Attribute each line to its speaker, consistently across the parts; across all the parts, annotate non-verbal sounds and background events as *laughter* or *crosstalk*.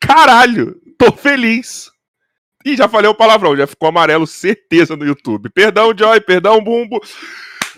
Speaker 1: Caralho! Tô feliz! Ih, já falei o palavrão, já ficou amarelo, certeza no YouTube. Perdão, Joy, perdão, Bumbo.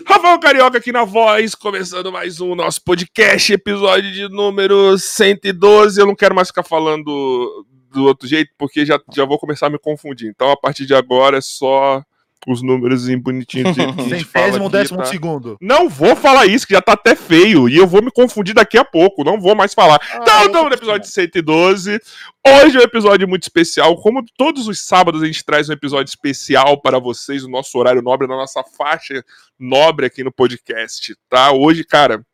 Speaker 1: Rafael Carioca aqui na voz, começando mais um nosso podcast, episódio de número 112. Eu não quero mais ficar falando do outro jeito, porque já, já vou começar a me confundir. Então, a partir de agora, é só os números em bonitinho. *laughs*
Speaker 2: Centésimo, décimo tá? segundo.
Speaker 1: Não vou falar isso, que já tá até feio. E eu vou me confundir daqui a pouco. Não vou mais falar. Ah, então, estamos no episódio 112. Hoje é um episódio muito especial. Como todos os sábados a gente traz um episódio especial para vocês, o nosso horário nobre, na nossa faixa nobre aqui no podcast, tá? Hoje, cara,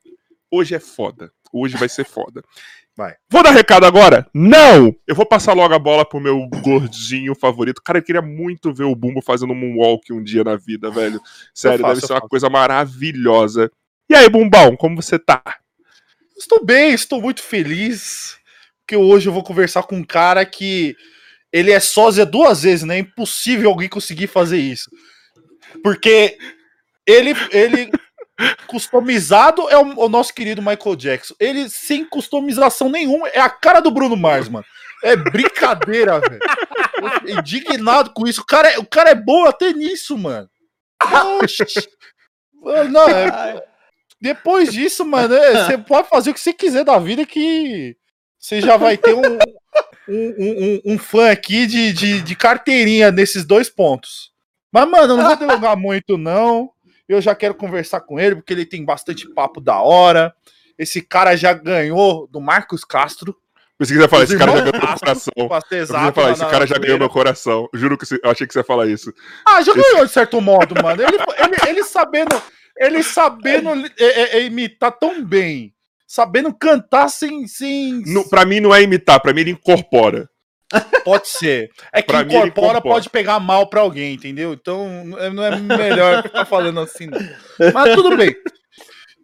Speaker 1: hoje é foda. Hoje vai ser foda. Vai. Vou dar recado agora? Não! Eu vou passar logo a bola pro meu gordinho favorito. Cara, eu queria muito ver o Bumbo fazendo um moonwalk um dia na vida, velho. Sério, faço, deve ser uma faço. coisa maravilhosa. E aí, Bumbão, como você tá?
Speaker 2: Estou bem, estou muito feliz. Porque hoje eu vou conversar com um cara que ele é sósia duas vezes, né? É impossível alguém conseguir fazer isso. Porque ele, ele Customizado é o, o, nosso querido Michael Jackson. Ele sem customização nenhuma. É a cara do Bruno Mars, mano. É brincadeira, *laughs* velho. Indignado com isso. O cara, é, o cara é bom até nisso, mano. Não, é, depois disso, mano, é, você pode fazer o que você quiser da vida que você já vai ter um, um, um, um fã aqui de, de, de carteirinha nesses dois pontos. Mas, mano, não vou delongar muito, não. Eu já quero conversar com ele, porque ele tem bastante papo da hora. Esse cara já ganhou do Marcos Castro.
Speaker 1: Pensei que você ia falar, esse cara já ganhou meu coração. Exato, falar, esse cara já ganhou meu coração. Juro que eu achei que você ia falar isso.
Speaker 2: Ah, já ganhou de certo modo, mano. Ele, ele, ele sabendo, ele sabendo é, é, é, imitar tão bem, sabendo cantar sem. sem...
Speaker 1: No, pra mim não é imitar, pra mim ele incorpora.
Speaker 2: Pode ser. É que incorpora, incorpora, pode pegar mal pra alguém, entendeu? Então não é melhor *laughs* ficar falando assim, não. Mas tudo bem.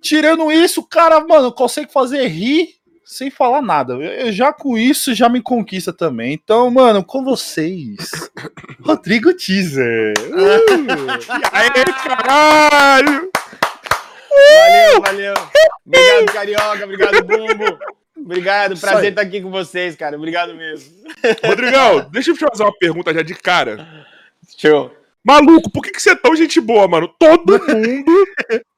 Speaker 2: Tirando isso, o cara, mano, consegue fazer rir sem falar nada. Eu, já com isso já me conquista também. Então, mano, com vocês, *coughs* Rodrigo Teaser. Uh! *laughs*
Speaker 1: Aê, caralho!
Speaker 3: Valeu, valeu. Obrigado, Carioca. Obrigado, Bumbo. Obrigado, prazer estar aqui com vocês, cara. Obrigado mesmo. *laughs*
Speaker 1: Rodrigão, deixa eu te fazer uma pergunta já de cara.
Speaker 3: Show.
Speaker 1: Maluco, por que, que você é tão gente boa, mano? Todo *laughs* mundo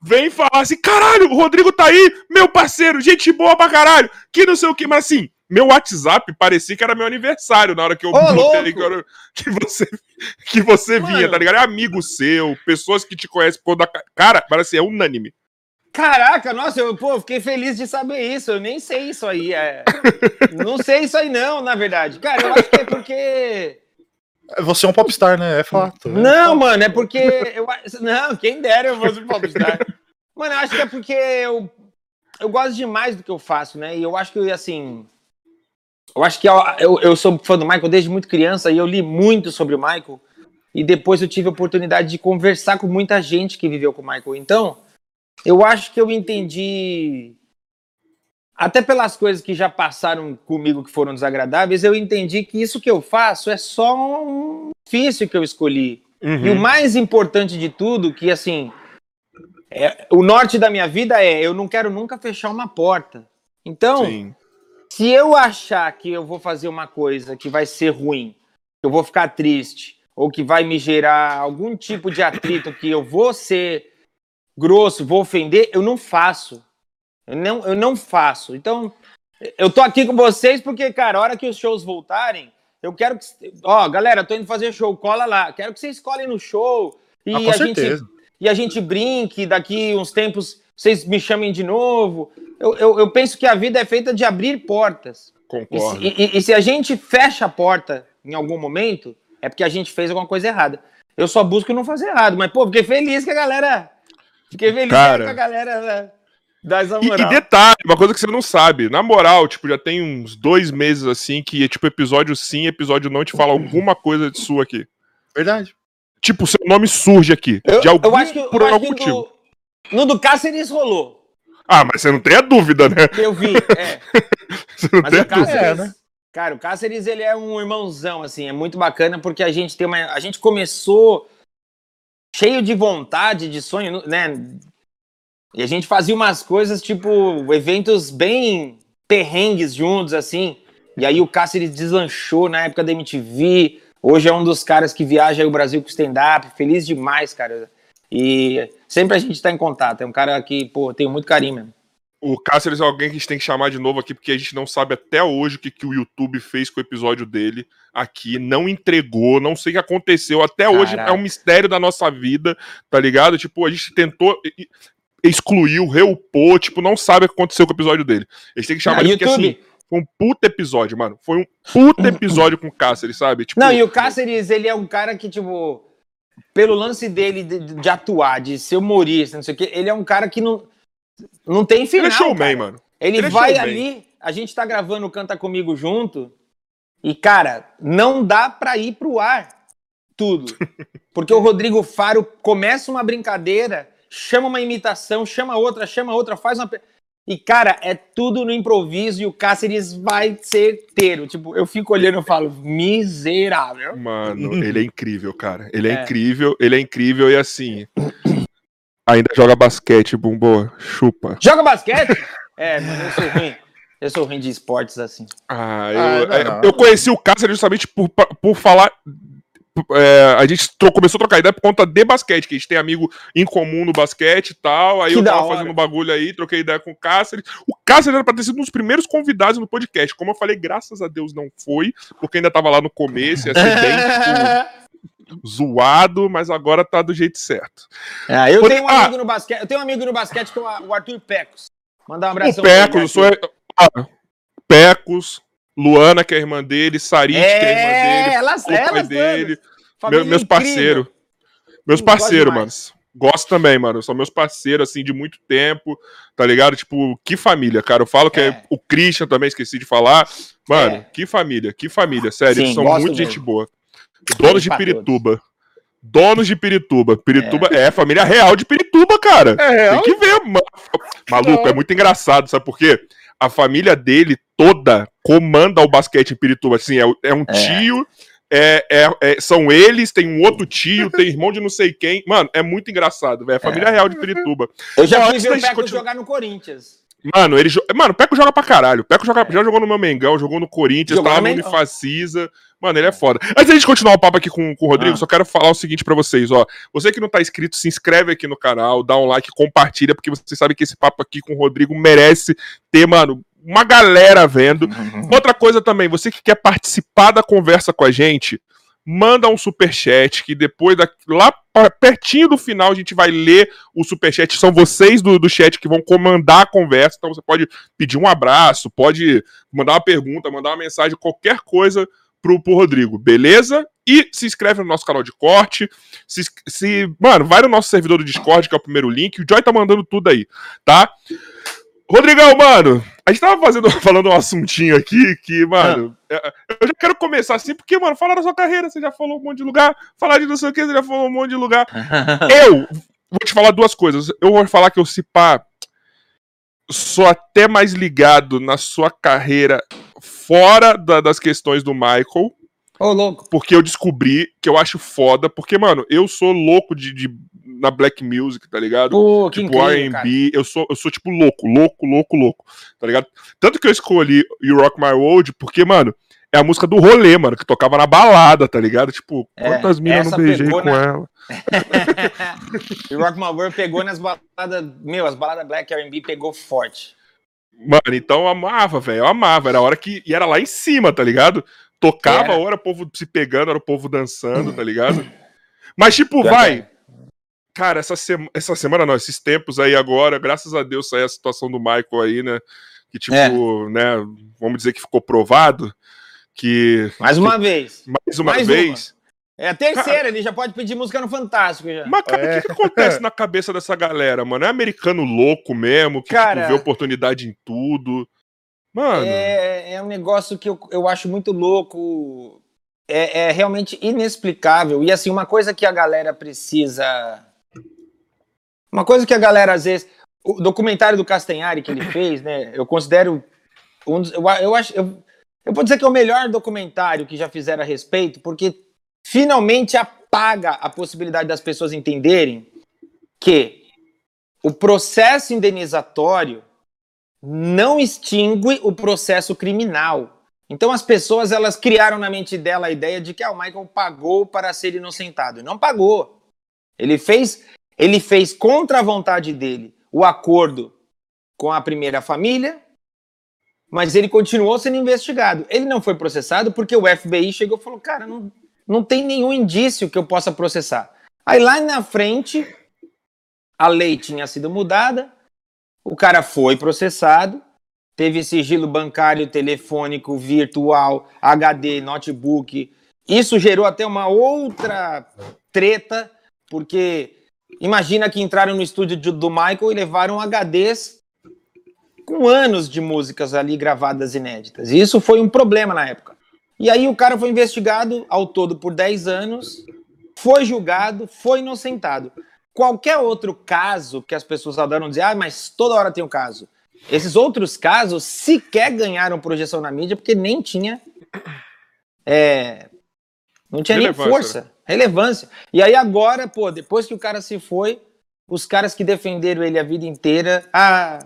Speaker 1: vem falar assim: caralho, o Rodrigo tá aí, meu parceiro, gente boa pra caralho, que não sei o que, mas assim, meu WhatsApp parecia que era meu aniversário na hora que eu
Speaker 3: botei
Speaker 1: que, eu, que, você, que você vinha, tá ligado? É amigo seu, pessoas que te conhecem por da cara, parece assim, é unânime.
Speaker 3: Caraca, nossa, eu pô, fiquei feliz de saber isso. Eu nem sei isso aí. É... não sei isso aí, não, na verdade. Cara, eu acho que é porque.
Speaker 2: Você é um popstar, né? É fato.
Speaker 3: Né? Não, é mano, é porque. Eu... Não, quem dera eu fosse um popstar. mano, eu acho que é porque eu, eu gosto demais do que eu faço, né? E eu acho que, assim. Eu acho que eu, eu, eu sou fã do Michael desde muito criança e eu li muito sobre o Michael. E depois eu tive a oportunidade de conversar com muita gente que viveu com o Michael. Então eu acho que eu entendi. Até pelas coisas que já passaram comigo que foram desagradáveis, eu entendi que isso que eu faço é só um ofício que eu escolhi. Uhum. E o mais importante de tudo, que assim, é, o norte da minha vida é eu não quero nunca fechar uma porta. Então, Sim. se eu achar que eu vou fazer uma coisa que vai ser ruim, que eu vou ficar triste, ou que vai me gerar algum tipo de atrito, que eu vou ser grosso, vou ofender, eu não faço. Eu não, eu não faço. Então, eu tô aqui com vocês porque, cara, a hora que os shows voltarem, eu quero que. Ó, galera, tô indo fazer show, cola lá. Quero que vocês colhem no show. E, ah, a, gente, e a gente brinque, daqui uns tempos vocês me chamem de novo. Eu, eu, eu penso que a vida é feita de abrir portas.
Speaker 1: Concordo.
Speaker 3: E, e, e se a gente fecha a porta em algum momento, é porque a gente fez alguma coisa errada. Eu só busco não fazer errado, mas, pô, fiquei feliz que a galera Fiquei feliz Cara, com a galera né, das
Speaker 1: e, e detalhe, uma coisa que você não sabe. Na moral, tipo, já tem uns dois meses assim que, tipo, episódio sim, episódio não te fala alguma coisa de sua aqui.
Speaker 2: Verdade.
Speaker 1: Tipo, seu nome surge aqui.
Speaker 3: Eu,
Speaker 1: de algum,
Speaker 3: eu acho que,
Speaker 1: por
Speaker 3: eu
Speaker 1: algum motivo.
Speaker 3: No, no do Cáceres rolou.
Speaker 1: Ah, mas você não tem a dúvida, né?
Speaker 3: Eu vi, *laughs* é.
Speaker 1: você não mas tem a Cáceres, dúvida. É, né?
Speaker 3: Cara, o Cáceres, ele é um irmãozão, assim, é muito bacana porque a gente tem uma... A gente começou cheio de vontade, de sonho, né? E a gente fazia umas coisas, tipo, eventos bem perrengues juntos, assim. E aí o Cáceres deslanchou na época da MTV. Hoje é um dos caras que viaja o Brasil com stand-up. Feliz demais, cara. E sempre a gente tá em contato. É um cara que, pô, tenho muito carinho mesmo.
Speaker 1: O Cáceres é alguém que a gente tem que chamar de novo aqui, porque a gente não sabe até hoje o que, que o YouTube fez com o episódio dele aqui. Não entregou, não sei o que aconteceu. Até Caraca. hoje é um mistério da nossa vida, tá ligado? Tipo, a gente tentou excluiu, reupou, tipo, não sabe o que aconteceu com o episódio dele. A gente tem que chamar
Speaker 3: ele porque assim.
Speaker 1: Foi um puta episódio, mano. Foi um puta episódio com o Cáceres, sabe?
Speaker 3: Tipo, não, e o Cáceres, ele é um cara que, tipo, pelo lance dele de, de atuar, de ser humorista, não sei o quê, ele é um cara que não, não tem final. Ele é showman, cara. mano. Ele, ele é vai ali, a gente tá gravando Canta Comigo junto, e, cara, não dá pra ir pro ar tudo. *laughs* Porque o Rodrigo Faro começa uma brincadeira, chama uma imitação, chama outra, chama outra, faz uma. E, cara, é tudo no improviso e o Cáceres vai ser inteiro. Tipo, eu fico olhando e falo, miserável.
Speaker 1: Mano, ele é incrível, cara. Ele é, é, incrível, ele é incrível e assim. Ainda joga basquete, Bumboa. Chupa.
Speaker 3: Joga basquete? *laughs* é, mas eu sou ruim. Eu sou ruim de esportes assim.
Speaker 1: Ah, eu, ah, não, não. eu conheci o Cáceres justamente por, por falar é, a gente começou a trocar ideia por conta de basquete, que a gente tem amigo em comum no basquete e tal. Aí que eu tava fazendo um bagulho aí, troquei ideia com o Cáceres. O Cáceres era pra ter sido um dos primeiros convidados no podcast. Como eu falei, graças a Deus não foi, porque ainda tava lá no começo, ia ser bem *laughs* tipo, zoado, mas agora tá do jeito certo.
Speaker 3: É, eu, tenho um ah, amigo no basquete, eu tenho um amigo no basquete que é o Arthur Pecos. Mandar um abraço.
Speaker 1: O Pecos, eu sou. Ah, Pecos, Luana, que é a irmã dele, Sarit, é, que é a irmã é, dele, elas, elas dele, meu, meus parceiros. Meus parceiros, mano. Gosto também, mano. São meus parceiros, assim, de muito tempo, tá ligado? Tipo, que família, cara. Eu falo que é, é o Christian também, esqueci de falar. Mano, é. que família, que família, sério. Sim, eles são muito mesmo. gente boa. Donos de Pirituba. Donos de Pirituba. Pirituba é. é família real de Pirituba, cara. É real? Tem que ver, mano. Maluco, é muito engraçado, sabe por quê? A família dele toda comanda o basquete em Pirituba. Assim, é, é um é. tio, é, é, é, são eles, tem um outro tio, tem irmão de não sei quem. Mano, é muito engraçado, velho. É a família real de Pirituba.
Speaker 3: Eu já fui ver o Peco continu... jogar no Corinthians.
Speaker 1: Mano, ele Mano, o Peco joga pra caralho. O Peco joga... já jogou no meu Mengão, jogou no Corinthians, jogou tava no Unifacisa. Mano, ele é foda. Antes da gente continuar o papo aqui com, com o Rodrigo, ah. só quero falar o seguinte para vocês, ó. Você que não tá inscrito, se inscreve aqui no canal, dá um like, compartilha, porque você sabe que esse papo aqui com o Rodrigo merece ter, mano, uma galera vendo. Uhum. Outra coisa também, você que quer participar da conversa com a gente, manda um super chat que depois lá pertinho do final a gente vai ler o super chat. São vocês do, do chat que vão comandar a conversa, então você pode pedir um abraço, pode mandar uma pergunta, mandar uma mensagem, qualquer coisa pro, pro Rodrigo, beleza? E se inscreve no nosso canal de corte. Se, se, mano, vai no nosso servidor do Discord, que é o primeiro link. O Joy tá mandando tudo aí, tá? Rodrigão, mano, a gente tava fazendo, *laughs* falando um assuntinho aqui que, mano, ah. eu já quero começar assim, porque, mano, falar da sua carreira, você já falou um monte de lugar, falar de não sei o que, você já falou um monte de lugar. *laughs* eu vou te falar duas coisas. Eu vou falar que eu, se pá, sou até mais ligado na sua carreira fora da, das questões do Michael.
Speaker 3: Ô, oh, louco.
Speaker 1: Porque eu descobri que eu acho foda, porque, mano, eu sou louco de, de na black music, tá ligado?
Speaker 3: Pô, tipo R&B,
Speaker 1: eu sou eu sou tipo louco, louco, louco, louco, tá ligado? Tanto que eu escolhi You Rock My World porque, mano, é a música do rolê, mano, que tocava na balada, tá ligado? Tipo, é, quantas minas não beijei com ela? *laughs*
Speaker 3: You Rock My World pegou nas baladas, meu, as baladas black R&B pegou forte.
Speaker 1: Mano, então eu amava, velho, eu amava, era a hora que e era lá em cima, tá ligado? Tocava, a hora o povo se pegando, era o povo dançando, tá ligado? Mas tipo, vai, Cara, essa, sema, essa semana não, esses tempos aí agora, graças a Deus saiu a situação do Michael aí, né? Que tipo, é. né, vamos dizer que ficou provado que...
Speaker 3: Mais uma que, vez.
Speaker 1: Mais uma mais vez.
Speaker 3: Uma. É a terceira, cara, ele já pode pedir música no Fantástico já.
Speaker 1: Mas, cara, é. o que, que, acontece *laughs* na cabeça dessa galera, mano? É americano louco mesmo, que cara, tipo, vê oportunidade em tudo. Mano.
Speaker 3: É, é um negócio que eu, eu acho muito louco. É, é realmente inexplicável. E assim, uma coisa que a galera precisa uma coisa que a galera às vezes. O documentário do Castanhari que ele *coughs* fez, né? Eu considero um dos, eu, eu acho. Eu, eu vou dizer que é o melhor documentário que já fizeram a respeito, porque finalmente apaga a possibilidade das pessoas entenderem que o processo indenizatório não extingue o processo criminal. Então as pessoas elas criaram na mente dela a ideia de que ah, o Michael pagou para ser inocentado. Não pagou. Ele fez, ele fez contra a vontade dele o acordo com a primeira família, mas ele continuou sendo investigado. Ele não foi processado porque o FBI chegou e falou: cara, não, não tem nenhum indício que eu possa processar. Aí lá na frente, a lei tinha sido mudada, o cara foi processado, teve sigilo bancário, telefônico, virtual, HD, notebook. Isso gerou até uma outra treta, porque imagina que entraram no estúdio do Michael e levaram HDs com anos de músicas ali gravadas inéditas. Isso foi um problema na época. E aí o cara foi investigado ao todo por 10 anos, foi julgado, foi inocentado. Qualquer outro caso que as pessoas adoram dizer, ah, mas toda hora tem um caso. Esses outros casos sequer ganharam projeção na mídia porque nem tinha. É, não tinha nem força, né? relevância. E aí agora, pô, depois que o cara se foi, os caras que defenderam ele a vida inteira, ah,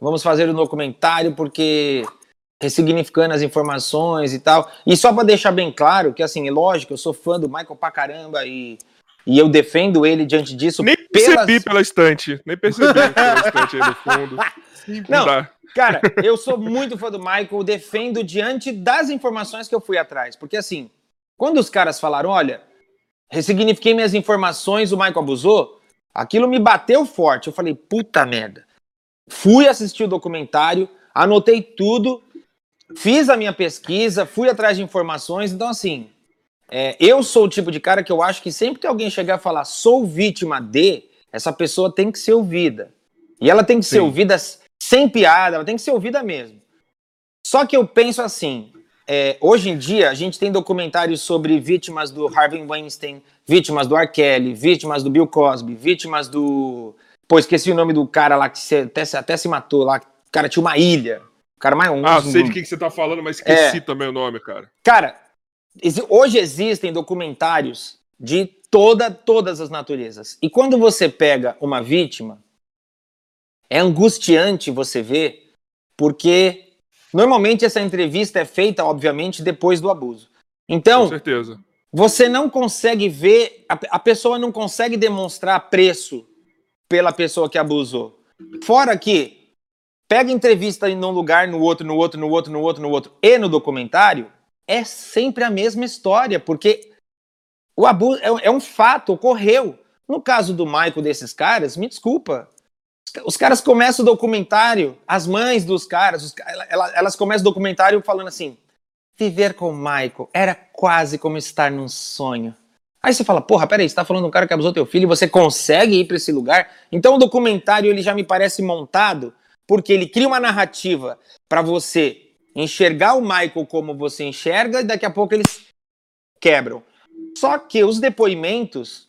Speaker 3: vamos fazer um documentário porque ressignificando as informações e tal. E só para deixar bem claro que, assim, lógico, eu sou fã do Michael pra caramba e, e eu defendo ele diante disso.
Speaker 1: Nem pelas... percebi pela estante, nem percebi pela estante aí no fundo.
Speaker 3: Não, Não cara, eu sou muito fã do Michael, defendo diante das informações que eu fui atrás. Porque, assim, quando os caras falaram, olha, ressignifiquei minhas informações, o Michael abusou, aquilo me bateu forte. Eu falei, puta merda. Fui assistir o documentário, anotei tudo fiz a minha pesquisa, fui atrás de informações, então assim, é, eu sou o tipo de cara que eu acho que sempre que alguém chegar a falar sou vítima de, essa pessoa tem que ser ouvida. E ela tem que Sim. ser ouvida sem piada, ela tem que ser ouvida mesmo. Só que eu penso assim, é, hoje em dia a gente tem documentários sobre vítimas do Harvey Weinstein, vítimas do R. Kelly, vítimas do Bill Cosby, vítimas do... Pô, esqueci o nome do cara lá que se, até, até se matou lá, o cara tinha uma ilha, o cara mais um.
Speaker 1: Ah, sei de quem que você tá falando, mas esqueci é. também o nome, cara.
Speaker 3: Cara, hoje existem documentários de toda, todas as naturezas. E quando você pega uma vítima, é angustiante você ver, porque normalmente essa entrevista é feita, obviamente, depois do abuso. Então,
Speaker 1: Com certeza.
Speaker 3: você não consegue ver, a, a pessoa não consegue demonstrar preço pela pessoa que abusou. Fora que pega entrevista em um lugar, no outro, no outro, no outro, no outro, no outro, e no documentário, é sempre a mesma história, porque o abuso é, é um fato, ocorreu. No caso do Michael desses caras, me desculpa, os caras começam o documentário, as mães dos caras, os, elas, elas começam o documentário falando assim: viver com o Michael era quase como estar num sonho. Aí você fala, porra, peraí, você tá falando de um cara que abusou teu filho e você consegue ir para esse lugar? Então o documentário ele já me parece montado porque ele cria uma narrativa para você enxergar o Michael como você enxerga e daqui a pouco eles quebram. Só que os depoimentos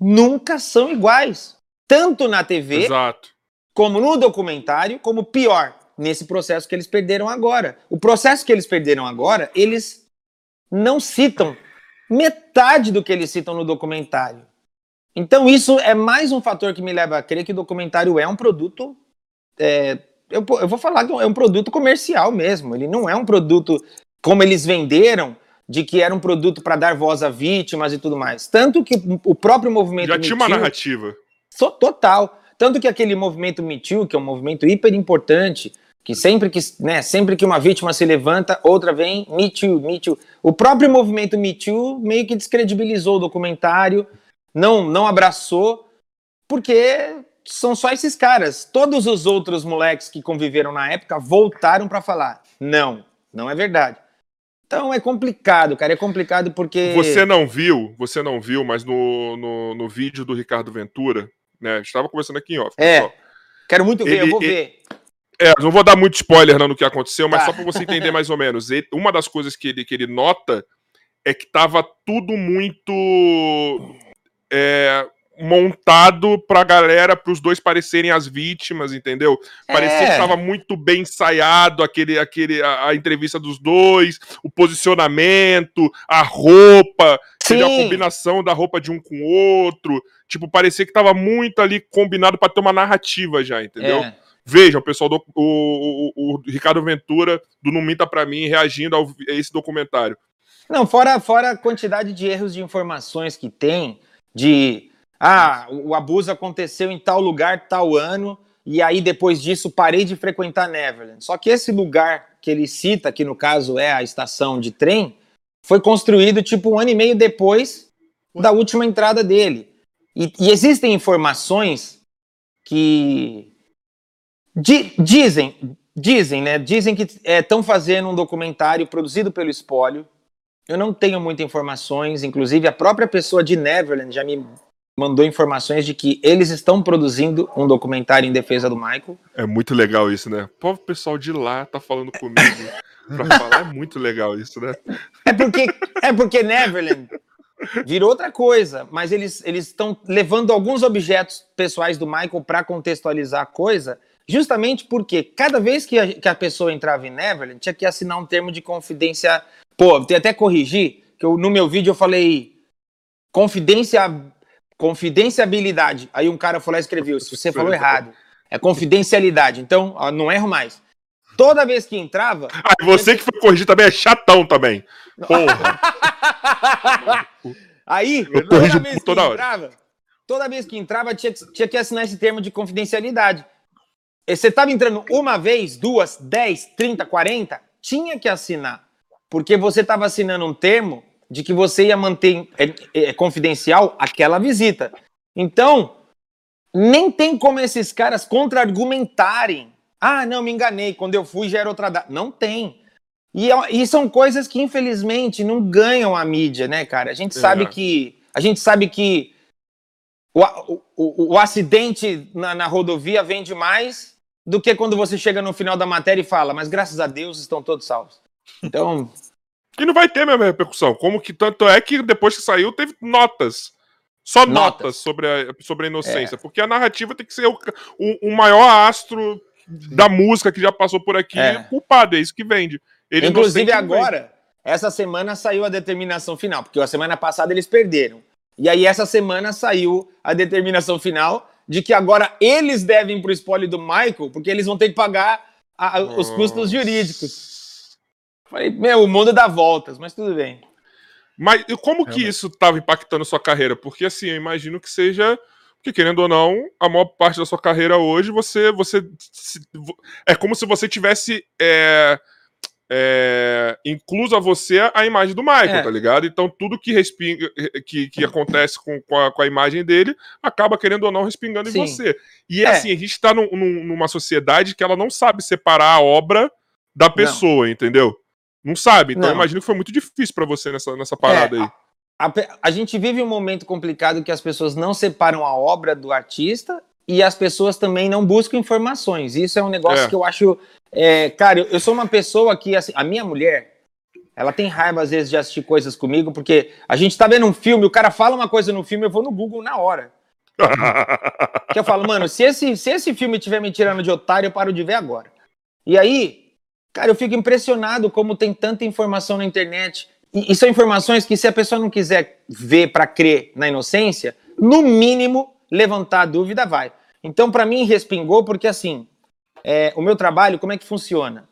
Speaker 3: nunca são iguais, tanto na TV
Speaker 1: Exato.
Speaker 3: como no documentário, como pior, nesse processo que eles perderam agora. O processo que eles perderam agora, eles não citam metade do que eles citam no documentário. Então isso é mais um fator que me leva a crer que o documentário é um produto é, eu, eu vou falar que é um produto comercial mesmo. Ele não é um produto como eles venderam, de que era um produto para dar voz a vítimas e tudo mais. Tanto que o próprio movimento.
Speaker 1: Já tinha uma narrativa.
Speaker 3: Só total. Tanto que aquele movimento Me Too, que é um movimento hiper importante, que sempre que, né, sempre que uma vítima se levanta, outra vem, Me Too, Me Too. O próprio movimento Me Too meio que descredibilizou o documentário, não, não abraçou, porque são só esses caras. Todos os outros moleques que conviveram na época voltaram para falar: não, não é verdade. Então é complicado, cara. É complicado porque.
Speaker 1: Você não viu, você não viu, mas no, no, no vídeo do Ricardo Ventura, né? Estava conversando aqui em off.
Speaker 3: É. Pessoal. Quero muito ver, ele, eu vou ele, ver.
Speaker 1: É, não vou dar muito spoiler não, no que aconteceu, mas tá. só para você entender mais ou menos. Ele, uma das coisas que ele, que ele nota é que tava tudo muito. É, montado pra galera, pros dois parecerem as vítimas, entendeu? Parecia é. que tava muito bem ensaiado aquele, aquele, a, a, entrevista dos dois, o posicionamento, a roupa, a combinação da roupa de um com o outro. Tipo, parecia que tava muito ali combinado para ter uma narrativa já, entendeu? É. Veja, o pessoal do o, o, o Ricardo Ventura do Não Minta Pra Mim reagindo ao, a esse documentário.
Speaker 3: Não, fora, fora a quantidade de erros de informações que tem, de ah, o abuso aconteceu em tal lugar, tal ano, e aí depois disso parei de frequentar Neverland. Só que esse lugar que ele cita, que no caso é a estação de trem, foi construído tipo um ano e meio depois da última entrada dele. E, e existem informações que Di dizem, dizem, né? Dizem que estão é, fazendo um documentário produzido pelo Espólio. Eu não tenho muitas informações, inclusive a própria pessoa de Neverland já me mandou informações de que eles estão produzindo um documentário em defesa do Michael.
Speaker 1: É muito legal isso, né? O povo pessoal de lá tá falando comigo *laughs* pra falar, é muito legal isso, né?
Speaker 3: É porque, é porque Neverland virou outra coisa, mas eles estão levando alguns objetos pessoais do Michael para contextualizar a coisa Justamente porque cada vez que a, que a pessoa entrava em Neverland, tinha que assinar um termo de confidência. Pô, tem até corrigir, que eu, no meu vídeo eu falei confidência, confidenciabilidade. Aí um cara falou e escreveu, se você falou errado. É confidencialidade. Então, ó, não erro mais. Toda vez que entrava.
Speaker 1: Ah, você que foi corrigir também é chatão também. Porra. *laughs*
Speaker 3: Aí, eu toda vez que toda entrava, hora. toda vez que entrava, tinha, tinha que assinar esse termo de confidencialidade. Você estava entrando uma vez, duas, dez, trinta, quarenta, tinha que assinar. Porque você estava assinando um termo de que você ia manter é, é, confidencial aquela visita. Então, nem tem como esses caras contra-argumentarem. Ah, não, me enganei, quando eu fui já era outra data. Não tem. E, e, são coisas que, infelizmente, não ganham a mídia, né, cara? A gente sabe é. que. A gente sabe que o, o, o, o acidente na, na rodovia vende mais do que quando você chega no final da matéria e fala, mas graças a Deus estão todos salvos. Então.
Speaker 1: E não vai ter a mesma repercussão. Como que tanto é que depois que saiu, teve notas. Só notas, notas sobre, a, sobre a inocência. É. Porque a narrativa tem que ser o, o, o, maior astro da música que já passou por aqui é. culpado. É isso que vende.
Speaker 3: Ele Inclusive, agora, vende. essa semana saiu a determinação final, porque a semana passada eles perderam. E aí, essa semana saiu a determinação final de que agora eles devem para o espólio do Michael, porque eles vão ter que pagar a, os custos jurídicos. Falei, meu, o mundo dá voltas, mas tudo bem.
Speaker 1: Mas como que isso estava impactando sua carreira? Porque assim, eu imagino que seja. Porque, querendo ou não, a maior parte da sua carreira hoje, você. você é como se você tivesse. É, é, incluso a você a imagem do Michael, é. tá ligado? Então tudo que respinga, que, que acontece com, com a, com, a, imagem dele acaba querendo ou não respingando Sim. em você. E é. assim, a gente tá num, numa sociedade que ela não sabe separar a obra da pessoa, não. entendeu? Não sabe. Então não. eu imagino que foi muito difícil para você nessa, nessa parada é, aí.
Speaker 3: A, a, a gente vive um momento complicado que as pessoas não separam a obra do artista e as pessoas também não buscam informações. Isso é um negócio é. que eu acho. É, cara, eu, eu, sou uma pessoa que, assim, a minha mulher, ela tem raiva às vezes de assistir coisas comigo, porque a gente tá vendo um filme, o cara fala uma coisa no filme, eu vou no Google na hora. *laughs* que eu falo, mano, se esse, se esse filme estiver me tirando de otário, eu paro de ver agora. E aí, cara, eu fico impressionado como tem tanta informação na internet. E, e são informações que, se a pessoa não quiser ver para crer na inocência, no mínimo levantar a dúvida, vai. Então, para mim, respingou, porque assim, é, o meu trabalho, como é que funciona?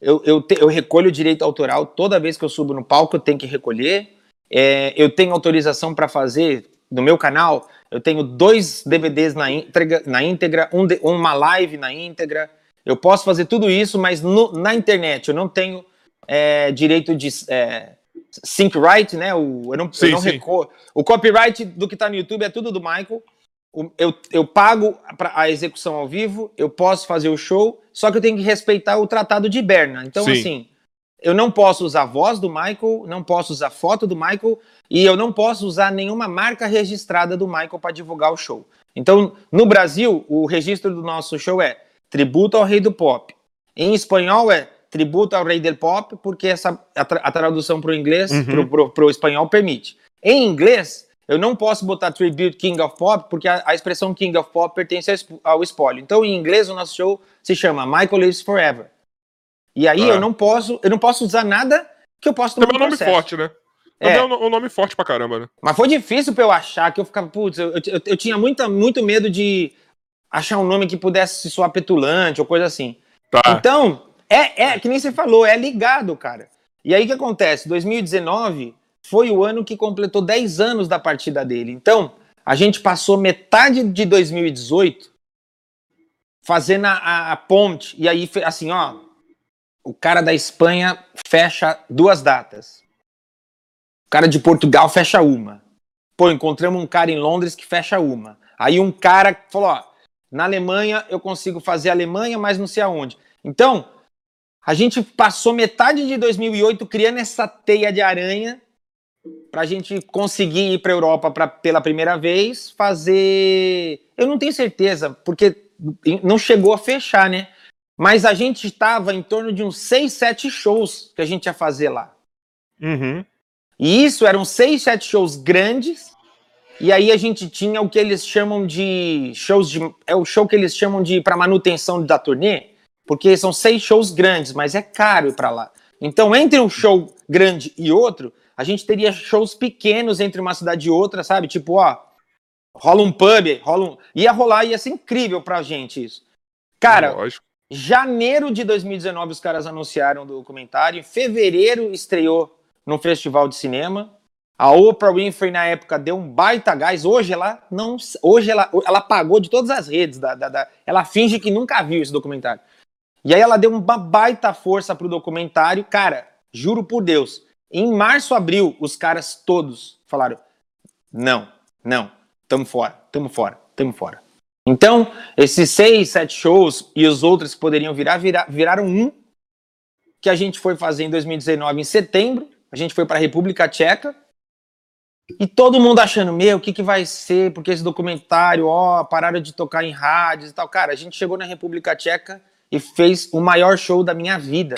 Speaker 3: Eu, eu, te, eu, recolho o direito autoral toda vez que eu subo no palco, eu tenho que recolher. É, eu tenho autorização para fazer no meu canal. Eu tenho dois DVDs na íntegra, na íntegra um de, uma live na íntegra. Eu posso fazer tudo isso, mas no, na internet eu não tenho é, direito de é, sync right, né? O, eu não, sim, eu não recorro. O copyright do que está no YouTube é tudo do Michael eu, eu pago a execução ao vivo, eu posso fazer o show, só que eu tenho que respeitar o tratado de Berna. Então, Sim. assim, eu não posso usar a voz do Michael, não posso usar foto do Michael e eu não posso usar nenhuma marca registrada do Michael para divulgar o show. Então, no Brasil, o registro do nosso show é Tributo ao Rei do Pop. Em espanhol é Tributo ao Rei del Pop, porque essa, a, tra a tradução para o inglês, uhum. para o espanhol, permite. Em inglês, eu não posso botar Tribute King of Pop, porque a, a expressão King of Pop pertence ao espólio. Então, em inglês, o nosso show se chama Michael Lives Forever. E aí ah. eu não posso, eu não posso usar nada que eu possa
Speaker 1: tomar Também é um nome forte, né? É. Também é um, um nome forte pra caramba, né?
Speaker 3: Mas foi difícil pra eu achar que eu ficava, putz, eu, eu, eu, tinha muita, muito medo de achar um nome que pudesse soar petulante ou coisa assim.
Speaker 1: Tá.
Speaker 3: Então, é, é que nem você falou, é ligado, cara. E aí o que acontece? 2019 foi o ano que completou 10 anos da partida dele. Então, a gente passou metade de 2018 fazendo a, a, a ponte. E aí, assim, ó, o cara da Espanha fecha duas datas. O cara de Portugal fecha uma. Pô, encontramos um cara em Londres que fecha uma. Aí um cara falou, ó, na Alemanha eu consigo fazer Alemanha, mas não sei aonde. Então, a gente passou metade de 2008 criando essa teia de aranha para a gente conseguir ir para a Europa pra, pela primeira vez, fazer. Eu não tenho certeza, porque não chegou a fechar, né? Mas a gente estava em torno de uns 6, 7 shows que a gente ia fazer lá.
Speaker 1: Uhum.
Speaker 3: E isso eram 6, 7 shows grandes. E aí a gente tinha o que eles chamam de shows de. É o show que eles chamam de para manutenção da turnê, porque são seis shows grandes, mas é caro ir para lá. Então, entre um show grande e outro, a gente teria shows pequenos entre uma cidade e outra, sabe? Tipo, ó, rola um pub, rola um. Ia rolar, ia ser incrível pra gente isso. Cara, Lógico. janeiro de 2019 os caras anunciaram o documentário, em fevereiro estreou no Festival de Cinema. A Oprah Winfrey na época deu um baita gás. Hoje ela não, hoje ela, ela pagou de todas as redes. Da, da, da, ela finge que nunca viu esse documentário. E aí ela deu uma baita força pro documentário. Cara, juro por Deus, em março, abril, os caras todos falaram: não, não, tamo fora, tamo fora, tamo fora. Então, esses seis, sete shows e os outros que poderiam virar, virar viraram um que a gente foi fazer em 2019, em setembro. A gente foi para a República Tcheca. E todo mundo achando, meu, o que, que vai ser? Porque esse documentário, ó, pararam de tocar em rádios e tal. Cara, a gente chegou na República Tcheca e fez o maior show da minha vida.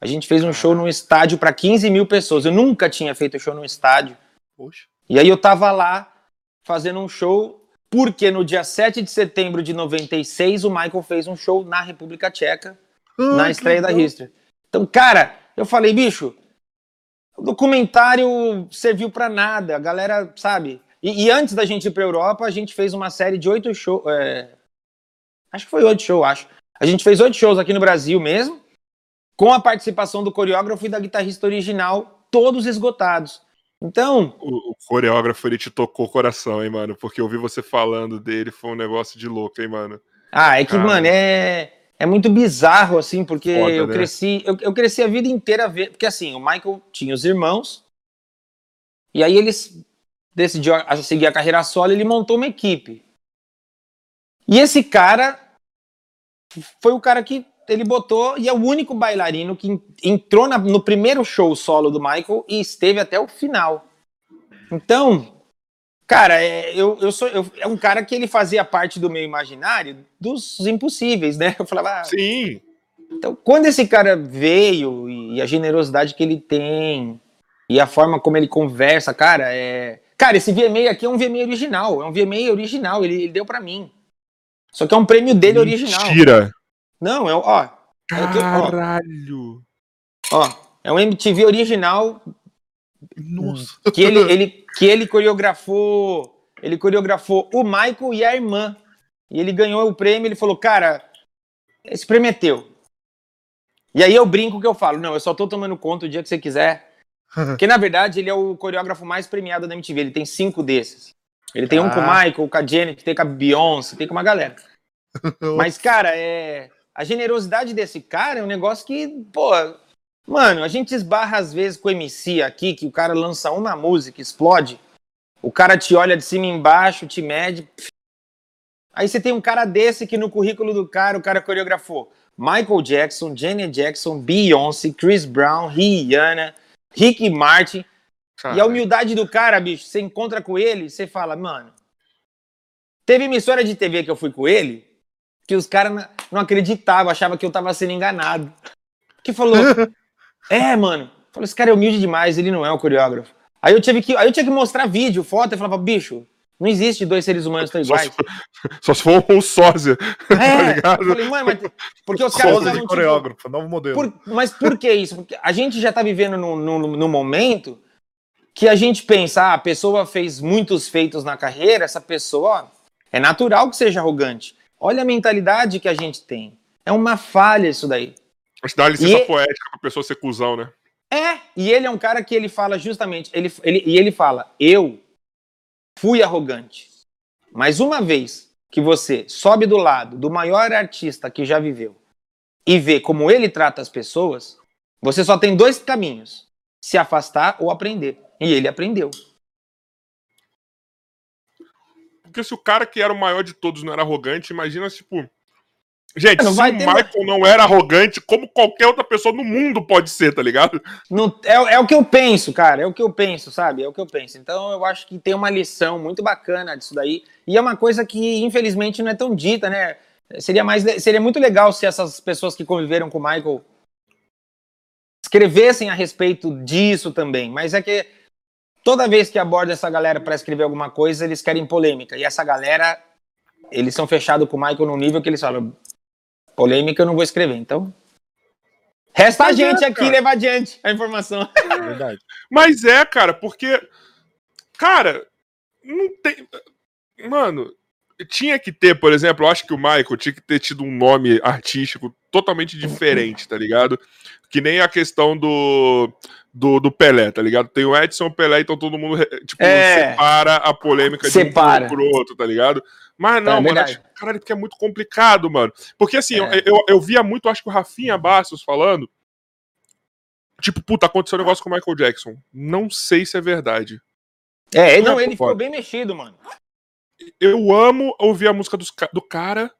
Speaker 3: A gente fez um show num estádio para 15 mil pessoas. Eu nunca tinha feito show num estádio. Poxa. E aí eu tava lá fazendo um show, porque no dia 7 de setembro de 96 o Michael fez um show na República Tcheca, ah, na estreia da History. Então, cara, eu falei, bicho, o documentário serviu para nada. A galera, sabe? E, e, antes da gente ir pra Europa, a gente fez uma série de oito shows. É... Acho que foi oito shows, acho. A gente fez oito shows aqui no Brasil mesmo com a participação do coreógrafo e da guitarrista original, todos esgotados. Então.
Speaker 1: O, o coreógrafo ele te tocou o coração, hein, mano? Porque eu ouvi você falando dele, foi um negócio de louco, hein, mano?
Speaker 3: Ah, é que, Cara. mano, é, é muito bizarro, assim, porque Foda, eu né? cresci. Eu, eu cresci a vida inteira ver. Porque assim, o Michael tinha os irmãos, e aí eles decidiu seguir a carreira solo, ele montou uma equipe. E esse cara foi o cara que ele botou e é o único bailarino que entrou na, no primeiro show solo do Michael e esteve até o final. Então, cara, é, eu, eu sou eu, é um cara que ele fazia parte do meu imaginário dos impossíveis, né? Eu falava.
Speaker 1: Ah, Sim.
Speaker 3: Então, quando esse cara veio e a generosidade que ele tem e a forma como ele conversa, cara, é. Cara, esse VMA aqui é um VMA original, é um VMA original, ele, ele deu para mim. Só que é um prêmio dele
Speaker 1: Mentira.
Speaker 3: original.
Speaker 1: Mentira!
Speaker 3: Não, é ó.
Speaker 1: Caralho!
Speaker 3: Ó, ó, é um MTV original.
Speaker 1: Nossa. *laughs*
Speaker 3: Que ele, ele, que ele coreografou. Ele coreografou o Michael e a irmã. E ele ganhou o prêmio. Ele falou, cara, esse prêmio é teu. E aí eu brinco que eu falo, não, eu só tô tomando conta o dia que você quiser. *laughs* Porque na verdade ele é o coreógrafo mais premiado da MTV. Ele tem cinco desses. Ele tem ah. um com o. Michael, com a Janet, tem com a Beyoncé, tem com uma galera. *laughs* Mas, cara, é a generosidade desse cara é um negócio que, pô, mano, a gente esbarra às vezes com o MC aqui, que o cara lança uma música, explode, o cara te olha de cima e embaixo, te mede. Aí você tem um cara desse que no currículo do cara, o cara coreografou Michael Jackson, Janet Jackson, Beyoncé, Chris Brown, Rihanna, Ricky Martin. E a humildade do cara, bicho, você encontra com ele, você fala, mano. Teve emissora de TV que eu fui com ele, que os caras não acreditavam, achavam que eu tava sendo enganado. Que falou, *laughs* é, mano, falou, esse cara é humilde demais, ele não é o coreógrafo. Aí eu tive que, aí eu tinha que mostrar vídeo, foto, e falava, bicho, não existe dois seres humanos tão iguais.
Speaker 1: Só se, for um sósia. *laughs*
Speaker 3: É, tá eu falei, mano, mas porque os caras
Speaker 2: sósia de coreógrafo, tipo, novo modelo.
Speaker 3: Por, mas por que isso? Porque a gente já tá vivendo num, num, num momento que a gente pensa, ah, a pessoa fez muitos feitos na carreira, essa pessoa, é natural que seja arrogante. Olha a mentalidade que a gente tem. É uma falha isso daí.
Speaker 1: Mas dá licença
Speaker 3: E-
Speaker 1: poética pra pessoa ser cuzão, né?
Speaker 3: É, e ele é um cara que ele fala justamente, ele, ele, e ele fala, eu fui arrogante, mas uma vez que você sobe do lado do maior artista que já viveu e vê como ele trata as pessoas, você só tem dois caminhos, se afastar ou aprender. E ele aprendeu.
Speaker 1: Porque se o cara que era o maior de todos não era arrogante, imagina, tipo. Gente,
Speaker 3: Não
Speaker 1: se
Speaker 3: vai
Speaker 1: o Michael não era arrogante, como qualquer outra pessoa no mundo pode ser, tá ligado?
Speaker 3: Não, é, é o que eu penso, cara. É o que eu penso, sabe? É o que eu penso. Então eu acho que tem uma lição muito bacana disso daí. E é uma coisa que, infelizmente, não é tão dita, né? Seria, mais, seria muito legal se essas pessoas que conviveram com o Michael escrevessem a respeito disso também. Mas é que toda vez que aborda essa galera para escrever alguma coisa, eles querem polêmica. E essa galera, eles são fechados com o Michael num nível que eles falam: polêmica eu não vou escrever. Então. Resta a
Speaker 1: Mas é,
Speaker 3: gente aqui
Speaker 1: cara.
Speaker 3: levar adiante a informação.
Speaker 2: É verdade. *laughs*
Speaker 1: Mas é, cara, porque. Cara, não tem. Mano, tinha que ter, por exemplo, eu acho que o Michael tinha que ter tido um nome artístico totalmente diferente, tá ligado? Que nem a questão do. Do, do Pelé, tá ligado? Tem o Edson Pelé, então todo mundo tipo,
Speaker 3: É.
Speaker 1: separa a polêmica
Speaker 3: Separa.
Speaker 1: de um pro outro, tá ligado? Mas não,
Speaker 3: É
Speaker 1: mano, acho, caralho, porque é muito complicado, mano. Porque assim,
Speaker 3: É.
Speaker 1: eu, eu, eu via muito, acho que o Rafinha Bastos falando. Tipo, puta, aconteceu um negócio com o Michael Jackson. Não sei se é verdade.
Speaker 3: É, não,
Speaker 1: Não,
Speaker 3: ele ficou bem mexido, mano.
Speaker 1: Eu amo ouvir a música dos do cara,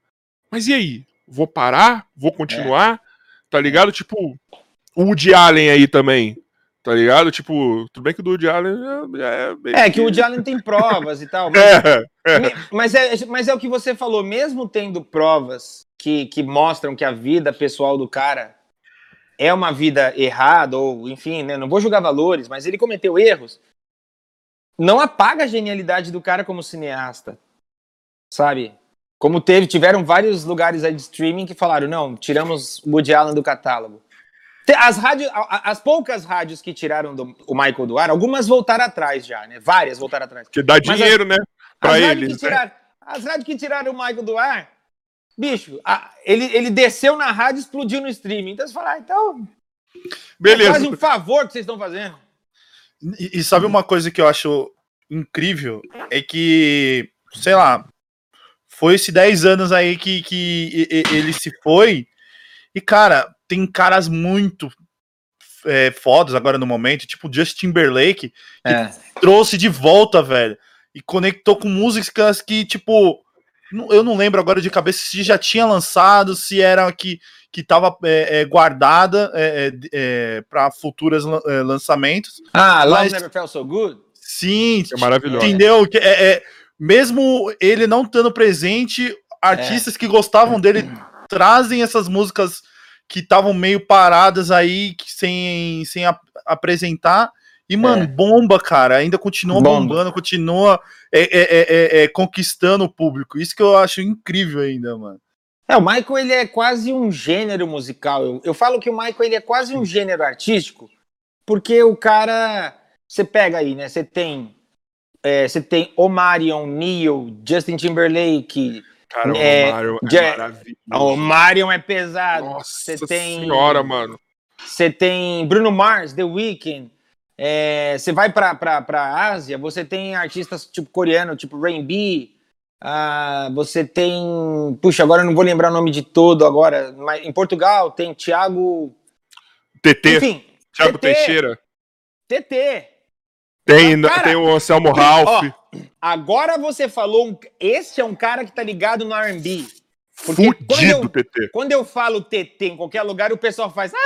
Speaker 1: mas e aí? Vou parar? Vou continuar? Tá ligado? Tipo, o Woody Allen aí também. Tá ligado? Tipo, tudo bem que o do Woody Allen é. É, meio
Speaker 3: É, que o Woody Allen tem provas e tal. *laughs* Mas
Speaker 1: É,
Speaker 3: Me- Mas é, mas é o que você falou, mesmo tendo provas que, que mostram que a vida pessoal do cara é uma vida errada, ou enfim, né, não vou julgar valores, mas ele cometeu erros, não apaga a genialidade do cara como cineasta, sabe? Como teve, tiveram vários lugares aí de streaming que falaram, não, tiramos o Woody Allen do catálogo. As, a- as poucas rádios que tiraram do- o Michael do ar, algumas voltaram atrás já, né? Várias voltaram atrás.
Speaker 1: que dá
Speaker 3: Mas
Speaker 1: dinheiro, né? Pra
Speaker 3: As rádios,
Speaker 1: eles.
Speaker 3: que
Speaker 1: né?
Speaker 3: tiraram, as rádios que tiraram o Michael do ar, bicho, a- ele, ele desceu na rádio e explodiu no streaming. Então você fala, ah, então, é
Speaker 1: Beleza.
Speaker 3: quase um favor que vocês estão fazendo.
Speaker 2: E, e sabe uma coisa que eu acho incrível? É que, sei lá, foi esses 10 anos aí que, que ele se foi. E, cara, tem caras muito é, fodas agora no momento, tipo o Justin Timberlake,
Speaker 3: É.
Speaker 2: trouxe de volta, velho. E conectou com músicas que, tipo, eu não lembro agora de cabeça se já tinha lançado, se era que, que tava é, é, guardada é, é, para futuros é, lançamentos.
Speaker 3: Ah, Love
Speaker 2: Mas-
Speaker 3: Never Felt So Good?
Speaker 2: Sim,
Speaker 1: É maravilhoso.
Speaker 2: entendeu? Que é, é- mesmo ele não estando presente, artistas que gostavam dele trazem essas músicas que estavam meio paradas aí, que sem, sem ap- apresentar. E, mano,
Speaker 3: É.
Speaker 2: bomba, cara. Ainda continua
Speaker 3: Bomba.
Speaker 2: bombando, continua é, é, é, é, é, conquistando o público. Isso que eu acho incrível ainda, mano.
Speaker 3: É, o Michael ele é quase um gênero musical. Eu, eu falo que o Michael ele é quase um gênero artístico, porque o cara, você pega aí, né? Você tem, você tem Omarion, Neil, Justin Timberlake.
Speaker 1: Cara,
Speaker 3: É,
Speaker 1: o Mario é
Speaker 3: já-
Speaker 1: maravilhoso.
Speaker 3: O é pesado.
Speaker 1: Nossa
Speaker 3: Você tem
Speaker 1: senhora, mano.
Speaker 3: Você tem Bruno Mars, The Weeknd. É, você vai pra, pra, pra Ásia, você tem artistas tipo coreano, tipo Rain B. Ah, você tem. Puxa, agora eu não vou lembrar o nome de todo agora. Mas em Portugal tem Thiago.
Speaker 1: TT,
Speaker 3: Enfim,
Speaker 1: Thiago
Speaker 3: TT.
Speaker 1: Teixeira.
Speaker 3: TT.
Speaker 1: Tem,
Speaker 3: Cara,
Speaker 1: tem o Anselmo Ralph.
Speaker 3: Ó, agora você falou. Esse é um cara que tá ligado no RB. Quando
Speaker 1: Fudido,
Speaker 3: eu,
Speaker 1: TT.
Speaker 3: quando eu falo TT em qualquer lugar, o pessoal faz. "Ah,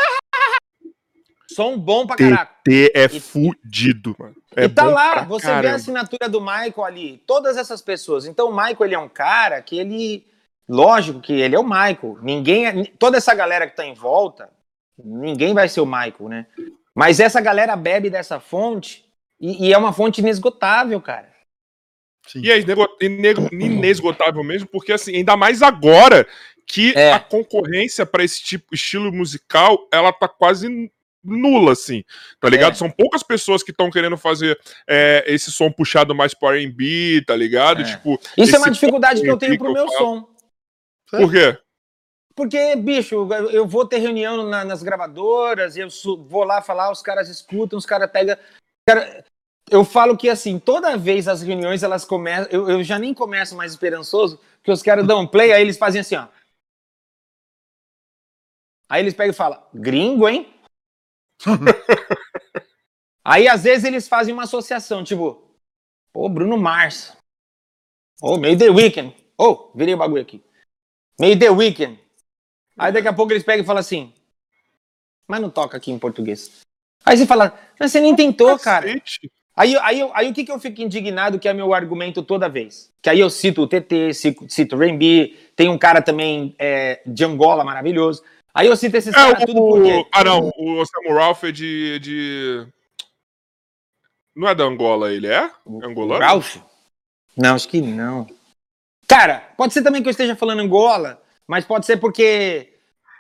Speaker 3: Som bom pra caraca.
Speaker 1: TT é
Speaker 3: E-
Speaker 1: fudido, mano. É
Speaker 3: e tá lá, você vê a
Speaker 1: caramba.
Speaker 3: assinatura do Michael ali, todas essas pessoas. Então o Michael ele é um cara que ele, lógico que ele é o Michael. Ninguém, é- toda essa galera que tá em volta, ninguém vai ser o Michael, né? Mas essa galera bebe dessa fonte e, e é uma fonte inesgotável, cara.
Speaker 1: E é inesgotável mesmo, porque assim, ainda mais agora que
Speaker 3: É.
Speaker 1: a concorrência pra esse tipo estilo musical, ela tá quase nula, assim, tá ligado?
Speaker 3: É.
Speaker 1: São poucas pessoas que estão querendo fazer é, esse som puxado mais pro R&B, tá ligado?
Speaker 3: É.
Speaker 1: Tipo,
Speaker 3: Isso é uma dificuldade que eu tenho pro meu som.
Speaker 1: Por quê?
Speaker 3: Porque, bicho, eu vou ter reunião na, nas gravadoras, eu vou lá falar, os caras escutam, os caras pegam. Cara, eu falo que assim, toda vez as reuniões elas começam. Eu, eu já nem começo mais esperançoso, que os caras dão play, aí eles fazem assim, ó. Aí eles pegam e falam, gringo, hein? *laughs* aí às vezes eles fazem uma associação, tipo, pô, Bruno Mars. Ô, oh, meio The Weeknd. Ô, oh, virei o bagulho aqui. Meio The Weeknd. Aí daqui a pouco eles pegam e falam assim, mas não toca aqui em português. Aí você fala, mas você nem tentou, cara. Aí, aí, aí, o que, que eu fico indignado, que é meu argumento toda vez? Que aí eu cito o TT, cito, cito o Rainby, tem um cara também é, de Angola maravilhoso. Aí eu cito esses é, caras tudo porque...
Speaker 1: Ah, não, o Samuel Ralph é de, de... Não é da Angola ele, é? é angolano?
Speaker 3: Ralph? Não, acho que não. Cara, pode ser também que eu esteja falando Angola, mas pode ser porque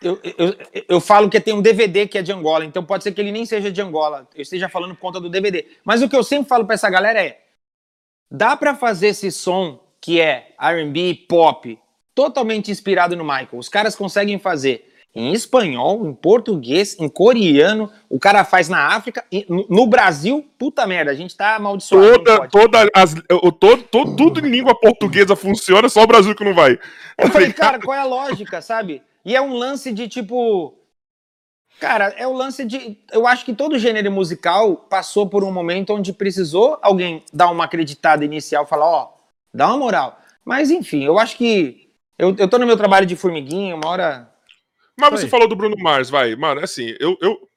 Speaker 3: eu, eu, eu falo que tem um DVD que é de Angola, então pode ser que ele nem seja de Angola, eu esteja falando por conta do DVD. Mas o que eu sempre falo para essa galera é: dá para fazer esse som que é RB, pop, totalmente inspirado no Michael. Os caras conseguem fazer em espanhol, em português, em coreano, o cara faz na África, no Brasil, puta merda, a gente tá amaldiçoado.
Speaker 1: Toda, toda as, todo, todo, tudo em língua portuguesa funciona, só o Brasil que não vai.
Speaker 3: Eu falei, *laughs* cara, qual é a lógica, sabe? E é um lance de tipo. Cara, é o lance de. Eu acho que todo gênero musical passou por um momento onde precisou alguém dar uma acreditada inicial, falar, ó, dá uma moral. Mas enfim, eu acho que. Eu, eu tô no meu trabalho de formiguinha, uma hora
Speaker 1: mas Foi. você falou do Bruno Mars, vai. Mano, é assim, eu, eu,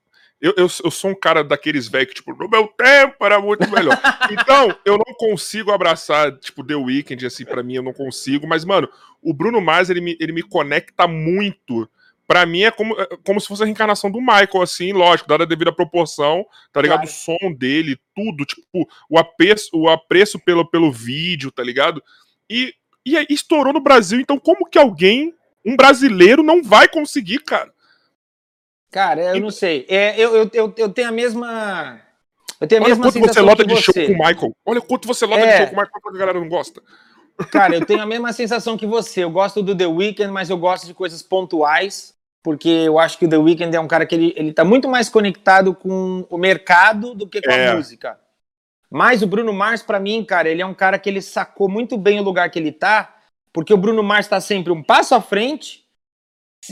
Speaker 1: eu, eu, eu sou um cara daqueles velhos que, tipo, no meu tempo era muito melhor. *laughs* então, eu não consigo abraçar, tipo, The Weeknd, assim, para mim eu não consigo. Mas, mano, o Bruno Mars, ele me, ele me conecta muito. Pra mim é como, é como se fosse a reencarnação do Michael, assim, lógico, dada a devida proporção, tá ligado? Claro. O som dele, tudo, tipo, o apreço, o apreço pelo, pelo vídeo, tá ligado? E, e estourou no Brasil, então como que alguém um brasileiro não vai conseguir, cara.
Speaker 3: Cara, eu não sei. É, eu, eu, eu, eu tenho a mesma. Eu tenho a
Speaker 1: Olha
Speaker 3: mesma
Speaker 1: quanto você lota de você. show com o Michael. Olha quanto você lota é... de show com o Michael, a galera não gosta.
Speaker 3: Cara, eu tenho a mesma sensação que você. Eu gosto do The Weeknd, mas eu gosto de coisas pontuais, porque eu acho que o The Weeknd é um cara que ele, ele tá muito mais conectado com o mercado do que com é. a música. Mas o Bruno Mars, para mim, cara, ele é um cara que ele sacou muito bem o lugar que ele tá porque o Bruno Mars está sempre um passo à frente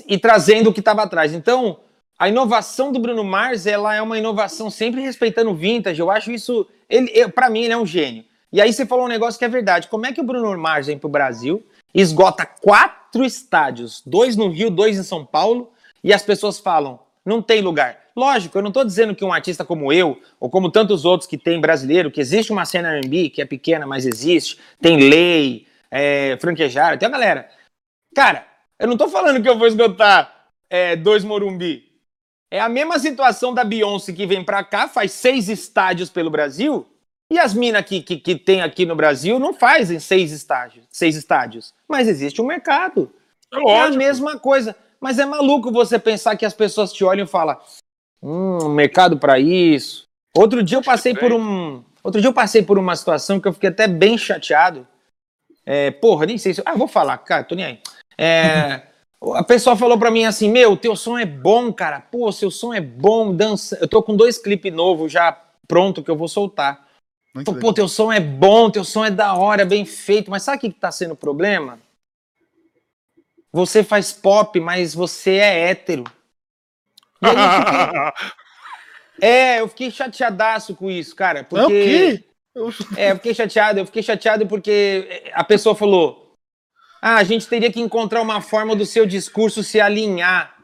Speaker 3: e trazendo o que estava atrás. Então, a inovação do Bruno Mars, ela é uma inovação sempre respeitando o vintage. Eu acho isso, ele, para mim, ele é um gênio. E aí você falou um negócio que é verdade. Como é que o Bruno Mars vem para o Brasil, esgota quatro estádios, dois no Rio, dois em São Paulo, e as pessoas falam, não tem lugar. Lógico, eu não estou dizendo que um artista como eu, ou como tantos outros que tem brasileiro, que existe uma cena R&B, que é pequena, mas existe, tem lei, é, franquejar, tem a galera. Cara, eu não tô falando que eu vou esgotar é, dois Morumbi. É a mesma situação da Beyoncé que vem pra cá, faz seis estádios pelo Brasil, e as minas que, que, que tem aqui no Brasil não fazem seis estádios, seis estádios. Mas existe um mercado. É, é a mesma coisa. Mas é maluco você pensar que as pessoas te olham e falam: hum, mercado para isso. Outro dia eu passei por um. Outro dia eu passei por uma situação que eu fiquei até bem chateado. É, porra, nem sei se. Ah, vou falar, cara, tô nem aí. É, a pessoa falou pra mim assim: Meu, teu som é bom, cara. Pô, seu som é bom, dança. Eu tô com dois clipes novos já pronto que eu vou soltar. Pô, pô, teu som é bom, teu som é da hora, é bem feito. Mas sabe o que tá sendo o problema? Você faz pop, mas você é hétero. *laughs* Eu fiquei... é, eu fiquei chateadaço com isso, cara. Porque. É o quê? *laughs* É, eu fiquei chateado, eu fiquei chateado porque a pessoa falou: Ah, a gente teria que encontrar uma forma do seu discurso se alinhar.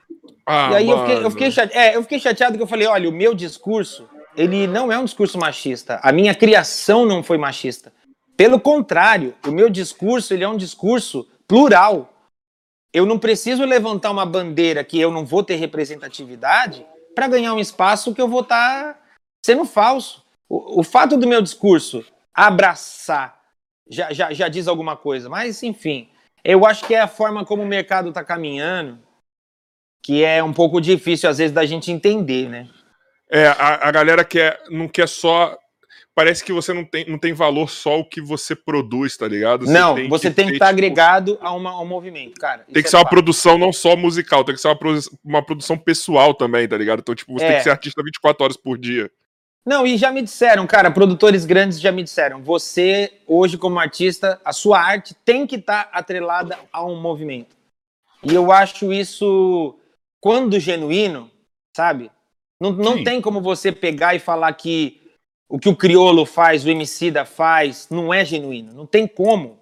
Speaker 3: Ah, e aí eu fiquei, eu fiquei, chateado, é, eu fiquei chateado que eu falei: olha, o meu discurso, ele não é um discurso machista. A minha criação não foi machista. Pelo contrário, o meu discurso, ele é um discurso plural. Eu não preciso levantar uma bandeira que eu não vou ter representatividade para ganhar um espaço que eu vou estar tá sendo falso. O, o fato do meu discurso abraçar já, já, já diz alguma coisa, mas enfim, eu acho que é a forma como o mercado está caminhando que é um pouco difícil às vezes da gente entender, né?
Speaker 1: É, a, a galera quer, não quer só parece que você não tem, não tem valor só o que você produz, tá ligado? Você
Speaker 3: não,
Speaker 1: tem
Speaker 3: você
Speaker 1: que
Speaker 3: tem que estar
Speaker 1: tipo,
Speaker 3: agregado a, uma, a um movimento, cara.
Speaker 1: Tem que
Speaker 3: é
Speaker 1: ser uma
Speaker 3: fato.
Speaker 1: produção não só musical, tem que ser uma, produ- uma produção pessoal também, tá ligado? Então, tipo, você tem
Speaker 3: É.
Speaker 1: que ser artista 24 horas por dia.
Speaker 3: Não, e já me disseram, cara, produtores grandes já me disseram, você, hoje como artista, a sua arte tem que estar atrelada a um movimento. E eu acho isso, quando genuíno, sabe? Não, não
Speaker 1: Sim.
Speaker 3: tem como você pegar e falar que o que o Criolo faz, o Emicida faz, não é genuíno. Não tem como,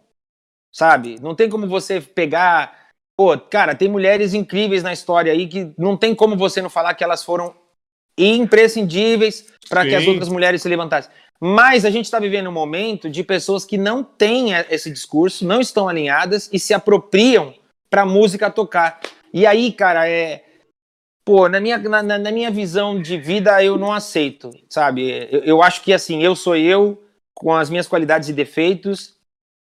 Speaker 3: sabe? Não tem como você pegar... Pô, cara, tem mulheres incríveis na história aí que não tem como você não falar que elas foram imprescindíveis para que as outras mulheres se levantassem. Mas a gente está vivendo um momento de pessoas que não têm esse discurso, não estão alinhadas e se apropriam para a música tocar. E aí, cara, é. Pô, na minha, na, na- minha visão de vida, eu não aceito, sabe? Eu, eu acho que, assim, eu sou eu, com as minhas qualidades e defeitos.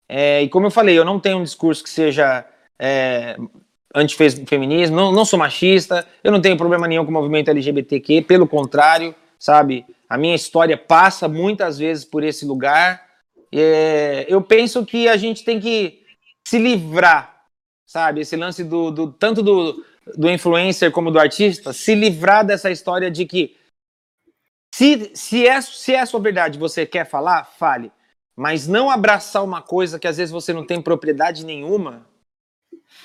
Speaker 3: é, e como eu falei, eu não tenho um discurso que seja é, antifeminismo, não, não sou machista, eu não tenho problema nenhum com o movimento LGBTQ, pelo contrário, sabe? A minha história passa muitas vezes por esse lugar. É, eu penso que a gente tem que se livrar, sabe? Esse lance do, do tanto do, do influencer como do artista, se livrar dessa história de que se, se, é, se é a sua verdade, você quer falar, fale. Mas não abraçar uma coisa que às vezes você não tem propriedade nenhuma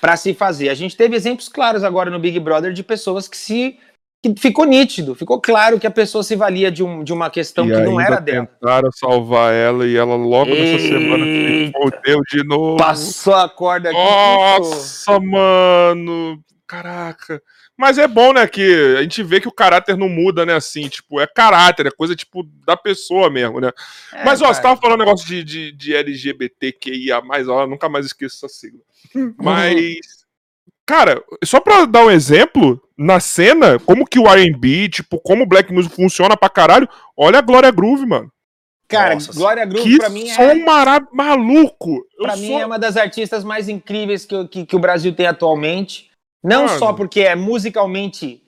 Speaker 3: para se fazer. A gente teve exemplos claros agora no Big Brother de pessoas que se que ficou nítido, ficou claro que a pessoa se valia de, um, de uma questão
Speaker 1: e
Speaker 3: que não era dela.
Speaker 1: tentaram salvar ela e ela logo nessa semana se
Speaker 3: Eita.
Speaker 1: fodeu de novo.
Speaker 3: Passou a corda aqui.
Speaker 1: Nossa, mano. Caraca. Mas é bom, né, que a gente vê que o caráter não muda, né, assim, tipo, é caráter, é coisa, tipo, da pessoa mesmo, né?
Speaker 3: É,
Speaker 1: Mas, ó,
Speaker 3: cara.
Speaker 1: você tava falando um negócio de, de, de LGBTQIA+, ó, eu nunca mais esqueço essa sigla. *laughs* Mas, cara, só pra dar um exemplo, na cena, como que o R&B, tipo, como o Black Music funciona pra caralho, olha a Glória Groove, mano.
Speaker 3: Cara,
Speaker 2: Nossa,
Speaker 3: Glória Groove pra mim
Speaker 1: som
Speaker 3: é
Speaker 1: mara- maluco. Eu
Speaker 3: Pra
Speaker 1: sou-
Speaker 3: mim é uma das artistas mais incríveis que, o- que, que o Brasil tem atualmente. Não
Speaker 1: Mano.
Speaker 3: só porque é musicalmente.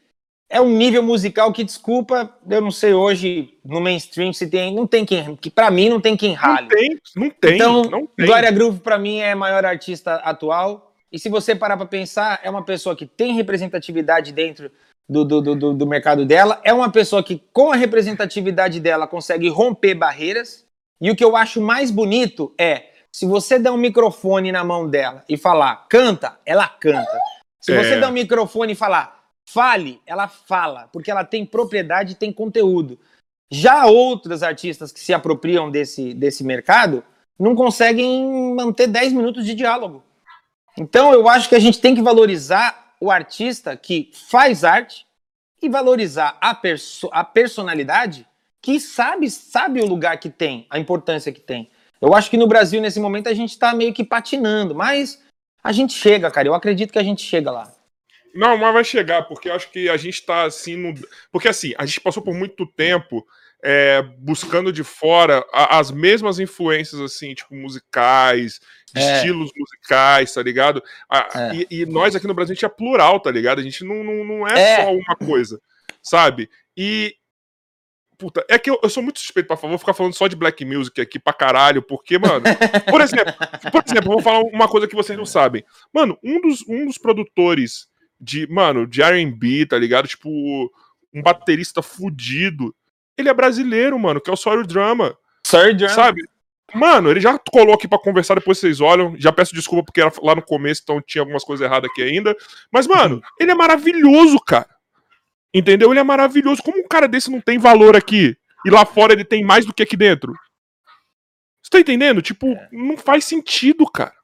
Speaker 3: É um nível musical que, desculpa, eu não sei hoje no mainstream se tem. Não tem quem. Que pra mim não tem quem
Speaker 1: Não
Speaker 3: rale.
Speaker 1: tem, não tem,
Speaker 3: então,
Speaker 1: não tem.
Speaker 3: Glória Groove pra mim é a maior artista atual. E se você parar pra pensar, é uma pessoa que tem representatividade dentro do, do, do, do- do mercado dela. É uma pessoa que, com a representatividade dela, consegue romper barreiras. E o que eu acho mais bonito é, se você der um microfone na mão dela e falar, canta, ela canta. Se você
Speaker 1: É.
Speaker 3: der um microfone e falar, fale, ela fala, porque ela tem propriedade e tem conteúdo. Já outras artistas que se apropriam desse, desse mercado não conseguem manter 10 minutos de diálogo. Então eu acho que a gente tem que valorizar o artista que faz arte e valorizar a, perso a personalidade que sabe, sabe o lugar que tem, a importância que tem. Eu acho que no Brasil, nesse momento, a gente tá meio que patinando, mas a gente chega, cara. Eu acredito que a gente chega lá.
Speaker 1: Não, mas vai chegar, porque eu acho que a gente tá assim. No... Porque assim, a gente passou por muito tempo é, buscando de fora a- as mesmas influências, assim, tipo, musicais,
Speaker 3: É.
Speaker 1: estilos musicais, tá ligado? A-
Speaker 3: É.
Speaker 1: e, e nós aqui no Brasil, a gente é plural, tá ligado? A gente não, não, não é,
Speaker 3: É.
Speaker 1: só uma coisa, sabe? E. Puta, é que eu, eu sou muito suspeito pra falar, vou ficar falando só de black music aqui pra caralho, porque, mano, por exemplo, por exemplo, vou falar uma coisa que vocês não sabem. Mano, um dos, um dos produtores de, mano, de R&B, tá ligado? Tipo, um baterista fudido. Ele é brasileiro, mano, que é o Sawyer Drama,
Speaker 3: Sir John.
Speaker 1: sabe? Mano, ele já colou aqui pra conversar, depois vocês olham. Já peço desculpa porque era lá no começo, então tinha algumas coisas erradas aqui ainda. Mas, mano, ele é maravilhoso, cara. Entendeu? Ele é maravilhoso. Como um cara desse não tem valor aqui? E lá fora ele tem mais do que aqui dentro? Você tá entendendo? Tipo, não faz sentido, cara.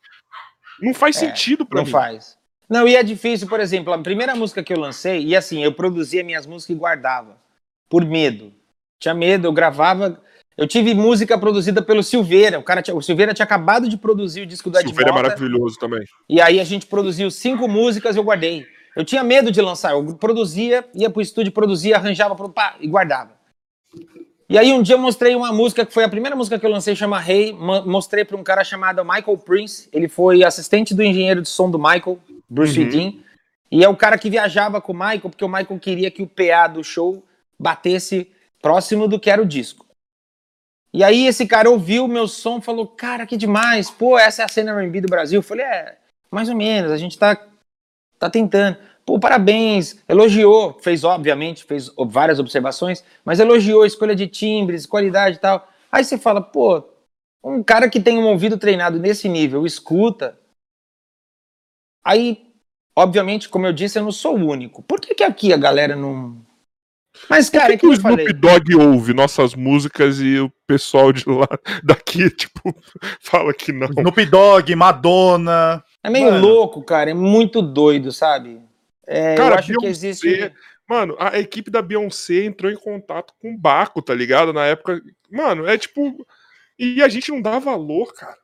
Speaker 1: Não faz
Speaker 3: É,
Speaker 1: sentido pra
Speaker 3: Não
Speaker 1: mim.
Speaker 3: faz. Não, e é difícil, por exemplo, a primeira música que eu lancei, e assim, eu produzia minhas músicas e guardava. Por medo. Tinha medo, eu gravava. Eu tive música produzida pelo Silveira. O, cara tinha- o Silveira tinha acabado de produzir o disco do Ed
Speaker 1: Silveira é maravilhoso também.
Speaker 3: E aí a gente produziu cinco músicas e eu guardei. Eu tinha medo de lançar. Eu produzia, ia pro estúdio, produzia, arranjava pro- pá, e guardava. E aí um dia eu mostrei uma música que foi a primeira música que eu lancei, chama Rei. Mo- mostrei para um cara chamado Michael Prince. Ele foi assistente do engenheiro de som do Michael, Bruce
Speaker 1: Uhum.
Speaker 3: E é o cara que viajava com o Michael, porque o Michael queria que o PA do show batesse próximo do que era o disco. E aí esse cara ouviu o meu som, falou, cara, que demais, pô, essa é a cena R&B do Brasil. Eu falei, é, mais ou menos, a gente tá, tá tentando. Pô, parabéns, elogiou, fez obviamente, fez várias observações, mas elogiou a escolha de timbres, qualidade e tal. Aí você fala, pô, um cara que tem um ouvido treinado nesse nível, escuta. Aí, obviamente, como eu disse, eu não sou o único. Por que, que aqui a galera não,
Speaker 1: mas, cara, Por que, é que, que o Snoop Dogg ouve nossas músicas e o pessoal de lá, *laughs* daqui, tipo, fala que não?
Speaker 2: Snoop Dogg, Madonna.
Speaker 3: É meio mano. louco, cara, é muito doido, sabe? É, cara, eu acho Beyoncé, que existe.
Speaker 1: Mano, a equipe da Beyoncé entrou em contato com o Baco, tá ligado? Na época. Mano, é tipo. E a gente não dá valor, cara.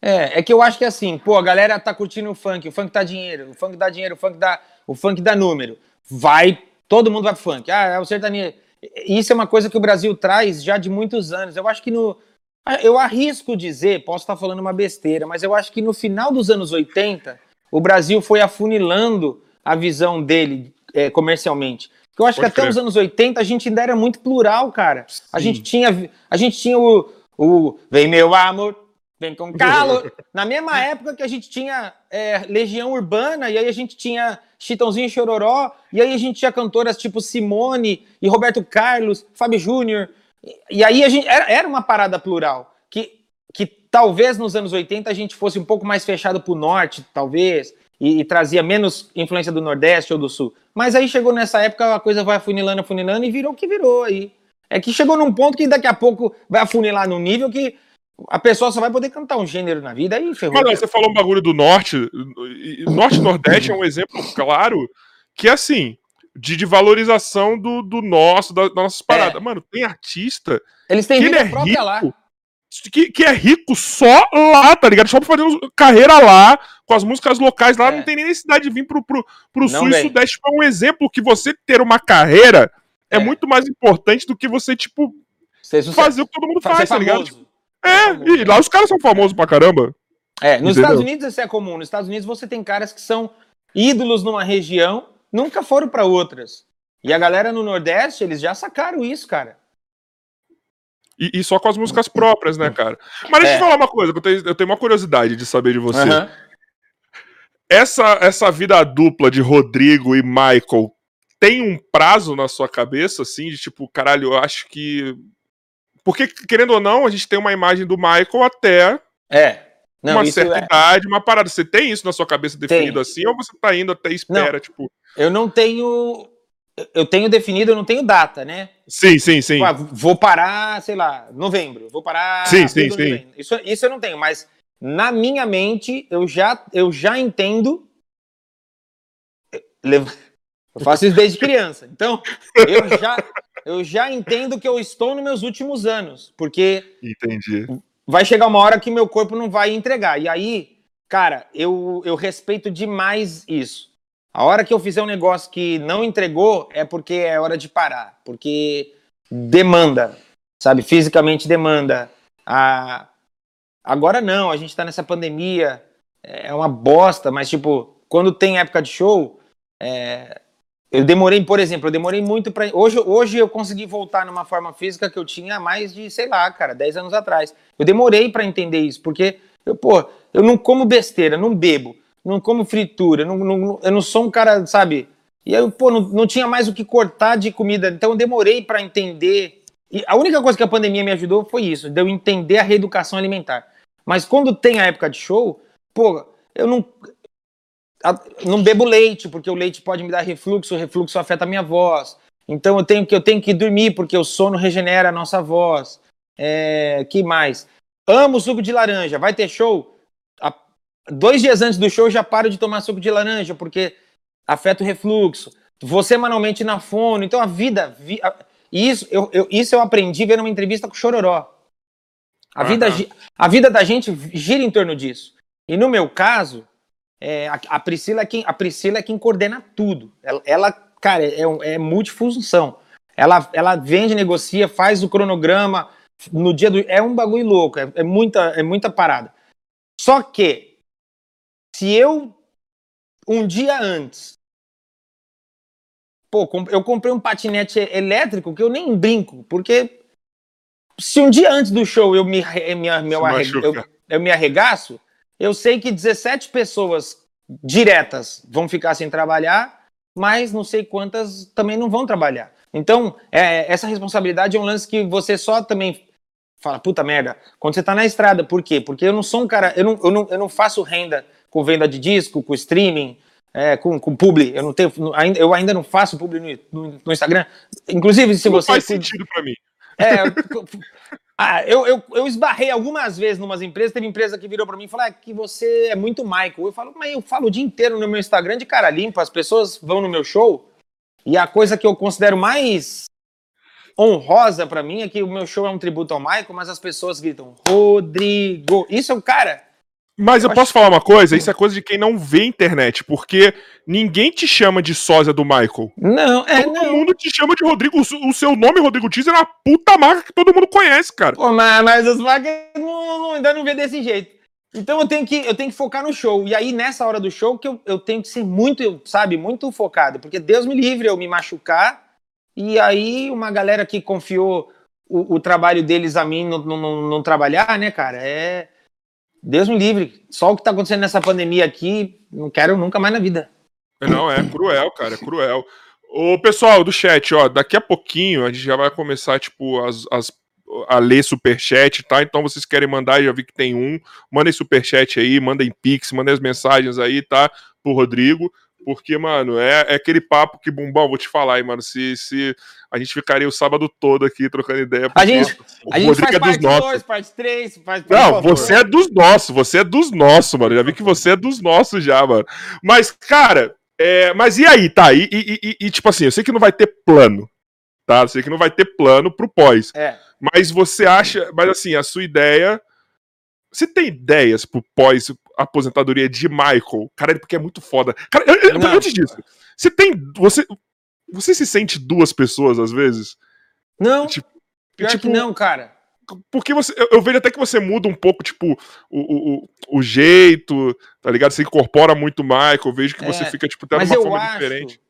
Speaker 3: É, é que eu acho que é assim, pô, a galera tá curtindo o funk, o funk dá dinheiro, o funk dá dinheiro, o funk dá, o funk dá número. Vai Todo mundo vai pro funk. Ah, é o sertanejo. Isso é uma coisa que o Brasil traz já de muitos anos. Eu acho que no. Eu arrisco dizer, posso estar falando uma besteira, mas eu acho que no final dos anos 80, o Brasil foi afunilando a visão dele é, comercialmente. Eu acho Pode que crer. até os anos 80 a gente ainda era muito plural, cara. A gente tinha, a gente tinha o, o Vem meu amor, vem com calo. *laughs* Na mesma época que a gente tinha é, Legião Urbana, e aí a gente tinha Chitãozinho e Chororó, e aí a gente tinha cantoras tipo Simone e Roberto Carlos, Fábio Júnior, e aí a gente era, uma parada plural, que, que talvez nos anos 80 a gente fosse um pouco mais fechado pro norte, talvez, e, e, trazia menos influência do Nordeste ou do Sul. Mas aí chegou nessa época, a coisa vai afunilando, afunilando, e virou o que virou aí. É que chegou num ponto que daqui a pouco vai afunilar num nível que a pessoa só vai poder cantar um gênero na vida aí
Speaker 1: ferrou. Mas você falou um bagulho do norte. Norte e Nordeste é um exemplo claro que, assim, de, de valorização do, do nosso, das nossas é. paradas. É. Mano, tem artista.
Speaker 3: Eles têm vida é própria rico, lá.
Speaker 1: Que, que é rico só lá, tá ligado? Só pra fazer carreira lá, com as músicas locais lá, é. não tem nem necessidade de vir pro, pro, pro sul e sudeste. É um exemplo que você ter uma carreira é, é muito mais importante do que você, tipo, fazer o que todo mundo faz, tá ligado? Tipo, é, e lá os caras são famosos pra caramba.
Speaker 3: É, nos Entendeu? Estados Unidos isso é comum. Nos Estados Unidos você tem caras que são ídolos numa região, nunca foram para outras. E a galera no Nordeste, eles já sacaram isso, cara.
Speaker 1: E, e só com as músicas próprias, né, cara? Mas deixa é. eu falar uma coisa, eu tenho, eu tenho uma curiosidade de saber de você. Uhum. Essa, essa vida dupla de Rodrigo e Michael tem um prazo na sua cabeça, assim, de tipo, caralho, eu acho que porque, querendo ou não, a gente tem uma imagem do Michael até
Speaker 3: é.
Speaker 1: Não, uma certa é... idade, uma parada. Você tem isso na sua cabeça definido tem. assim, ou você tá indo até espera,
Speaker 3: não,
Speaker 1: tipo.
Speaker 3: Eu não tenho. Eu tenho definido, eu não tenho data, né?
Speaker 1: Sim, sim, sim. Tipo, ah,
Speaker 3: vou parar, sei lá, novembro. Vou parar.
Speaker 1: Sim, sim, sim.
Speaker 3: Isso, isso eu não tenho, mas na minha mente eu já, eu já entendo. Eu faço isso desde criança. Então, eu já, eu já entendo que eu estou nos meus últimos anos, porque
Speaker 1: Entendi.
Speaker 3: Vai chegar uma hora que meu corpo não vai entregar. E aí, cara, eu, eu respeito demais isso. A hora que eu fizer um negócio que não entregou é porque é hora de parar, porque demanda, sabe? Fisicamente demanda. A... Agora não, a gente tá nessa pandemia, é uma bosta, mas tipo, quando tem época de show, é, eu demorei, por exemplo, eu demorei muito para. Hoje, hoje eu consegui voltar numa forma física que eu tinha há mais de, sei lá, cara, 10 anos atrás. Eu demorei para entender isso, porque, eu, pô, eu não como besteira, não bebo, não como fritura, não, não, eu não sou um cara, sabe? E eu, pô, não, não tinha mais o que cortar de comida, então eu demorei para entender. E a única coisa que a pandemia me ajudou foi isso, de eu entender a reeducação alimentar. Mas quando tem a época de show, pô, eu não não bebo leite, porque o leite pode me dar refluxo, o refluxo afeta a minha voz. Então eu tenho que, eu tenho que dormir, porque o sono regenera a nossa voz. É, que mais? Amo suco de laranja. Vai ter show? A, dois dias antes do show já paro de tomar suco de laranja, porque afeta o refluxo. Vou semanalmente na fono. Então a vida. Vi, a, isso, eu, eu, isso eu aprendi vendo uma entrevista com o Chororó. A, uhum. vida, a vida da gente gira em torno disso. E no meu caso, é, a, a, Priscila é quem, a Priscila é quem coordena tudo. Ela, ela cara, é, é multifunção. Ela, ela vende, negocia, faz o cronograma no dia do. É um bagulho louco, é, é muita, é muita parada. Só que, se eu, um dia antes, pô, eu comprei um patinete elétrico que eu nem brinco, porque se um dia antes do show eu me, me, arrega, eu, eu me arregaço, eu sei que 17 pessoas diretas vão ficar sem trabalhar, mas não sei quantas também não vão trabalhar. Então, é, essa responsabilidade é um lance que você só também fala, puta merda, quando você tá na estrada, por quê? Porque eu não sou um cara, eu não, eu não, eu não faço renda com venda de disco, com streaming, é, com, com publi, eu não tenho, ainda, eu ainda não faço publi no, no, no Instagram. Inclusive, se não você.
Speaker 1: faz sentido para mim.
Speaker 3: É, *laughs* ah, eu, eu, eu esbarrei algumas vezes em umas empresas, teve empresa que virou para mim e falou ah, que você é muito Michael. Eu falo, mas eu falo o dia inteiro no meu Instagram de cara limpa, as pessoas vão no meu show, e a coisa que eu considero mais honrosa para mim é que o meu show é um tributo ao Michael, mas as pessoas gritam Rodrigo. Isso é o cara.
Speaker 1: Mas eu, eu posso acho... falar uma coisa? Isso é coisa de quem não vê internet, porque ninguém te chama de sósia do Michael.
Speaker 3: Não, é
Speaker 1: todo
Speaker 3: não.
Speaker 1: mundo te chama de Rodrigo. O seu nome, Rodrigo Teaser, é uma puta marca que todo mundo conhece, cara.
Speaker 3: Pô, mas, mas as marcas não, ainda não vê desse jeito. Então eu tenho que eu tenho que focar no show. E aí, nessa hora do show, que eu, eu tenho que ser muito, sabe, muito focado. Porque Deus me livre eu me machucar e aí uma galera que confiou o, o trabalho deles a mim não, não, não, trabalhar, né, cara? É. Deus me livre. Só o que tá acontecendo nessa pandemia aqui, não quero nunca mais na vida.
Speaker 1: Não, é cruel, cara, é cruel. Ô, pessoal do chat, ó, daqui a pouquinho a gente já vai começar, tipo, as, as, a ler superchat, tá? Então vocês querem mandar, já vi que tem um, mandem superchat aí, mandem pix, mandem as mensagens aí, tá? Pro Rodrigo. Porque, mano, é, é aquele papo que, Bumbão, vou te falar aí, mano. Se, se a gente ficaria o sábado todo aqui trocando ideia.
Speaker 3: A gente, a gente faz é parte 2, parte 3,
Speaker 1: faz Não, você é dos nossos, você é dos nossos, mano. Já vi que você é dos nossos já, mano. Mas, cara, é, mas e aí, tá? E, e, e, e, tipo assim, eu sei que não vai ter plano, tá? Eu sei que não vai ter plano pro pós.
Speaker 3: É.
Speaker 1: Mas você acha, mas assim, a sua ideia. Você tem ideias pro pós aposentadoria de Michael. Cara, porque é muito foda. Cara, eu, eu, antes disso, você tem. Você, você se sente duas pessoas às vezes?
Speaker 3: Não. Tipo, pior tipo, que não, cara.
Speaker 1: Porque você, eu, eu, vejo até que você muda um pouco, tipo, o, o, o jeito, tá ligado? Você incorpora muito Michael, eu vejo que é, você fica, tipo, até de uma forma acho, diferente.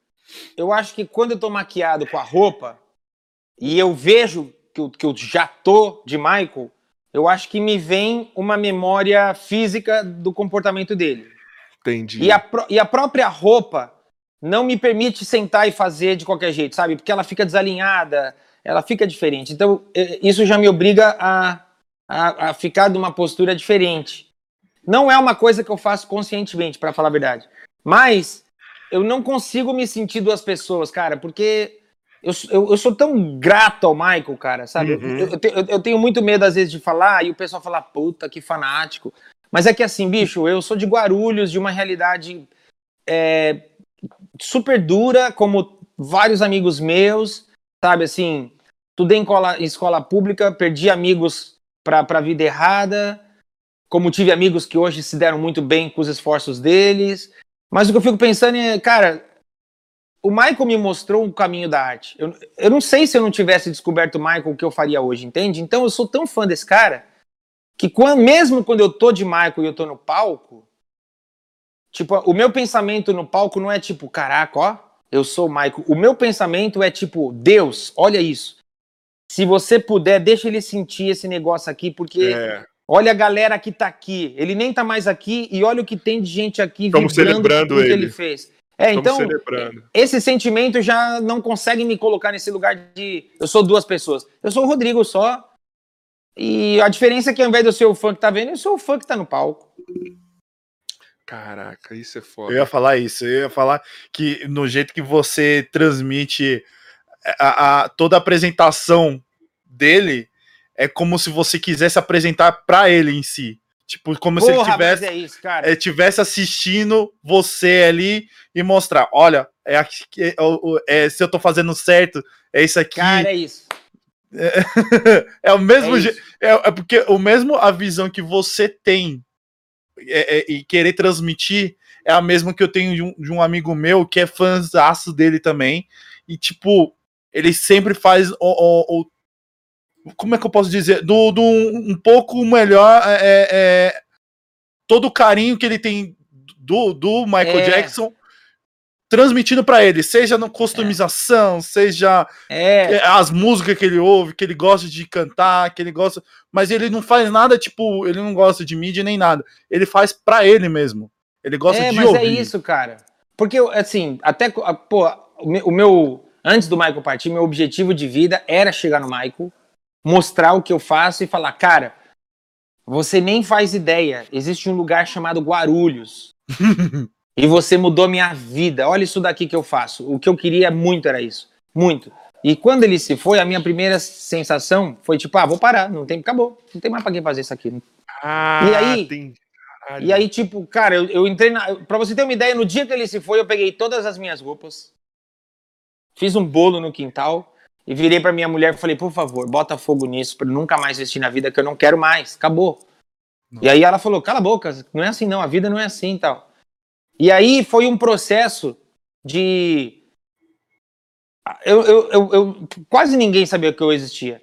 Speaker 3: Eu acho que quando eu tô maquiado com a roupa e eu vejo que eu, que eu já tô de Michael, eu acho que me vem uma memória física do comportamento dele.
Speaker 1: Entendi.
Speaker 3: E a, e a própria roupa não me permite sentar e fazer de qualquer jeito, sabe? Porque ela fica desalinhada, ela fica diferente. Então, isso já me obriga a, a, a ficar de uma postura diferente. Não é uma coisa que eu faço conscientemente, para falar a verdade. Mas eu não consigo me sentir duas pessoas, cara, porque eu, eu, eu, sou tão grato ao Michael, cara, sabe? Uhum. Eu, eu, eu, tenho muito medo, às vezes, de falar e o pessoal falar, puta, que fanático. Mas é que assim, bicho, eu sou de Guarulhos, de uma realidade é, super dura, como vários amigos meus, sabe? Assim, estudei em escola, escola pública, perdi amigos pra, pra vida errada, como tive amigos que hoje se deram muito bem com os esforços deles. Mas o que eu fico pensando é, cara, o Michael me mostrou o caminho da arte. Eu, eu não sei se eu não tivesse descoberto o Michael o que eu faria hoje, entende? Então eu sou tão fã desse cara que quando, mesmo quando eu tô de Michael e eu tô no palco, tipo, o meu pensamento no palco não é tipo, caraca, ó, eu sou o Michael. O meu pensamento é tipo, Deus, olha isso. Se você puder, deixa ele sentir esse negócio aqui, porque é. olha a galera que tá aqui. Ele nem tá mais aqui e olha o que tem de gente aqui
Speaker 1: Estamos celebrando
Speaker 3: o
Speaker 1: que
Speaker 3: ele fez. É, então, celebrando. esse sentimento já não consegue me colocar nesse lugar de eu sou duas pessoas. Eu sou o Rodrigo só. E a diferença é que ao invés de eu ser o fã que tá vendo, eu sou o fã que tá no palco.
Speaker 1: Caraca, isso é foda.
Speaker 2: Eu ia falar isso, eu ia falar que no jeito que você transmite a, a toda a apresentação dele, é como se você quisesse apresentar para ele em si. Tipo, como Porra, se ele tivesse, é isso, é, tivesse assistindo você ali e mostrar: olha, é, aqui, é, é, se eu tô fazendo certo, é isso aqui.
Speaker 3: Cara, é isso.
Speaker 2: É, *laughs* é o mesmo é, é, é, porque o mesmo a visão que você tem é, e querer transmitir é a mesma que eu tenho de um, de um amigo meu que é fãzaço dele também. E, tipo, ele sempre faz o, o, o como é que eu posso dizer? Do, do um pouco melhor. É, é, é, todo o carinho que ele tem do, do Michael é. Jackson transmitindo para ele, seja na customização, seja
Speaker 3: É,
Speaker 2: é, as músicas que ele ouve, que ele gosta de cantar, que ele gosta, mas ele não faz nada tipo, ele não gosta de mídia nem nada. Ele faz pra ele mesmo. Ele gosta
Speaker 3: é
Speaker 2: de
Speaker 3: mas
Speaker 2: ouvir.
Speaker 3: é isso, cara. Porque, assim, até, pô, o meu- o meu, antes do Michael partir, meu objetivo de vida era chegar no Michael, mostrar o que eu faço e falar, cara, você nem faz ideia, existe um lugar chamado Guarulhos. *laughs* E você mudou minha vida. Olha isso daqui que eu faço. O que eu queria muito era isso. Muito. E quando ele se foi, a minha primeira sensação foi tipo, ah, vou parar, não tem, acabou. Não tem mais pra que fazer isso aqui.
Speaker 1: Ah,
Speaker 3: E aí? E aí, tipo, cara, eu, eu entrei na. Pra você ter uma ideia, no dia que ele se foi, eu peguei todas as minhas roupas, fiz um bolo no quintal e virei pra minha mulher e falei, por favor, bota fogo nisso pra eu nunca mais vestir na vida, que eu não quero mais. Acabou. E aí ela falou, cala a boca, não é assim não, a vida não é assim e tal. E aí foi um processo de. Eu, eu, eu, eu- quase ninguém sabia que eu existia.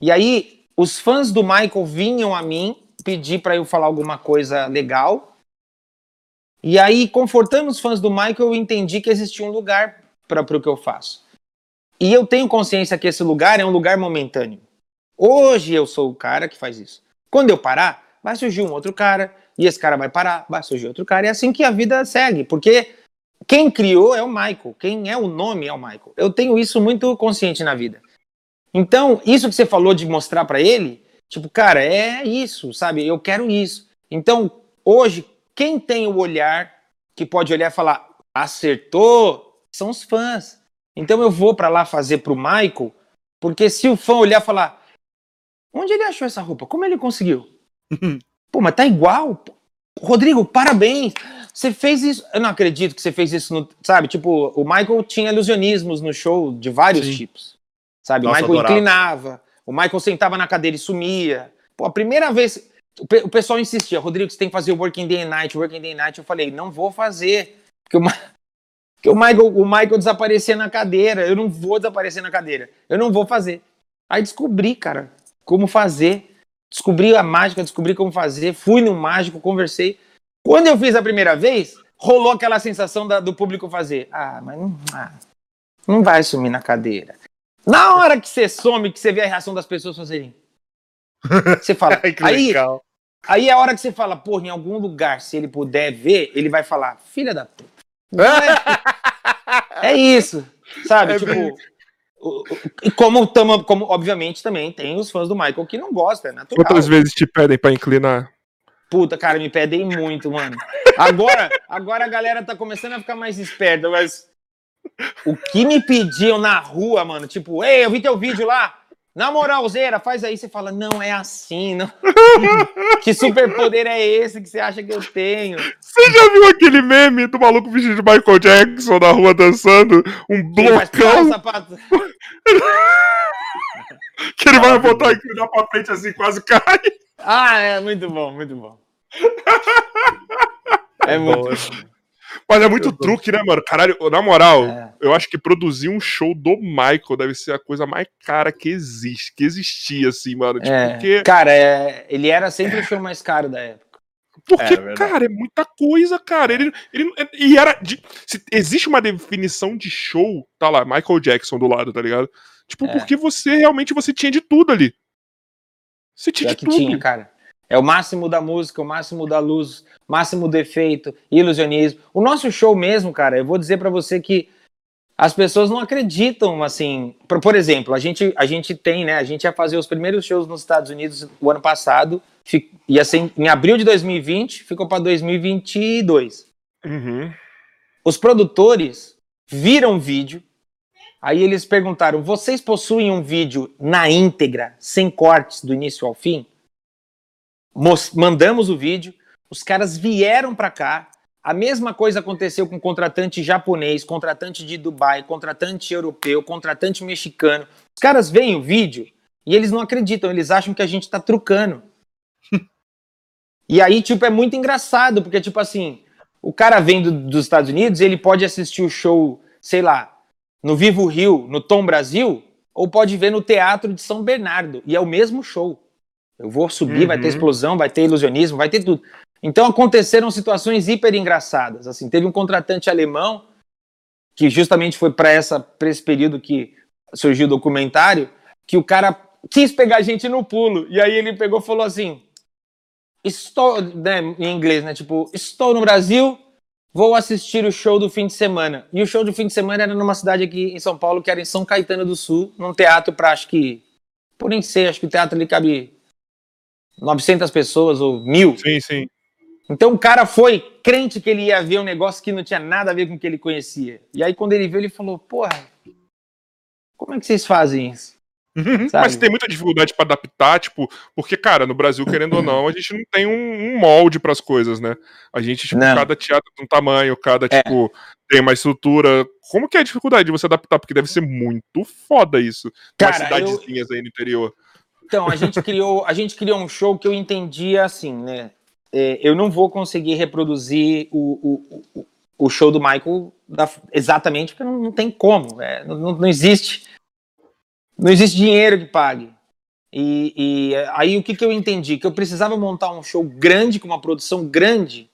Speaker 3: E aí, os fãs do Michael vinham a mim pedir pra eu falar alguma coisa legal. E aí, confortando os fãs do Michael, eu entendi que existia um lugar para o que eu faço. E eu tenho consciência que esse lugar é um lugar momentâneo. Hoje eu sou o cara que faz isso. Quando eu parar, vai surgir um outro cara, e esse cara vai parar, vai surgir outro cara, e é assim que a vida segue, porque quem criou é o Michael, quem é o nome é o Michael. Eu tenho isso muito consciente na vida. Então, isso que você falou de mostrar pra ele, tipo, cara, é isso, sabe? Eu quero isso. Então, hoje, quem tem o olhar que pode olhar e falar, acertou, são os fãs. Então eu vou pra lá fazer pro Michael, porque se o fã olhar e falar, onde ele achou essa roupa? Como ele conseguiu? *laughs* Pô, mas tá igual. Rodrigo, parabéns. Você fez isso. Eu não acredito que você fez isso no. Sabe, tipo, o Michael tinha ilusionismos no show de vários
Speaker 2: Sim.
Speaker 3: tipos. Sabe,
Speaker 2: Nossa,
Speaker 3: o Michael
Speaker 2: adorava.
Speaker 3: inclinava, o Michael sentava na cadeira e sumia. Pô, a primeira vez. O, pe- o pessoal insistia, Rodrigo, você tem que fazer o Working Day and Night, Working Day and Night. Eu falei, não vou fazer. Porque o, Ma- porque o, Michael, o Michael desaparecia na cadeira. Eu não vou desaparecer na cadeira. Eu não vou fazer. Aí descobri, cara, como fazer. Descobri a mágica, descobri como fazer. Fui no mágico, conversei. Quando eu fiz a primeira vez, rolou aquela sensação da- do público fazer. Ah, mas não, ah, não vai sumir na cadeira. Na hora que você some, que você vê a reação das pessoas fazerem. *laughs* Você fala.
Speaker 2: Ai,
Speaker 3: aí,
Speaker 2: legal.
Speaker 3: aí é a hora que você fala, porra, em algum lugar, se ele puder ver, ele vai falar, filha da puta. É, *laughs* é isso. Sabe?
Speaker 2: É
Speaker 3: tipo.
Speaker 2: bem-
Speaker 3: E como, tamo, como, obviamente, também tem os fãs do Michael que não gostam, é natural.
Speaker 1: Quantas vezes te pedem pra inclinar?
Speaker 3: Puta, cara, me pedem muito, mano. Agora, agora a galera tá começando a ficar mais esperta, mas o que me pediam na rua, mano, tipo, ei, eu vi teu vídeo lá. Na moralzeira, faz aí, você fala, não é assim, não. *laughs* que superpoder é esse que você acha que eu tenho?
Speaker 1: Você já viu aquele meme do maluco vestido de Michael Jackson na rua dançando? Um blocão *laughs* que ele vai botar e inclinar pra frente assim, quase cai.
Speaker 3: Ah, é muito bom, muito bom. *laughs* É muito
Speaker 2: bom,
Speaker 3: bom.
Speaker 1: Mas é muito truque, né, mano? Caralho, na moral,
Speaker 3: É.
Speaker 1: eu acho que produzir um show do Michael deve ser a coisa mais cara que existe, que existia, assim, mano. Tipo,
Speaker 3: É.
Speaker 1: porque,
Speaker 3: Cara, é, ele era sempre o show mais caro da época.
Speaker 1: porque
Speaker 2: É, verdade.
Speaker 1: cara, é muita coisa, cara. Ele, ele, e era. de- se existe uma definição de show, tá lá, Michael Jackson do lado, tá ligado? Tipo,
Speaker 3: É.
Speaker 1: porque você realmente você tinha de tudo ali. Você tinha
Speaker 3: Pior
Speaker 1: de
Speaker 3: que
Speaker 1: tudo.
Speaker 3: tinha, cara. É o máximo da música, o máximo da luz, máximo do efeito, ilusionismo. O nosso show mesmo, cara, eu vou dizer pra você que as pessoas não acreditam, assim. Por, por exemplo, a gente, a gente tem, né? A gente ia fazer os primeiros shows nos Estados Unidos o ano passado, fi- ia ser em, abril de 2020, ficou pra 2022.
Speaker 1: Uhum.
Speaker 3: Os produtores viram o vídeo, aí eles perguntaram: vocês possuem um vídeo na íntegra, sem cortes, do início ao fim? Mos- mandamos o vídeo, os caras vieram pra cá. A mesma coisa aconteceu com contratante japonês, contratante de Dubai, contratante europeu, contratante mexicano. Os caras veem o vídeo e eles não acreditam, eles acham que a gente tá trucando. *laughs* e aí, tipo, é muito engraçado, porque, tipo assim, o cara vem do- dos Estados Unidos, ele pode assistir o show, sei lá, no Vivo Rio, no Tom Brasil, ou pode ver no Teatro de São Bernardo, e é o mesmo show. Eu vou subir, vai ter
Speaker 1: Uhum.
Speaker 3: explosão, vai ter ilusionismo, vai ter tudo. Então aconteceram situações hiper engraçadas. Assim, teve um contratante alemão que justamente foi para essa pra esse período que surgiu o documentário, que o cara quis pegar a gente no pulo. E aí ele pegou e falou assim: Estou, né, em inglês, né? Tipo, estou no Brasil, vou assistir o show do fim de semana. E o show do fim de semana era numa cidade aqui em São Paulo, que era em São Caetano do Sul, num teatro para acho que. Por nem sei, acho que o teatro ali cabe 900 pessoas ou mil.
Speaker 1: Sim, sim.
Speaker 3: Então o cara foi crente que ele ia ver um negócio que não tinha nada a ver com o que ele conhecia. E aí quando ele viu, ele falou: Porra, como é que vocês fazem isso?
Speaker 1: Uhum. Mas tem muita dificuldade para adaptar, tipo, porque, cara, no Brasil, querendo ou não, a gente não tem um, um molde para as coisas, né? A gente, tipo, não. cada teatro tem um tamanho, cada, é. tipo, tem uma estrutura. Como que é a dificuldade de você adaptar? Porque deve ser muito foda isso.
Speaker 3: Cara,
Speaker 1: cidadezinhas eu... aí no interior.
Speaker 3: Então, a gente criou, a gente criou um show que eu entendia assim, né? É, eu não vou conseguir reproduzir o, o, o show do Michael da, exatamente, porque não, não tem como, é, não, não existe não existe dinheiro que pague. E, e, aí o que, que eu entendi? Que eu precisava montar um show grande, com uma produção grande,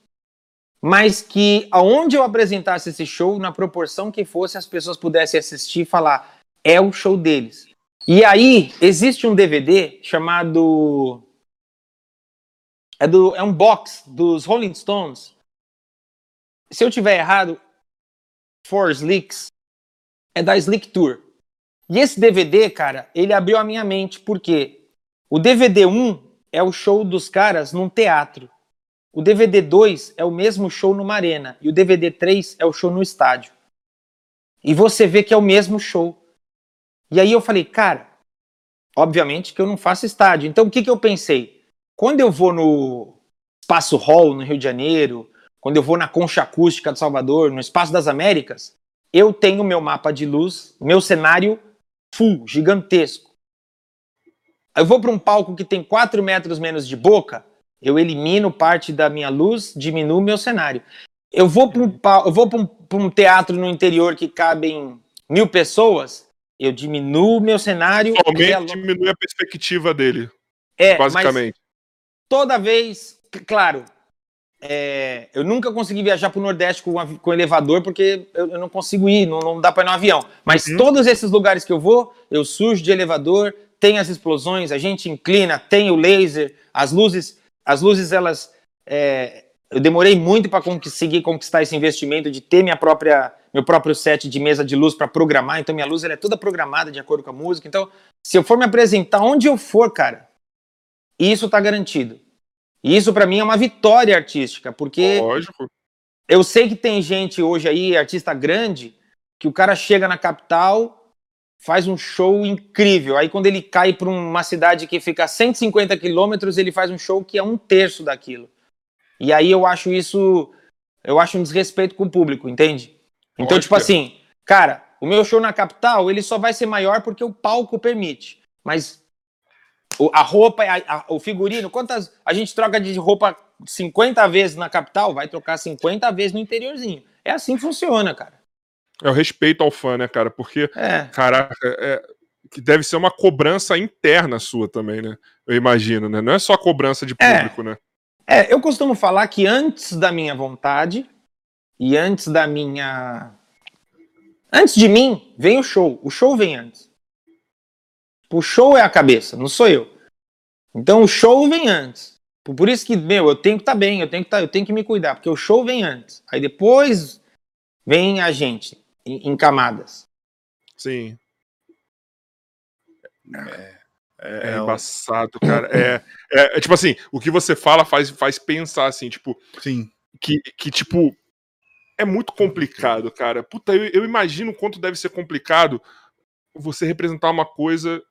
Speaker 3: mas que aonde eu apresentasse esse show, na proporção que fosse, as pessoas pudessem assistir e falar, é o show deles. E aí existe um DVD chamado. É, do, é um box dos Rolling Stones. Se eu tiver errado, For Slicks, é da Slick Tour. E esse DVD, cara, ele abriu a minha mente, porque o DVD 1 é o show dos caras num teatro. O DVD 2 é o mesmo show numa arena. E o DVD 3 é o show no estádio. E você vê que é o mesmo show. E aí eu falei, cara, obviamente que eu não faço estádio. Então o que, que eu pensei? Quando eu vou no Espaço Hall, no Rio de Janeiro, quando eu vou na Concha Acústica de Salvador, no Espaço das Américas, eu tenho meu mapa de luz, meu cenário full, gigantesco. Eu vou para um palco que tem 4 metros menos de boca, eu elimino parte da minha luz, diminuo meu cenário. Eu vou para um, um, um teatro no interior que cabem mil pessoas, eu diminuo meu cenário.
Speaker 1: Somente diminui a perspectiva dele.
Speaker 3: É, basicamente. toda vez, claro, é, eu nunca consegui viajar para o Nordeste com, com elevador porque eu, eu, não consigo ir, não, não dá para ir no avião. Mas uhum. todos esses lugares que eu vou, eu surjo de elevador, tem as explosões, a gente inclina, tem o laser, as luzes, as luzes elas, é, eu demorei muito para conseguir conquistar esse investimento de ter minha própria, meu próprio set de mesa de luz para programar. Então minha luz ela é toda programada de acordo com a música. Então se eu for me apresentar onde eu for, cara, isso está garantido. E isso para mim é uma vitória artística, porque
Speaker 1: Lógico.
Speaker 3: eu sei que tem gente hoje aí, artista grande, que o cara chega na capital, faz um show incrível. Aí quando ele cai para uma cidade que fica a 150 quilômetros, ele faz um show que é um terço daquilo. E aí eu acho isso, eu acho um desrespeito com o público, entende? Então, tipo assim, cara, o meu show na capital, ele só vai ser maior porque o palco permite. Mas a roupa, a, a, o figurino, quantas. A gente troca de roupa 50 vezes na capital, vai trocar 50 vezes no interiorzinho. É assim que funciona, cara.
Speaker 1: É o respeito ao fã, né, cara? Porque, é. caraca, é, que deve ser uma cobrança interna sua também, né? Eu imagino, né? Não é só cobrança de é. público,
Speaker 3: é.
Speaker 1: né?
Speaker 3: É, eu costumo falar que antes da minha vontade e antes da minha. Antes de mim, vem o show. O show vem antes. O show é a cabeça, não sou eu. Então o show vem antes. Por isso que, meu, eu tenho que estar tá bem, eu tenho que tá, eu tenho que me cuidar, porque o show vem antes. Aí depois vem a gente em, em camadas.
Speaker 1: Sim. É, é, é embaçado, cara. É, é, é, tipo assim, o que você fala faz, faz pensar assim, tipo,
Speaker 2: sim,
Speaker 1: que, que tipo é muito complicado, cara. Puta, eu, eu imagino o quanto deve ser complicado você representar uma coisa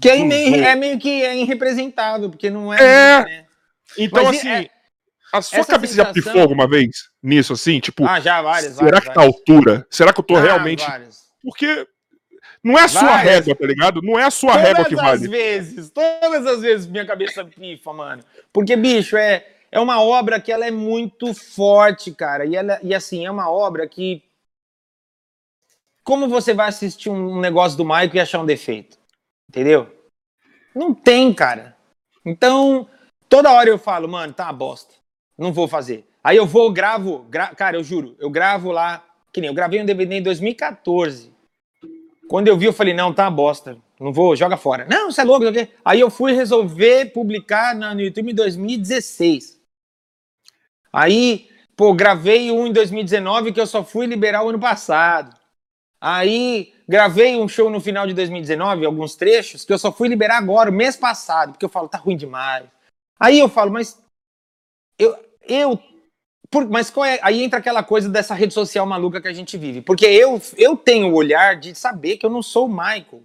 Speaker 3: que é meio, é meio que é irrepresentável, porque não é.
Speaker 1: É. Né? Então, Mas, assim, é, a sua cabeça sensação... já pifou alguma vez nisso, assim? Tipo,
Speaker 3: ah, já, várias.
Speaker 1: Será
Speaker 3: várias,
Speaker 1: que tá à altura? Será que eu tô ah, realmente. Várias. Porque não é a sua várias. régua, tá ligado? Não é a sua todas régua que vale.
Speaker 3: Todas as vezes, todas as vezes minha cabeça pifa, mano. Porque, bicho, é, é uma obra que ela é muito forte, cara. E, ela, e assim, é uma obra que. Como você vai assistir um negócio do Michael e achar um defeito? Entendeu? Não tem, cara. Então, toda hora eu falo, mano, tá uma bosta. Não vou fazer. Aí eu vou, gravo, gra... cara, eu juro, eu gravo lá Que nem eu gravei um DVD em 2014. Quando eu vi, eu falei, não, tá uma bosta. Não vou, joga fora. Não, você é louco, Aí eu fui resolver publicar no YouTube em 2016. Aí, pô, gravei um em 2019 que eu só fui liberar o ano passado. Aí gravei um show no final de 2019, alguns trechos, que eu só fui liberar agora, mês passado, porque eu falo, tá ruim demais. Aí eu falo, mas eu, eu por, mas qual é? Aí entra aquela coisa dessa rede social maluca que a gente vive. Porque eu, eu tenho o olhar de saber que eu não sou o Michael.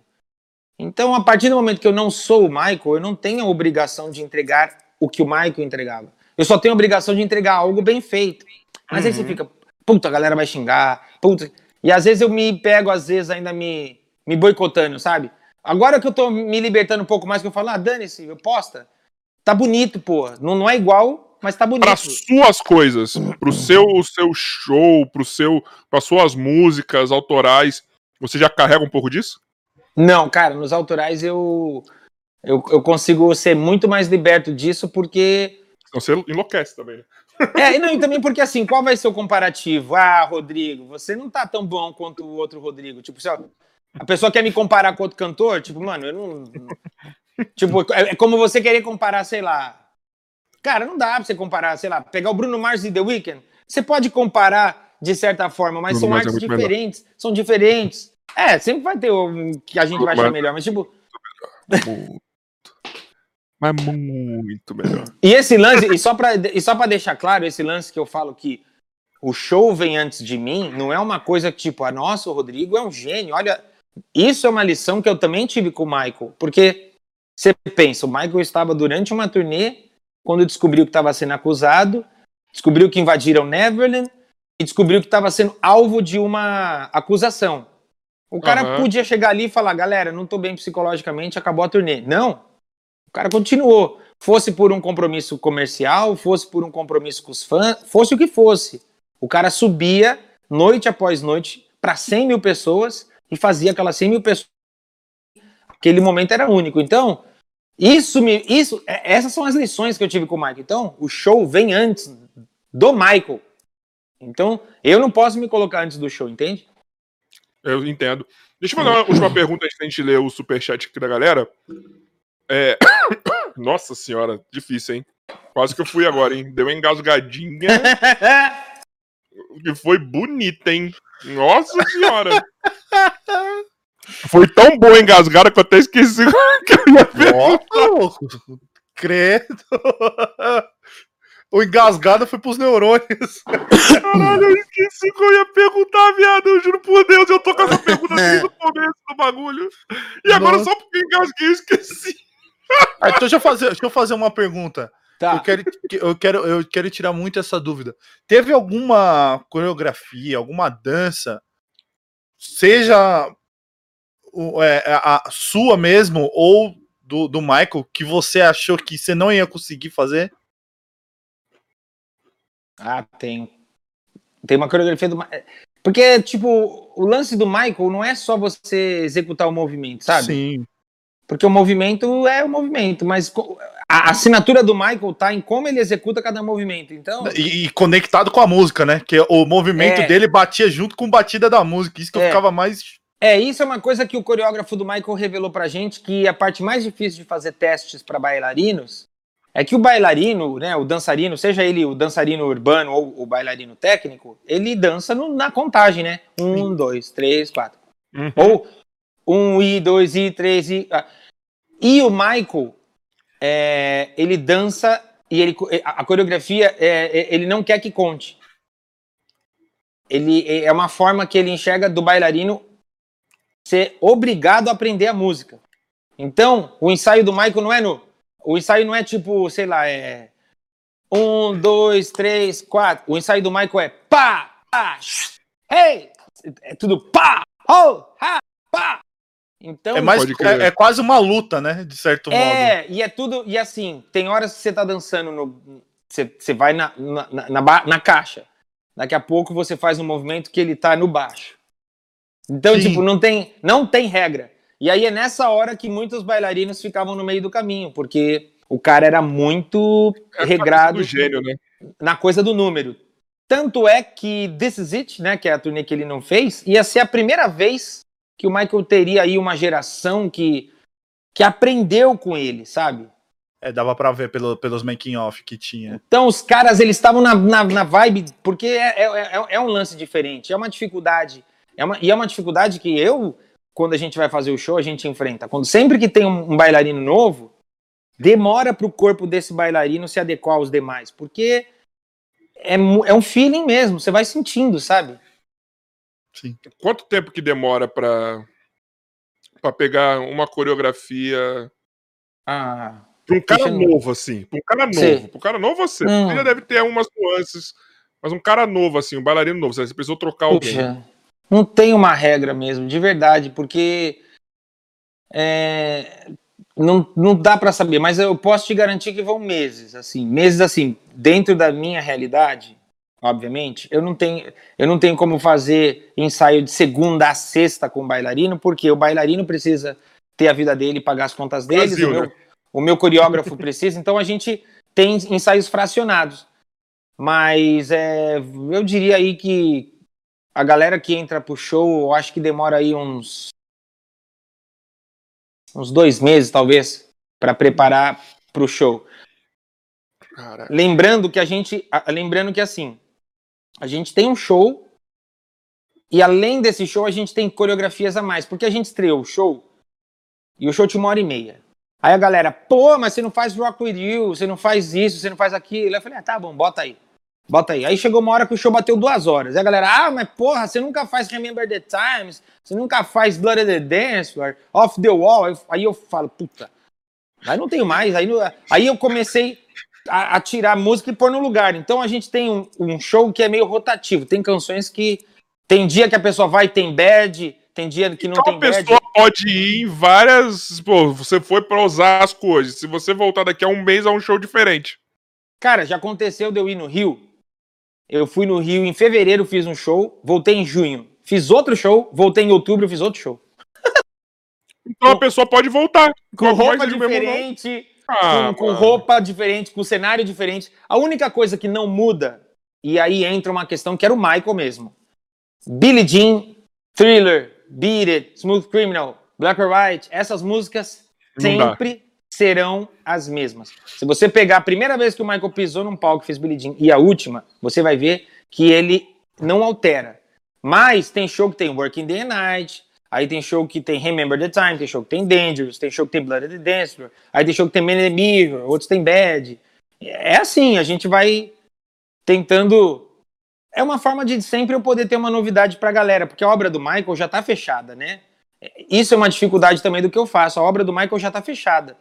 Speaker 3: Então, a partir do momento que eu não sou o Michael, eu não tenho a obrigação de entregar o que o Michael entregava. Eu só tenho a obrigação de entregar algo bem feito. Mas uhum. aí você uhum. fica, puta, a galera vai xingar, puta. E às vezes eu me pego, às vezes, ainda me, me boicotando, sabe? Agora que eu tô me libertando um pouco mais, que eu falo, ah, dane-se, posta. Tá bonito, pô. Não, não é igual mas tá bonito.
Speaker 1: Para suas coisas, pro seu, seu show, pro seu, para suas músicas autorais, você já carrega um pouco disso?
Speaker 3: Não, cara, nos autorais eu, eu, eu consigo ser muito mais liberto disso porque.
Speaker 1: Você enlouquece também, né?
Speaker 3: É, e, não, e também porque assim, qual vai ser o comparativo? Ah, Rodrigo, você não tá tão bom quanto o outro Rodrigo. Tipo, se a pessoa quer me comparar com outro cantor, tipo, mano, eu não. *laughs* Tipo, é, é como você querer comparar, sei lá, Cara, não dá pra você comparar, sei lá, pegar o Bruno Mars e The Weeknd. Você pode comparar de certa forma, mas Bruno são Mars é artes é diferentes. Melhor. São diferentes. É, sempre vai ter o que a gente vai achar melhor, mas tipo.
Speaker 1: Mas muito melhor.
Speaker 3: E esse lance, e só, pra, e só pra deixar claro, esse lance que eu falo que o show vem antes de mim, não é uma coisa que, tipo, ah, nossa, o Rodrigo é um gênio. Olha, isso é uma lição que eu também tive com o Michael. Porque você pensa, o Michael estava durante uma turnê quando descobriu que estava sendo acusado, descobriu que invadiram Neverland e descobriu que estava sendo alvo de uma acusação. O cara uhum. podia chegar ali e falar, galera, não estou bem psicologicamente, acabou a turnê. Não. O cara continuou. Fosse por um compromisso comercial, fosse por um compromisso com os fãs, fosse o que fosse. O cara subia noite após noite para 100 mil pessoas e fazia aquelas 100 mil pessoas. Aquele momento era único. Então, isso me. Isso, é, essas são as lições que eu tive com o Michael. Então, o show vem antes do Michael. Então, eu não posso me colocar antes do show, entende?
Speaker 1: Eu entendo. Deixa eu fazer uma última pergunta antes da gente ler o superchat aqui da galera. É... *coughs* Nossa senhora, difícil, hein? Quase que eu fui agora, hein? Deu uma engasgadinha. que foi bonita, hein? Nossa senhora! Foi tão boa engasgada que eu até esqueci *laughs* que eu ia
Speaker 2: perguntar. Credo. O engasgado foi pros neurônios.
Speaker 1: Caralho, eu esqueci que eu ia perguntar, viado. Eu juro por Deus, eu tô com essa pergunta desde o começo do bagulho. E agora Nossa. só porque engasguei eu esqueci.
Speaker 2: Ah, então deixa eu, fazer, deixa eu fazer uma pergunta. Tá. Eu, quero, eu, quero, eu quero tirar muito essa dúvida. Teve alguma coreografia, alguma dança, seja é, a sua mesmo ou do, do Michael que você achou que você não ia conseguir fazer?
Speaker 3: Ah, tem. Tem uma coreografia do Porque, tipo, o lance do Michael não é só você executar o movimento, sabe?
Speaker 2: Sim.
Speaker 3: Porque o movimento é o movimento, mas a assinatura do Michael tá em como ele executa cada movimento. Então.
Speaker 2: E, e conectado com a música, né? Que o movimento é... dele batia junto com a batida da música. Isso que é. eu ficava mais
Speaker 3: é, isso é uma coisa que o coreógrafo do Michael revelou pra gente, que a parte mais difícil de fazer testes para bailarinos é que o bailarino, né, o dançarino, seja ele o dançarino urbano ou o bailarino técnico, ele dança no, na contagem, né? Um, dois, três, quatro. Uhum. Ou um e dois e três e. Ah. E o Michael, é, ele dança e ele, a coreografia, é, é, ele não quer que conte. Ele é uma forma que ele enxerga do bailarino ser obrigado a aprender a música. Então, o ensaio do Michael não é no. O ensaio não é tipo, sei lá, é. Um, dois, três, quatro. O ensaio do Michael é pá, pá, hey! É tudo pá, oh, ha, pá.
Speaker 2: Então, é, mais, é, é, quase uma luta, né? De certo
Speaker 3: é,
Speaker 2: modo.
Speaker 3: É, e é tudo. E assim, tem horas que você tá dançando no. Você, você vai na, na, na, na caixa. Daqui a pouco você faz um movimento que ele tá no baixo. Então, Sim. tipo, não tem, não tem regra. E aí é nessa hora que muitos bailarinos ficavam no meio do caminho, porque o cara era muito é regrado
Speaker 1: gênio, né?
Speaker 3: na coisa do número. tanto é que This Is It, né, que é a turnê que ele não fez, ia ser a primeira vez que o Michael teria aí uma geração que, que aprendeu com ele, sabe?
Speaker 2: É, dava pra ver pelo, pelos making-off que tinha.
Speaker 3: Então os caras, eles estavam na, na, na, vibe, porque é, é, é, é, um lance diferente, é uma dificuldade, é uma, e é uma dificuldade que eu, quando a gente vai fazer o show, a gente enfrenta. Quando sempre que tem um, um bailarino novo, demora para o corpo desse bailarino se adequar aos demais, porque é, é um feeling mesmo, você vai sentindo, sabe?
Speaker 1: Sim. Quanto tempo que demora para para pegar uma coreografia
Speaker 3: ah,
Speaker 1: para um cara novo assim, para um cara novo, para um cara novo você, hum. já deve ter umas nuances, mas um cara novo assim, um bailarino novo, você precisou trocar alguém. Puxa,
Speaker 3: não tem uma regra mesmo, de verdade, porque é, não, não dá para saber, mas eu posso te garantir que vão meses, assim, meses assim, dentro da minha realidade, obviamente, eu não tenho, eu não tenho como fazer ensaio de segunda a sexta com o bailarino, porque o bailarino precisa ter a vida dele, pagar as contas dele, o, meu, né? o meu coreógrafo precisa, então a gente tem ensaios fracionados. Mas é, eu diria aí que a galera que entra pro show, eu acho que demora aí uns uns dois meses, talvez, para preparar para o show. Caraca. Lembrando que a gente, lembrando que assim, a gente tem um show e além desse show a gente tem coreografias a mais, porque a gente estreou o show e o show tinha uma hora e meia. Aí a galera, pô, mas você não faz Rock With You, você não faz isso, você não faz aquilo. Eu falei, ah, tá bom, bota aí. Bota aí. Aí chegou uma hora que o show bateu duas horas. Aí a galera, ah, mas porra, você nunca faz Remember the Times, você nunca faz Blood of the Dance Off the Wall. Aí eu falo, puta, aí não tenho mais. Aí, aí eu comecei a, a, tirar música e pôr no lugar. Então a gente tem um, um, show que é meio rotativo. Tem canções que. Tem dia que a pessoa vai tem bad, tem dia que não então tem bad.
Speaker 1: A pessoa pode ir em várias. Pô, você foi pra usar as coisas. Se você voltar daqui a um mês, é um show diferente.
Speaker 3: Cara, já aconteceu de eu ir no Rio eu fui no Rio em fevereiro, fiz um show, voltei em junho, fiz outro show, voltei em outubro, fiz outro show. *laughs*
Speaker 1: Então a pessoa pode voltar.
Speaker 3: Com roupa diferente, ah, com, com roupa diferente, com cenário diferente. A única coisa que não muda, e aí entra uma questão que era o Michael mesmo. Billie Jean, Thriller, Beat It, Smooth Criminal, Black or White, essas músicas sempre serão as mesmas. Se você pegar a primeira vez que o Michael pisou num palco e fez Billie Jean e a última, você vai ver que ele não altera. Mas tem show que tem Working Day and Night, aí tem show que tem Remember the Time, tem show que tem Dangerous, tem show que tem Blood of the Dance Floor, aí tem show que tem Man the Mirror, outros tem Bad. É assim, a gente vai tentando... É uma forma de sempre eu poder ter uma novidade pra galera, porque a obra do Michael já tá fechada, né? Isso é uma dificuldade também do que eu faço. A obra do Michael já tá fechada.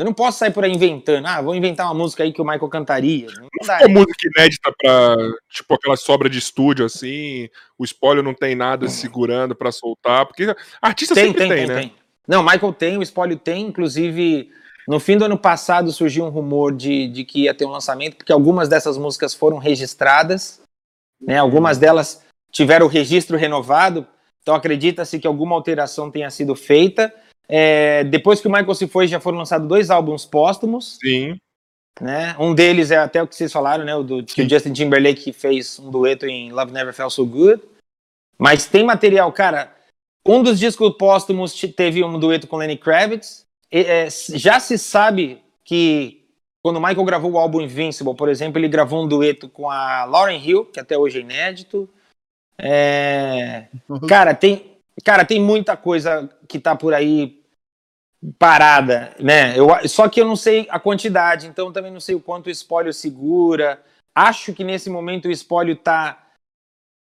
Speaker 3: Eu não posso sair por aí inventando. Ah, vou inventar uma música aí que o Michael cantaria. Não
Speaker 1: dá. Uma música inédita pra, tipo, aquela sobra de estúdio, assim. O spoiler não tem nada segurando pra soltar. Porque artista tem, sempre tem, tem, tem né? Tem.
Speaker 3: Não, Michael tem, o spoiler tem. Inclusive, no fim do ano passado surgiu um rumor de, de que ia ter um lançamento, porque algumas dessas músicas foram registradas. Né? Algumas delas tiveram o registro renovado. Então acredita-se que alguma alteração tenha sido feita. É, depois que o Michael se foi, já foram lançados dois álbuns póstumos.
Speaker 1: Sim.
Speaker 3: Né? Um deles é até o que vocês falaram, né? O do, que o Justin Timberlake fez um dueto em Love Never Felt So Good. Mas tem material, cara. Um dos discos póstumos teve um dueto com Lenny Kravitz. E, é, já se sabe que quando o Michael gravou o álbum Invincible, por exemplo, ele gravou um dueto com a Lauren Hill, que até hoje é inédito. É... *laughs* Cara, tem, cara, tem muita coisa que tá por aí parada, né? Eu, só que eu não sei a quantidade, então também não sei o quanto o espólio segura. Acho que nesse momento o espólio tá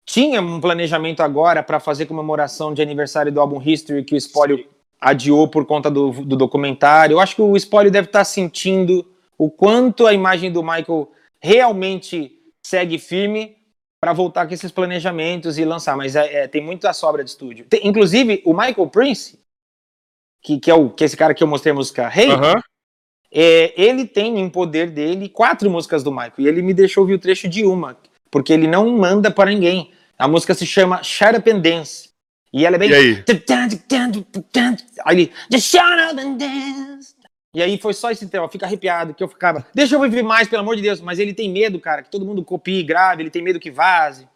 Speaker 3: tinha um planejamento agora para fazer comemoração de aniversário do álbum History que o espólio adiou por conta do, do documentário. Eu acho que o espólio deve estar tá sentindo o quanto a imagem do Michael realmente segue firme para voltar com esses planejamentos e lançar, mas é, é, tem muita sobra de estúdio. Tem, inclusive, o Michael Prince, que, que é o que é esse cara que eu mostrei a música Hey, uhum. é, ele tem em poder dele quatro músicas do Michael. E ele me deixou ouvir o trecho de uma, porque ele não manda para ninguém. A música se chama Shut Up and Dance. E ela é bem.
Speaker 1: E aí?
Speaker 3: Aí ele. Just shut up and dance. E aí foi só esse tema, fica arrepiado, que eu ficava, deixa eu viver mais, pelo amor de Deus, mas ele tem medo, cara, que todo mundo copie e grave, ele tem medo que vaze.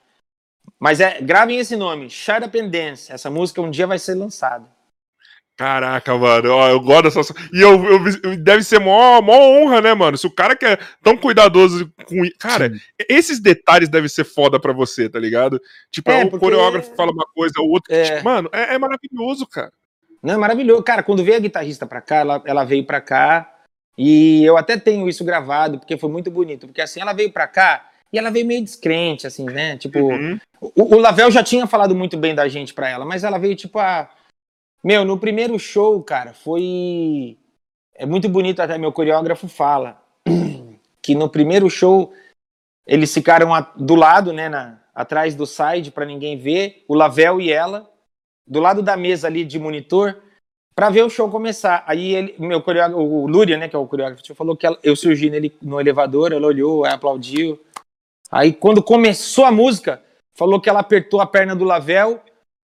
Speaker 3: Mas é, gravem esse nome, Shut Up and Dance, essa música um dia vai ser lançada.
Speaker 1: Caraca, mano, ó, eu gosto dessa. E eu, eu, deve ser mó, mó honra, né, mano? Se o cara que é tão cuidadoso com. Cara, Sim. esses detalhes devem ser foda pra você, tá ligado? Tipo, é, o porque... coreógrafo fala uma coisa, o outro. É... Tipo, mano, é, é, maravilhoso, cara.
Speaker 3: Não, é maravilhoso. Cara, quando veio a guitarrista pra cá, ela, ela veio pra cá. E eu até tenho isso gravado, porque foi muito bonito. Porque assim, ela veio pra cá e ela veio meio descrente, assim, né? Tipo, uhum. o, o Lavel já tinha falado muito bem da gente pra ela, mas ela veio, tipo, a. Ah, meu, no primeiro show, cara, foi. É muito bonito, até meu coreógrafo fala *clears throat* que no primeiro show eles ficaram do lado, né, na, atrás do side para ninguém ver, o Lavel e ela, do lado da mesa ali de monitor, para ver o show começar. Aí ele, meu coreógrafo, o Lúria, né, que é o coreógrafo, falou que ela, eu surgi nele no elevador, ela olhou, aplaudiu. Aí quando começou a música, falou que ela apertou a perna do Lavel,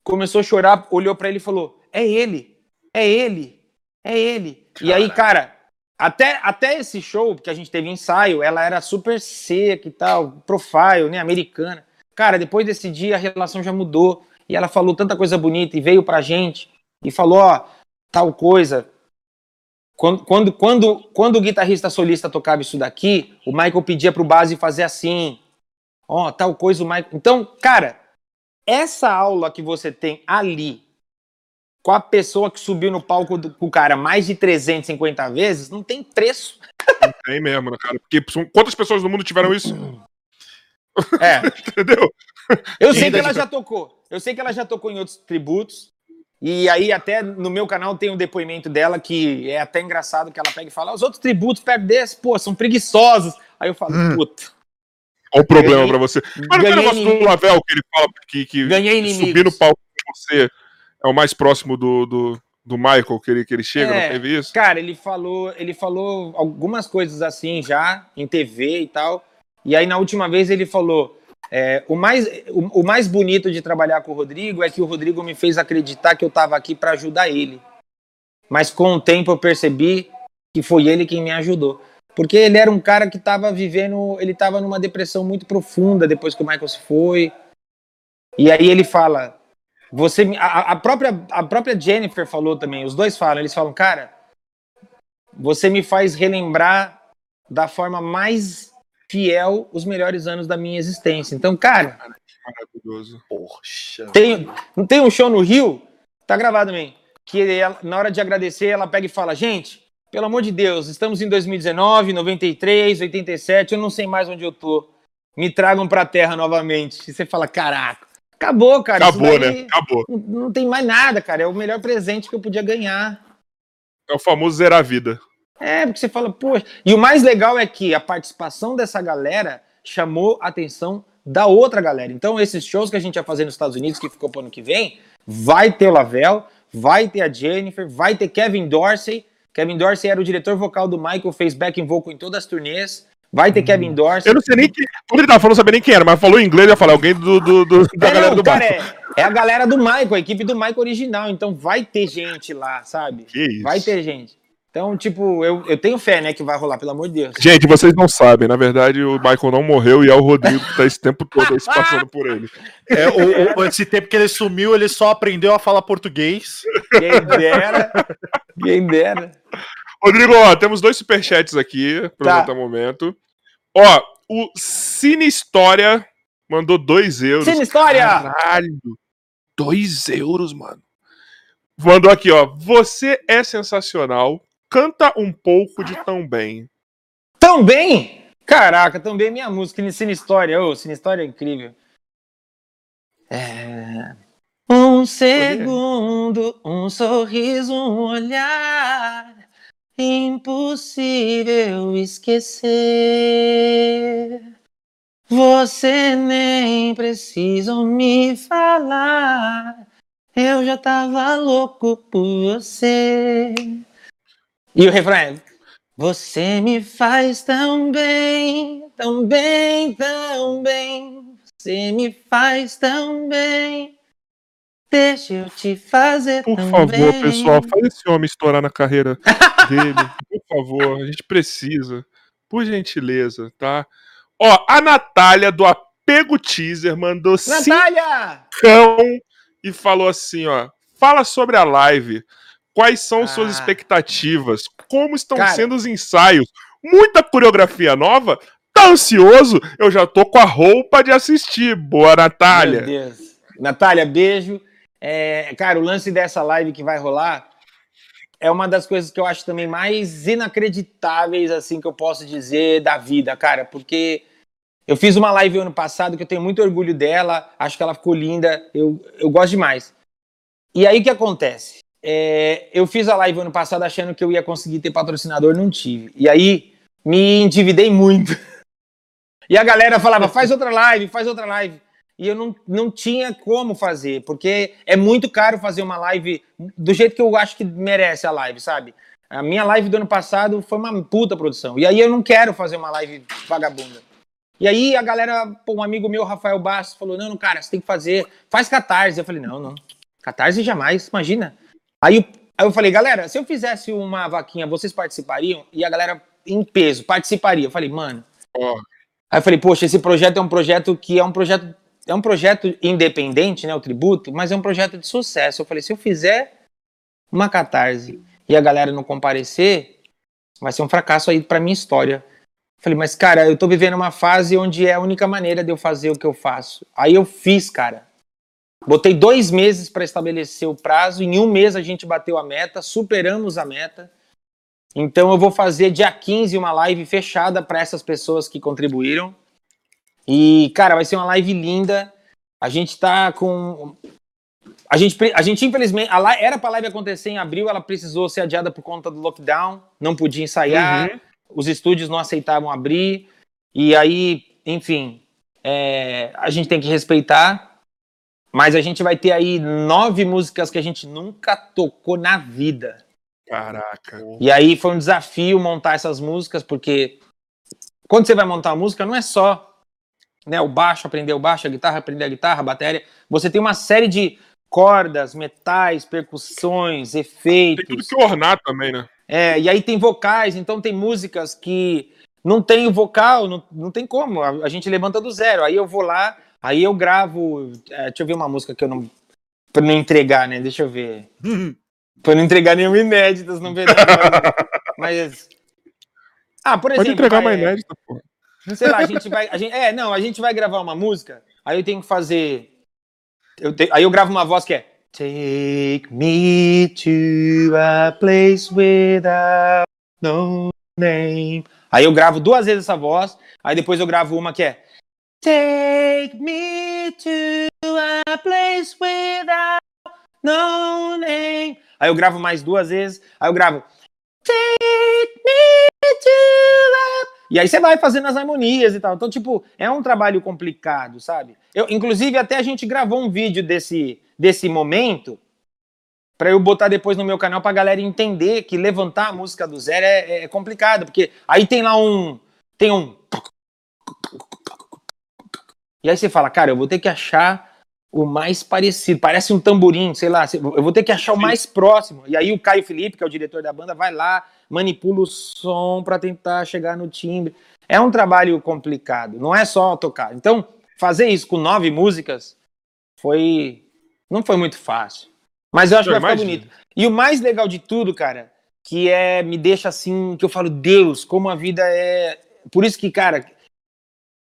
Speaker 3: começou a chorar, olhou para ele e falou: é ele, é ele, é ele. E aí, cara, até, até esse show, que a gente teve ensaio, ela era super seca e tal, profile, né, americana. Cara, depois desse dia a relação já mudou e ela falou tanta coisa bonita e veio pra gente e falou, ó, tal coisa. Quando, quando, quando, quando o guitarrista solista tocava isso daqui, o Michael pedia pro base fazer assim. Ó, tal coisa o Michael. Então, cara, essa aula que você tem ali com a pessoa que subiu no palco do, com o cara mais de 350 vezes, não tem preço.
Speaker 1: Não tem mesmo, né, cara? Porque quantas pessoas no mundo tiveram isso?
Speaker 3: É. *laughs* Entendeu? Eu sei que ela já tocou. Eu sei que ela já tocou em outros tributos. E aí, até no meu canal tem um depoimento dela que é até engraçado que ela pega e fala: os outros tributos perto desse, pô, são preguiçosos. Aí eu falo, hum. puta.
Speaker 1: Olha o problema ganhei, pra você. Mas o negócio do Lavel que ele fala que, que
Speaker 3: ganhei
Speaker 1: subir no palco com você é o mais próximo do, do, do Michael que ele, que ele chega, é, não teve isso?
Speaker 3: Cara, ele falou, ele falou algumas coisas assim já, em TV e tal. E aí na última vez ele falou. É, o, mais, o, o, mais bonito de trabalhar com o Rodrigo é que o Rodrigo me fez acreditar que eu estava aqui para ajudar ele. Mas com o tempo eu percebi que foi ele quem me ajudou. Porque ele era um cara que estava vivendo, ele estava numa depressão muito profunda depois que o Michael se foi. E aí ele fala: você, a, a, própria, a própria Jennifer falou também, os dois falam, eles falam, cara, você me faz relembrar da forma mais fiel os melhores anos da minha existência. Então, cara.
Speaker 1: Maravilhoso.
Speaker 3: Poxa. Tem, não tem um show no Rio? Tá gravado também. Que ela, na hora de agradecer, ela pega e fala: gente, pelo amor de Deus, estamos em 2019, 93, 87, eu não sei mais onde eu tô. Me tragam pra terra novamente. E você fala: caraca. Acabou, cara.
Speaker 1: Acabou, né? Acabou.
Speaker 3: Não, não, tem mais nada, cara. É o melhor presente que eu podia ganhar.
Speaker 1: É o famoso zerar a vida.
Speaker 3: É, porque você fala, poxa. E o mais legal é que a participação dessa galera chamou a atenção da outra galera. Então, esses shows que a gente ia fazer nos Estados Unidos, que ficou pro ano que vem, vai ter o Lavelle, vai ter a Jennifer, vai ter Kevin Dorsey. Kevin Dorsey era o diretor vocal do Michael, fez backing vocal em todas as turnês. Vai ter Kevin Dorsey.
Speaker 1: Eu não sei nem quem. Quando ele tava falando, não sabia nem quem era, mas falou em inglês, eu ia falar alguém do, do, do da é, galera não, do cara.
Speaker 3: É, é, a galera do Michael, a equipe do Michael original. Então vai ter gente lá, sabe?
Speaker 1: Que isso.
Speaker 3: Vai ter gente. Então, tipo, eu, eu tenho fé, né, que vai rolar, pelo amor de Deus.
Speaker 1: Gente, vocês não sabem, na verdade, o Michael não morreu e é o Rodrigo que tá esse tempo todo aí se passando por ele.
Speaker 2: É, o, o, esse tempo que ele sumiu, ele só aprendeu a falar português.
Speaker 3: Quem dera. Quem dera.
Speaker 1: Rodrigo, ó, temos dois superchats aqui, para tá. o momento. Ó, o Cine História mandou dois euros.
Speaker 3: Cine História!
Speaker 1: Caralho! Dois euros, mano. Mandou aqui, ó. Você é sensacional. Canta um pouco de Tão Bem.
Speaker 3: Tão Bem? Caraca, Tão Bem é minha música. Cine História. Ô, Cine História é incrível. É... Um segundo, um sorriso, um olhar impossível esquecer. Você nem precisa me falar, eu já tava louco por você. E o refrão Você me faz tão bem, tão bem, tão bem. Você me faz tão bem. Deixa eu te fazer
Speaker 1: Por
Speaker 3: também.
Speaker 1: favor, pessoal, faz esse homem estourar na carreira dele. Por favor, a gente precisa. Por gentileza, tá? Ó, a Natália do Apego Teaser mandou
Speaker 3: Natália!
Speaker 1: cincão e falou assim, ó. Fala sobre a live. Quais são suas
Speaker 3: Ah.
Speaker 1: expectativas? Como estão
Speaker 3: Cara.
Speaker 1: sendo os ensaios? Muita coreografia nova? Tá ansioso? Eu já tô com a roupa de assistir. Boa, Natália.
Speaker 3: Meu Deus. Natália, beijo. É, cara, o lance dessa live que vai rolar é uma das coisas que eu acho também mais inacreditáveis, assim, que eu posso dizer da vida, cara, porque eu fiz uma live ano passado que eu tenho muito orgulho dela, acho que ela ficou linda, eu, eu gosto demais. E aí o que acontece? É, eu fiz a live ano passado achando que eu ia conseguir ter patrocinador, não tive. E aí me endividei muito. *laughs* E a galera falava, faz outra live, faz outra live. E eu não, não tinha como fazer, porque é muito caro fazer uma live do jeito que eu acho que merece a live, sabe? A minha live do ano passado foi uma puta produção. E aí eu não quero fazer uma live vagabunda. E aí a galera, pô, um amigo meu, Rafael Bastos, falou: não, não, cara, você tem que fazer, faz catarse. Eu falei: não, não, catarse jamais, imagina. Aí, eu- aí eu falei: galera, se eu fizesse uma vaquinha, vocês participariam? E a galera, em peso, participaria. Eu falei: mano.
Speaker 1: Ó.
Speaker 3: Aí eu falei: poxa, esse projeto é um projeto que é um projeto. É um projeto independente, né? O tributo, mas é um projeto de sucesso. Eu falei: se eu fizer uma catarse e a galera não comparecer, vai ser um fracasso aí pra minha história. Falei, mas cara, eu tô vivendo uma fase onde é a única maneira de eu fazer o que eu faço. Aí eu fiz, cara. Botei dois meses para estabelecer o prazo. Em um mês a gente bateu a meta, superamos a meta. Então eu vou fazer dia 15 uma live fechada para essas pessoas que contribuíram. E, cara, vai ser uma live linda. A gente tá com. A gente, a gente infelizmente. A li- era pra live acontecer em abril, ela precisou ser adiada por conta do lockdown. Não podia ensaiar
Speaker 1: Uhum.
Speaker 3: os estúdios não aceitavam abrir, e aí, enfim, é, a gente tem que respeitar. Mas a gente vai ter aí nove músicas que a gente nunca tocou na vida.
Speaker 1: Caraca.
Speaker 3: E aí foi um desafio montar essas músicas, porque quando você vai montar uma música, não é só né, o baixo, aprender o baixo, a guitarra, aprender a guitarra, a bateria. Você tem uma série de cordas, metais, percussões,
Speaker 1: Tem
Speaker 3: efeitos.
Speaker 1: tudo que ornar também, né?
Speaker 3: É, e aí tem vocais, então tem músicas que não tem o vocal, não, não tem como, a, a gente levanta do zero. Aí eu vou lá, aí eu gravo. é, deixa eu ver uma música que eu não. Pra não entregar, né? Deixa eu ver. *laughs* Pra não entregar nenhuma inédita, não ver. Mas. Ah, por exemplo.
Speaker 1: Pode entregar
Speaker 3: vai,
Speaker 1: uma
Speaker 3: é,
Speaker 1: inédita, pô.
Speaker 3: Sei lá, a gente vai. A gente, é, não, a gente vai gravar uma música, aí eu tenho que fazer. Eu te- aí eu gravo uma voz que é. Take me to a place without no name. Aí eu gravo duas vezes essa voz, aí depois eu gravo uma que é. Take me to a place without no name. Aí eu gravo mais duas vezes, aí eu gravo. Take me to a e aí você vai fazendo as harmonias e tal. Então, tipo, é um trabalho complicado, sabe? Eu, inclusive, até a gente gravou um vídeo desse, desse momento para eu botar depois no meu canal pra galera entender que levantar a música do zero é, é complicado, porque aí tem lá um. Tem um. E aí você fala, cara, eu vou ter que achar o mais parecido. Parece um tamborim, sei lá. Eu vou ter que achar o mais próximo. E aí o Caio Felipe, que é o diretor da banda, vai lá, manipula o som para tentar chegar no timbre. É um trabalho complicado, não é só tocar. Então, fazer isso com nove músicas foi. Não foi muito fácil. Mas eu acho
Speaker 1: Eu
Speaker 3: que vai ficar
Speaker 1: imagino.
Speaker 3: bonito. E o mais legal de tudo, cara, que é. Me deixa assim. Que eu falo, Deus, como a vida é. Por isso que, cara.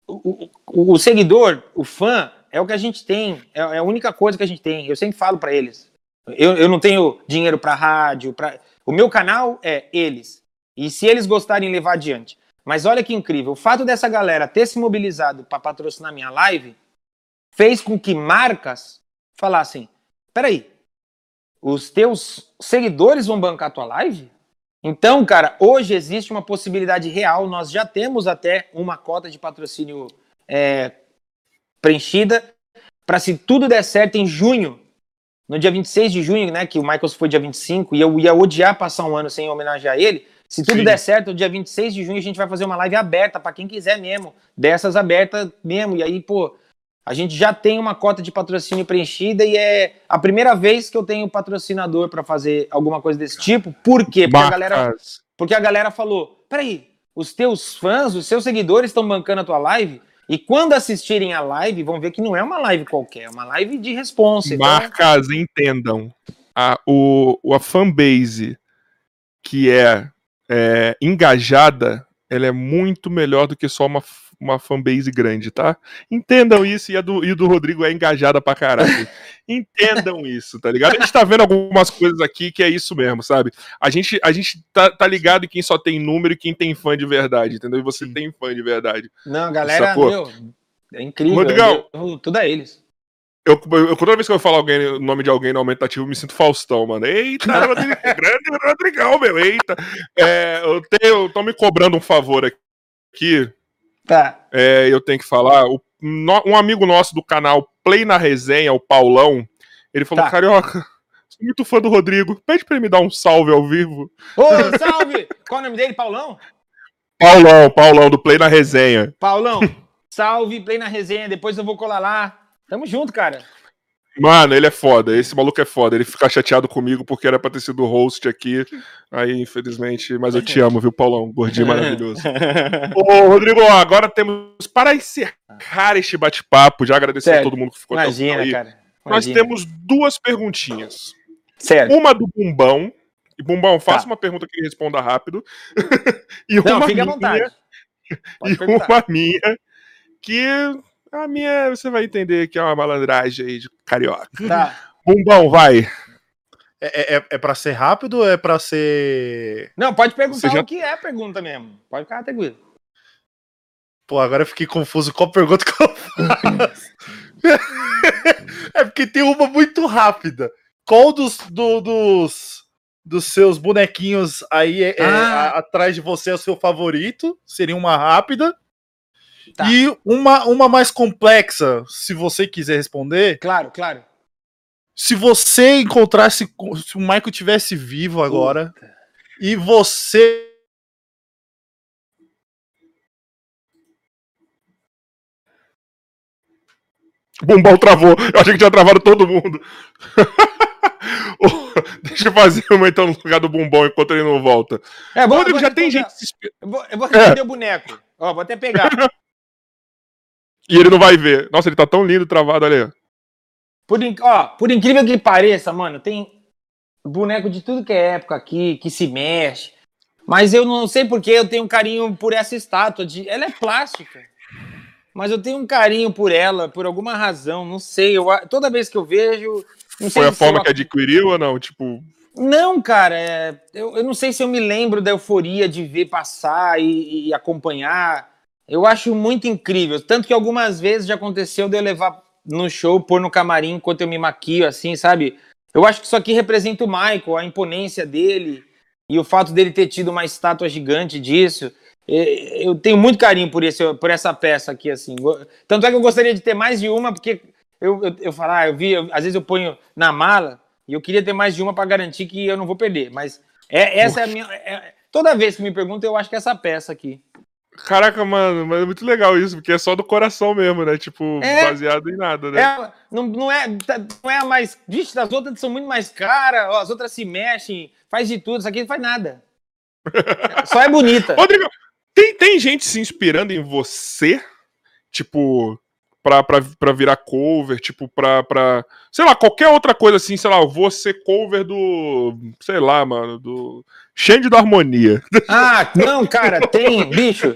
Speaker 3: O, o- o seguidor, o fã, é o que a gente tem. É, é a única coisa que a gente tem. Eu sempre falo pra eles. Eu, eu não tenho dinheiro pra rádio. Pra... O meu canal é eles. E se eles gostarem, levar adiante. Mas olha que incrível. O fato dessa galera ter se mobilizado pra patrocinar minha live fez com que marcas falassem: peraí, os teus seguidores vão bancar tua live? Então, cara, hoje existe uma possibilidade real. Nós já temos até uma cota de patrocínio é, preenchida para se tudo der certo em junho, no dia 26 de junho, né, que o Michaels foi dia 25, e eu ia odiar passar um ano sem homenagear ele. Se tudo
Speaker 1: Sim.
Speaker 3: der certo, no dia 26 de junho a gente vai fazer uma live aberta para quem quiser mesmo, dessas abertas mesmo. E aí, pô, A gente já tem uma cota de patrocínio preenchida e é a primeira vez que eu tenho patrocinador para fazer alguma coisa desse tipo. Por quê? Porque a, galera, porque a galera falou: peraí, os teus fãs, os seus seguidores estão bancando a tua live? E quando assistirem a live, vão ver que não é uma live qualquer, é uma live de responsa.
Speaker 1: Então Marcas, então... entendam. A, o, a fanbase que é, é engajada, ela é muito melhor do que só uma uma fanbase grande, tá? Entendam isso, e a do, e do Rodrigo é engajada pra caralho. *laughs* Entendam isso, tá ligado? A gente tá vendo algumas coisas aqui que é isso mesmo, sabe? A gente, a gente tá, tá ligado em quem só tem número e quem tem fã de verdade, entendeu? E você Sim. tem fã de verdade.
Speaker 3: Não, galera, meu, é incrível. Rodrigão, eu, tudo é eles.
Speaker 1: Eu, eu, toda vez que eu falo alguém, o nome de alguém no aumentativo, eu me sinto Faustão, mano. Eita, *laughs* grande Rodrigão, meu, eita. É, eu tenho, tô me cobrando um favor aqui,
Speaker 3: Tá.
Speaker 1: É, eu tenho que falar. O, no, um amigo nosso do canal Play na Resenha, o Paulão, ele falou: tá. Carioca, *laughs* sou muito fã do Rodrigo. Pede pra ele me dar um salve ao vivo.
Speaker 3: Ô, *laughs* salve! Qual o nome dele, Paulão?
Speaker 1: Paulão, Paulão, do Play na Resenha.
Speaker 3: Paulão, salve, Play na Resenha. Depois eu vou colar lá. Tamo junto, cara.
Speaker 1: Mano, ele é foda. Esse maluco é foda. Ele fica chateado comigo porque era pra ter sido host aqui. Aí, infelizmente. Mas eu te amo, viu, Paulão? Gordinho maravilhoso. *laughs* Ô, Rodrigo, agora temos. Para encerrar este bate-papo, já agradecer a todo mundo que ficou
Speaker 3: Imagina, aí, cara.
Speaker 1: Imagina. Nós temos duas perguntinhas.
Speaker 3: Certo.
Speaker 1: Uma do Bumbão. E Bumbão, faça tá. uma pergunta que ele responda rápido. *laughs*
Speaker 3: e Não, uma fique minha, à vontade. *laughs*
Speaker 1: e perguntar. uma minha que a minha, você vai entender que é uma malandragem aí de carioca.
Speaker 3: Tá.
Speaker 1: Bumbão, vai.
Speaker 2: É, é, é pra ser rápido ou é pra ser.
Speaker 3: Não, pode perguntar já... o que é a pergunta mesmo. Pode ficar tranquilo.
Speaker 2: Pô, agora eu fiquei confuso qual pergunta que eu faço. *laughs* é porque tem uma muito rápida. Qual dos, do, dos, dos seus bonequinhos aí é, é ah. a, atrás de você é o seu favorito? Seria uma rápida. Tá. E uma, uma mais complexa, se você quiser responder.
Speaker 3: Claro, claro.
Speaker 2: Se você encontrasse. Se o Michael tivesse vivo agora. Puta. E você.
Speaker 1: Bombal travou. Eu achei que tinha travado todo mundo. *laughs* Deixa eu fazer uma então no lugar do Bombom enquanto ele não volta.
Speaker 3: É, bom, Rodrigo, já tem gente. Eu vou, eu vou responder é. o boneco. Ó, vou até pegar. *laughs*
Speaker 1: E ele não vai ver. Nossa, ele tá tão lindo travado ali.
Speaker 3: Por, ó, por incrível que pareça, mano, tem boneco de tudo que é época aqui, que se mexe. Mas eu não sei porque eu tenho um carinho por essa estátua. De... Ela é plástica. Mas eu tenho um carinho por ela, por alguma razão. Não sei. Eu... Toda vez que eu vejo.
Speaker 1: Foi a forma uma... que adquiriu ou não? Tipo.
Speaker 3: Não, cara, é... eu, eu não sei se eu me lembro da euforia de ver passar e, e acompanhar. Eu acho muito incrível. Tanto que algumas vezes já aconteceu de eu levar no show, pôr no camarim enquanto eu me maquio, assim, sabe? Eu acho que isso aqui representa o Michael, a imponência dele e o fato dele ter tido uma estátua gigante disso. Eu tenho muito carinho por, esse, por essa peça aqui, assim. Tanto é que eu gostaria de ter mais de uma, porque eu, eu, eu falar, ah, eu vi, eu, às vezes eu ponho na mala e eu queria ter mais de uma para garantir que eu não vou perder. Mas é, essa é a minha. É, toda vez que me perguntam, eu acho que é essa peça aqui.
Speaker 1: Caraca, mano, mas é muito legal isso, porque é só do coração mesmo, né? Tipo, é, baseado em nada, né?
Speaker 3: É, não, não, é, não é a mais. Vixe, as outras são muito mais caras, as outras se mexem, faz de tudo, isso aqui não faz nada. *laughs* só é bonita.
Speaker 1: Rodrigo, tem, tem gente se inspirando em você? Tipo, pra, pra, pra virar cover, tipo, pra, pra. Sei lá, qualquer outra coisa assim, sei lá, eu vou ser cover do. Sei lá, mano, do. Xande da Harmonia. *laughs*
Speaker 3: Ah, não, cara, tem, bicho.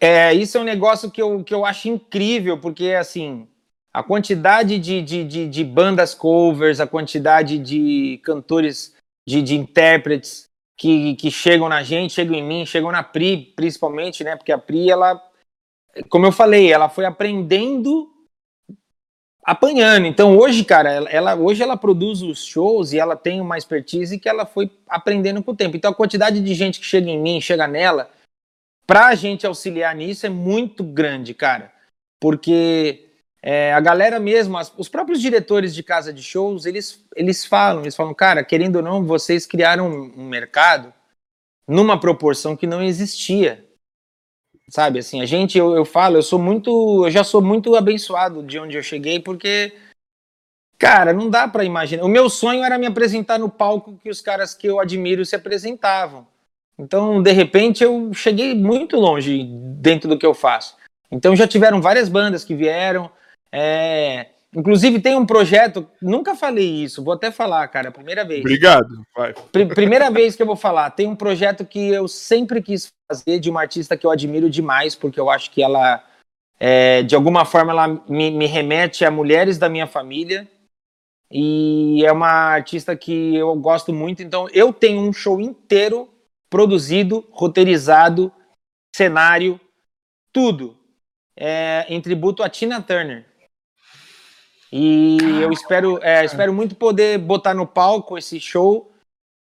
Speaker 3: É, isso é um negócio que eu, que eu acho incrível, porque assim. A quantidade de, de, de, de bandas covers, a quantidade de cantores, de, de intérpretes que, que chegam na gente, chegam em mim, chegam na Pri, principalmente, né? Porque a Pri, ela como eu falei, ela foi aprendendo apanhando. Então hoje, cara, ela, hoje ela produz os shows e ela tem uma expertise que ela foi aprendendo com o tempo. Então a quantidade de gente que chega em mim, chega nela, pra gente auxiliar nisso é muito grande, cara. Porque é, a galera mesmo, as, os próprios diretores de casa de shows, eles, eles falam, eles falam, cara, querendo ou não, vocês criaram um, um mercado numa proporção que não existia sabe? Assim, a gente, eu, eu falo, eu sou muito, eu já sou muito abençoado de onde eu cheguei, porque, cara, não dá para imaginar. O meu sonho era me apresentar no palco que os caras que eu admiro se apresentavam. Então, de repente, eu cheguei muito longe dentro do que eu faço. Então, já tiveram várias bandas que vieram. É... Inclusive, tem um projeto, nunca falei isso, vou até falar, cara, primeira vez.
Speaker 1: Obrigado. Vai.
Speaker 3: Pr primeira vez que eu vou falar. Tem um projeto que eu sempre quis fazer de uma artista que eu admiro demais, porque eu acho que ela, é, de alguma forma, ela me, me remete a mulheres da minha família. E é uma artista que eu gosto muito, então eu tenho um show inteiro produzido, roteirizado, cenário, tudo, é, em tributo a Tina Turner. E eu espero, é, espero muito poder botar no palco esse show,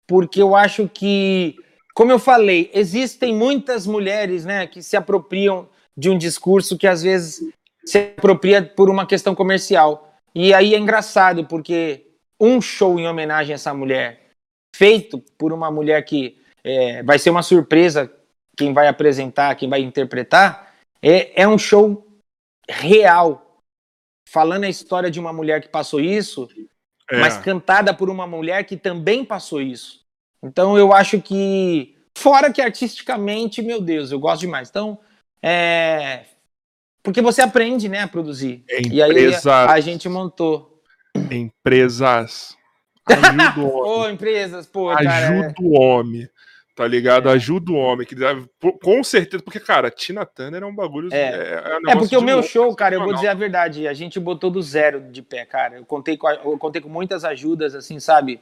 Speaker 3: porque eu acho que, como eu falei, existem muitas mulheres né, que se apropriam de um discurso que às vezes se apropria por uma questão comercial. E aí é engraçado, porque um show em homenagem a essa mulher, feito por uma mulher que é, vai ser uma surpresa quem vai apresentar, quem vai interpretar, é, é um show real, falando a história de uma mulher que passou isso, é. mas cantada por uma mulher que também passou isso. Então eu acho que, fora que artisticamente, meu Deus, eu gosto demais. Então, é. Porque você aprende, né, a produzir.
Speaker 1: Empresas.
Speaker 3: E aí a, a gente montou.
Speaker 1: Empresas. Ajuda o *laughs* homem.
Speaker 3: Ô, empresas, pô,
Speaker 1: Ajuda
Speaker 3: cara,
Speaker 1: o homem. Tá ligado? É. Ajuda o homem. Que deve, com certeza, porque, cara, Tina Turner é um bagulho.
Speaker 3: É, é, um é porque o meu louco, show, cara, eu vou dizer a verdade, a gente botou do zero de pé, cara. Eu contei com, eu contei com muitas ajudas, assim, sabe?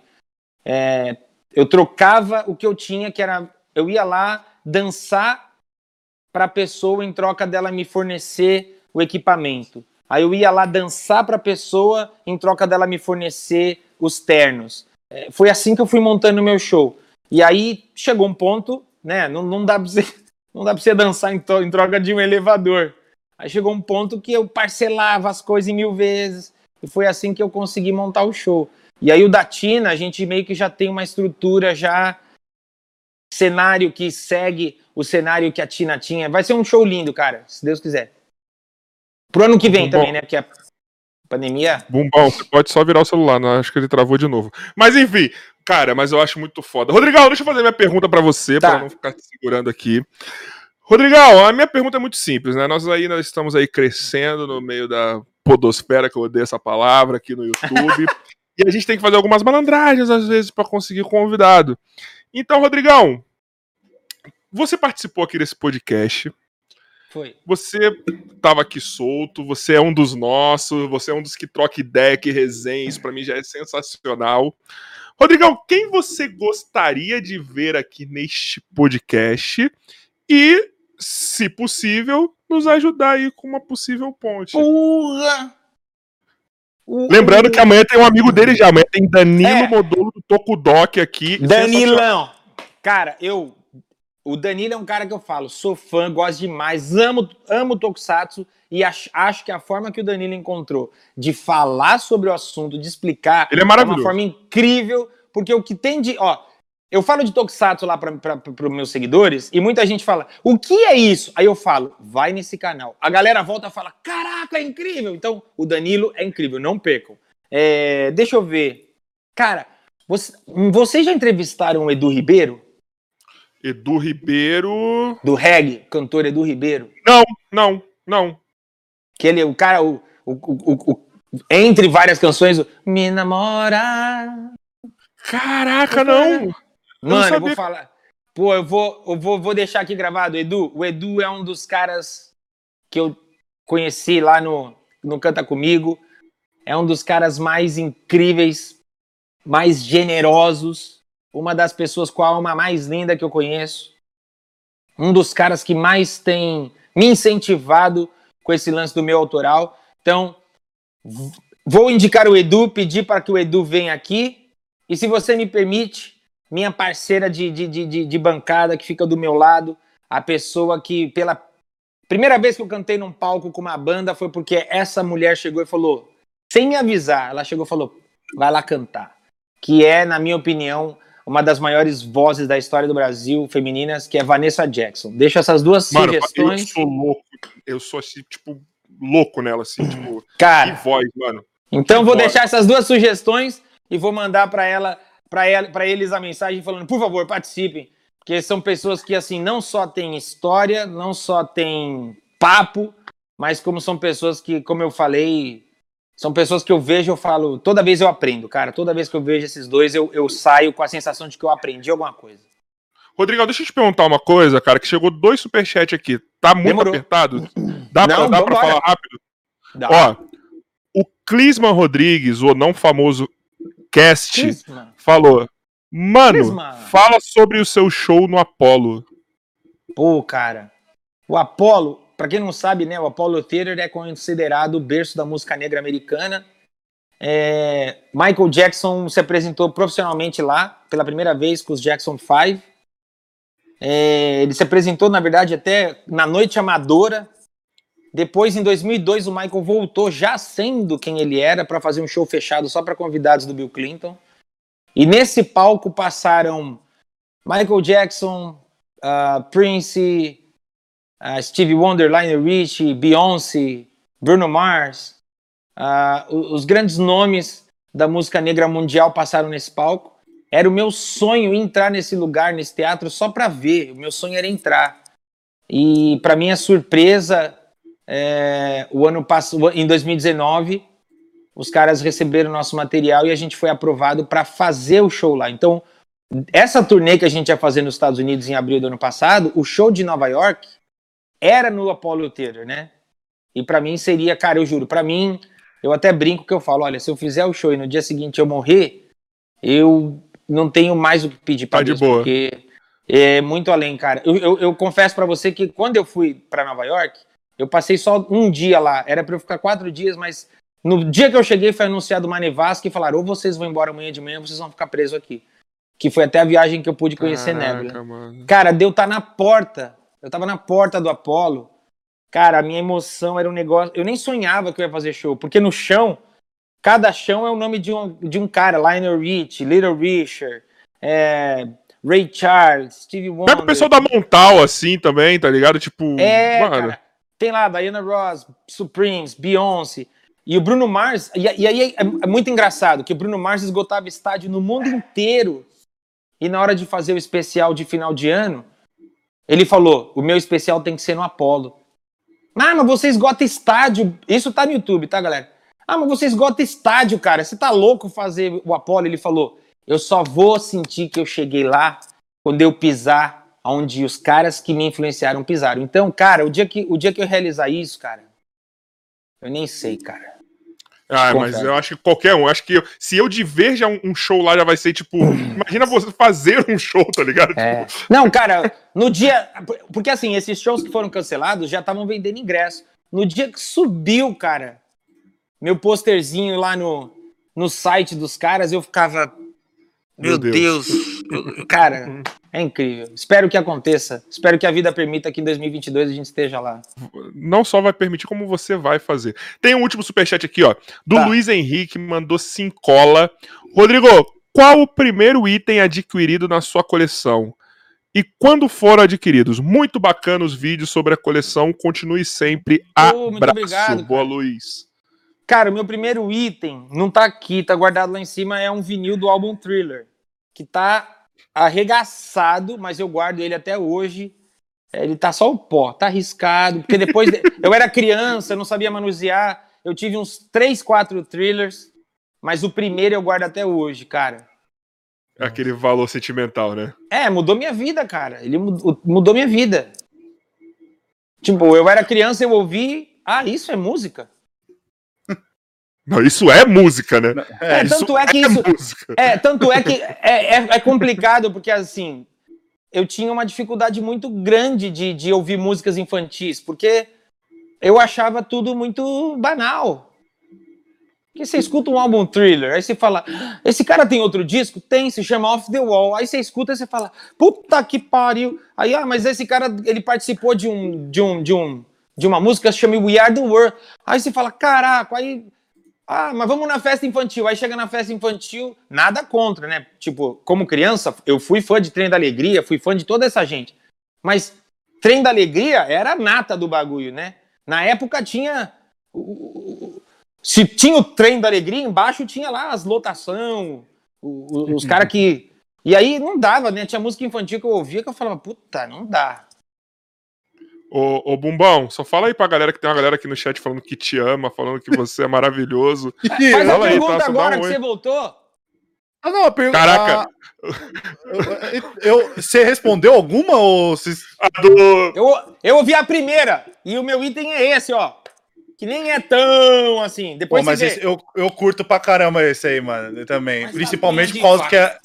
Speaker 3: É, eu trocava o que eu tinha, que era. Eu ia lá dançar pra pessoa em troca dela me fornecer o equipamento. Aí eu ia lá dançar pra pessoa em troca dela me fornecer os ternos. É, foi assim que eu fui montando o meu show. E aí chegou um ponto, né? Não, não dá pra você, *laughs* não dá pra você dançar em, to, em troca de um elevador. Aí chegou um ponto que eu parcelava as coisas em mil vezes. E foi assim que eu consegui montar o show. E aí o da Tina, a gente meio que já tem uma estrutura já cenário que segue o cenário que a Tina tinha. Vai ser um show lindo, cara, se Deus quiser. Pro ano que vem
Speaker 1: Bom,
Speaker 3: também, né? Porque a pandemia.
Speaker 1: Bumbão, você pode só virar o celular, não acho que ele travou de novo. Mas enfim, Cara, mas eu acho muito foda. Rodrigão, deixa eu fazer minha pergunta para você, tá. para não ficar te segurando aqui. Rodrigão, a minha pergunta é muito simples, né? Nós aí nós estamos aí crescendo no meio da podosfera, que eu odeio essa palavra aqui no YouTube. *laughs* e a gente tem que fazer algumas malandragens às vezes para conseguir convidado. Então, Rodrigão, você participou aqui desse podcast.
Speaker 3: Foi.
Speaker 1: Você estava aqui solto, você é um dos nossos, você é um dos que troca ideia, que resenha, isso para mim já é sensacional. Rodrigão, quem você gostaria de ver aqui neste podcast? E, se possível, nos ajudar aí com uma possível ponte.
Speaker 3: Porra!
Speaker 1: Lembrando que amanhã tem um amigo dele já, amanhã tem Danilo é. Modolo do Tokudok aqui.
Speaker 3: Danilão! Cara, eu. O Danilo é um cara que eu falo, sou fã, gosto demais, amo, amo Tokusatsu e acho, acho que a forma que o Danilo encontrou de falar sobre o assunto, de explicar,
Speaker 1: Ele é, maravilhoso.
Speaker 3: é uma forma incrível, porque o que tem de. Ó, eu falo de Tokusatsu lá para os meus seguidores e muita gente fala: o que é isso? Aí eu falo: vai nesse canal. A galera volta e fala: caraca, é incrível. Então, o Danilo é incrível, não percam. É, deixa eu ver. Cara, você, vocês já entrevistaram o Edu Ribeiro?
Speaker 1: Edu Ribeiro.
Speaker 3: Do reggae, cantor Edu Ribeiro?
Speaker 1: Não, não, não.
Speaker 3: Que ele, o cara, o, o, o, o entre várias canções, o Me Namora.
Speaker 1: Caraca, não!
Speaker 3: Mano, não eu vou falar. Pô, eu vou, eu vou, vou deixar aqui gravado, Edu. O Edu é um dos caras que eu conheci lá no, no Canta Comigo. É um dos caras mais incríveis, mais generosos. Uma das pessoas com a alma mais linda que eu conheço. Um dos caras que mais tem me incentivado com esse lance do meu autoral. Então, vou indicar o Edu, pedir para que o Edu venha aqui. E se você me permite, minha parceira de, de, de, de, bancada que fica do meu lado, a pessoa que, pela primeira vez que eu cantei num palco com uma banda, foi porque essa mulher chegou e falou, sem me avisar, ela chegou e falou: vai lá cantar. Que é, na minha opinião, uma das maiores vozes da história do Brasil, femininas, que é Vanessa Jackson. Deixa essas duas
Speaker 1: Mano,
Speaker 3: sugestões.
Speaker 1: eu sou louco. Eu sou assim, tipo, louco nela, assim, tipo, *clears throat*
Speaker 3: Cara,
Speaker 1: que voz, mano.
Speaker 3: então
Speaker 1: que
Speaker 3: vou
Speaker 1: voz.
Speaker 3: deixar essas duas sugestões e vou mandar para ela, para ela, para eles a mensagem falando, por favor, participem, porque são pessoas que assim não só têm história, não só têm papo, mas como são pessoas que, como eu falei, são pessoas que eu vejo, eu falo, toda vez eu aprendo, cara. Toda vez que eu vejo esses dois, eu, eu saio com a sensação de que eu aprendi alguma coisa.
Speaker 1: Rodrigo, deixa eu te perguntar uma coisa, cara, que chegou dois superchats aqui. Tá muito
Speaker 3: Demorou.
Speaker 1: apertado? Dá, pra,
Speaker 3: Não,
Speaker 1: dá pra falar rápido?
Speaker 3: Dá.
Speaker 1: Ó, o Clisman Rodrigues, o não famoso cast, falou: Mano,
Speaker 3: Clisman.
Speaker 1: fala sobre o seu show no Apollo.
Speaker 3: Pô, cara. O Apollo, pra quem não sabe, né, o Apollo Theater é considerado o berço da música negra americana. É, Michael Jackson se apresentou profissionalmente lá pela primeira vez com os Jackson 5. É, ele se apresentou, na verdade, até na noite amadora. Depois, em 2002, o Michael voltou já sendo quem ele era para fazer um show fechado só para convidados do Bill Clinton. E nesse palco passaram Michael Jackson, uh, Prince, uh, Stevie Wonder, Lionel Richie, Beyoncé, Bruno Mars. Uh, os grandes nomes da música negra mundial passaram nesse palco. Era o meu sonho entrar nesse lugar, nesse teatro, só para ver. O meu sonho era entrar. E para minha surpresa, é, o ano passado, em 2019, os caras receberam nosso material e a gente foi aprovado para fazer o show lá. Então, essa turnê que a gente ia fazer nos Estados Unidos em abril do ano passado, o show de Nova York era no Apollo Theater, né? E pra mim seria, cara, eu juro, pra mim, eu até brinco que eu falo, olha, se eu fizer o show e no dia seguinte eu morrer, eu não tenho mais o que pedir pra
Speaker 1: Tá de
Speaker 3: Deus,
Speaker 1: boa.
Speaker 3: porque é muito além, cara. Eu, eu, eu confesso pra você que quando eu fui pra Nova York, eu passei só um dia lá, era pra eu ficar quatro dias, mas no dia que eu cheguei foi anunciado uma nevasca e falaram, ou vocês vão embora amanhã de manhã, ou vocês vão ficar presos aqui. Que foi até a viagem que eu pude conhecer
Speaker 1: Caraca,
Speaker 3: Nebula.
Speaker 1: mano.
Speaker 3: Cara, deu tá na porta. Eu tava na porta do Apollo. Cara, a minha emoção era um negócio. Eu nem sonhava que eu ia fazer show, porque no chão, cada chão é o nome de um, de um cara: Lionel Rich, Little Richard, é, Ray Charles, Stevie Wonder.
Speaker 1: Pega o pessoal da Montal, assim, também, tá ligado? Tipo,
Speaker 3: É, cara. Tem lá Diana Ross, Supremes, Beyoncé. E o Bruno Mars. E, e aí é, é muito engraçado que o Bruno Mars esgotava estádio no mundo inteiro. E na hora de fazer o especial de final de ano, ele falou: o meu especial tem que ser no Apollo. Ah, mas você esgota estádio. Isso tá no YouTube, tá, galera? Ah, mas você esgota estádio, cara. Você tá louco fazer o Apollo? Ele falou: eu só vou sentir que eu cheguei lá quando eu pisar onde os caras que me influenciaram pisaram. Então, cara, o dia que, o dia que eu realizar isso, cara, eu nem sei, cara.
Speaker 1: Ah, mas eu acho que qualquer um. Acho que eu- se eu de ver já um, um show lá já vai ser tipo. imagina você fazer um show, tá ligado?
Speaker 3: É. Não, cara, no dia. Porque assim, esses shows que foram cancelados já estavam vendendo ingresso. No dia que subiu, cara, meu posterzinho lá no, no site dos caras, eu ficava. Meu,
Speaker 1: Meu
Speaker 3: Deus.
Speaker 1: Deus.
Speaker 3: Eu- cara, é incrível. Espero que aconteça. Espero que a vida permita que em 2022 a gente esteja lá.
Speaker 1: Não só vai permitir, como você vai fazer. Tem um último superchat aqui, ó. Do
Speaker 3: Tá.
Speaker 1: Luiz Henrique, mandou cincola. Rodrigo, qual o primeiro item adquirido na sua coleção? E quando foram adquiridos? Muito bacana os vídeos sobre a coleção. Continue sempre.
Speaker 3: Oh, muito
Speaker 1: Abraço.
Speaker 3: obrigado,
Speaker 1: Boa. Luiz.
Speaker 3: Cara, o meu primeiro item não tá aqui, tá guardado lá em cima, é um vinil do álbum Thriller, que tá arregaçado, mas eu guardo ele até hoje. É, Ele tá só o pó, tá arriscado, porque depois de- *laughs* eu era criança, eu não sabia manusear, eu tive uns 3, 4 thrillers, mas o primeiro eu guardo até hoje, cara.
Speaker 1: Aquele valor sentimental, né?
Speaker 3: É, mudou minha vida, cara. Ele mudou, mudou minha vida. Tipo, eu era criança, eu ouvi, ah, isso é música?
Speaker 1: Não, isso é música, né?
Speaker 3: É, tanto é que isso,
Speaker 1: música.
Speaker 3: É, tanto é que é, é, é complicado, porque assim, eu tinha uma dificuldade muito grande de, de ouvir músicas infantis, porque eu achava tudo muito banal. Porque você escuta um álbum thriller, aí você fala, esse cara tem outro disco? Tem, se chama Off the Wall. Aí você escuta e você fala, puta que pariu. Aí, ah, mas esse cara, ele participou de um, de um, de um, de uma música que se chama We Are the World. Aí você fala, caraca, aí Ah, mas vamos na festa infantil. Aí chega na festa infantil, nada contra, né? Tipo, como criança, eu fui fã de Trem da Alegria, fui fã de toda essa gente. Mas Trem da Alegria era a nata do bagulho, né? Na época tinha. Se tinha o Trem da Alegria, embaixo tinha lá as lotação, os caras que. E aí não dava, né? Tinha música infantil que eu ouvia que eu falava, puta, não dá.
Speaker 1: Ô, ô, Bumbão, só fala aí pra galera que tem uma galera aqui no chat falando que te ama, falando que você é maravilhoso. *laughs*
Speaker 3: Faz a pergunta aí, tá, agora um que você voltou.
Speaker 2: Ah, não, a pergunta.
Speaker 1: Caraca!
Speaker 2: Eu, eu, você respondeu alguma ou. Você...
Speaker 3: Do... Eu, eu ouvi a primeira, e o meu item é esse, ó. Que nem é tão assim. Depois
Speaker 2: Pô, mas esse, eu, eu curto pra caramba esse aí, mano. Também. Mas Principalmente por causa que é,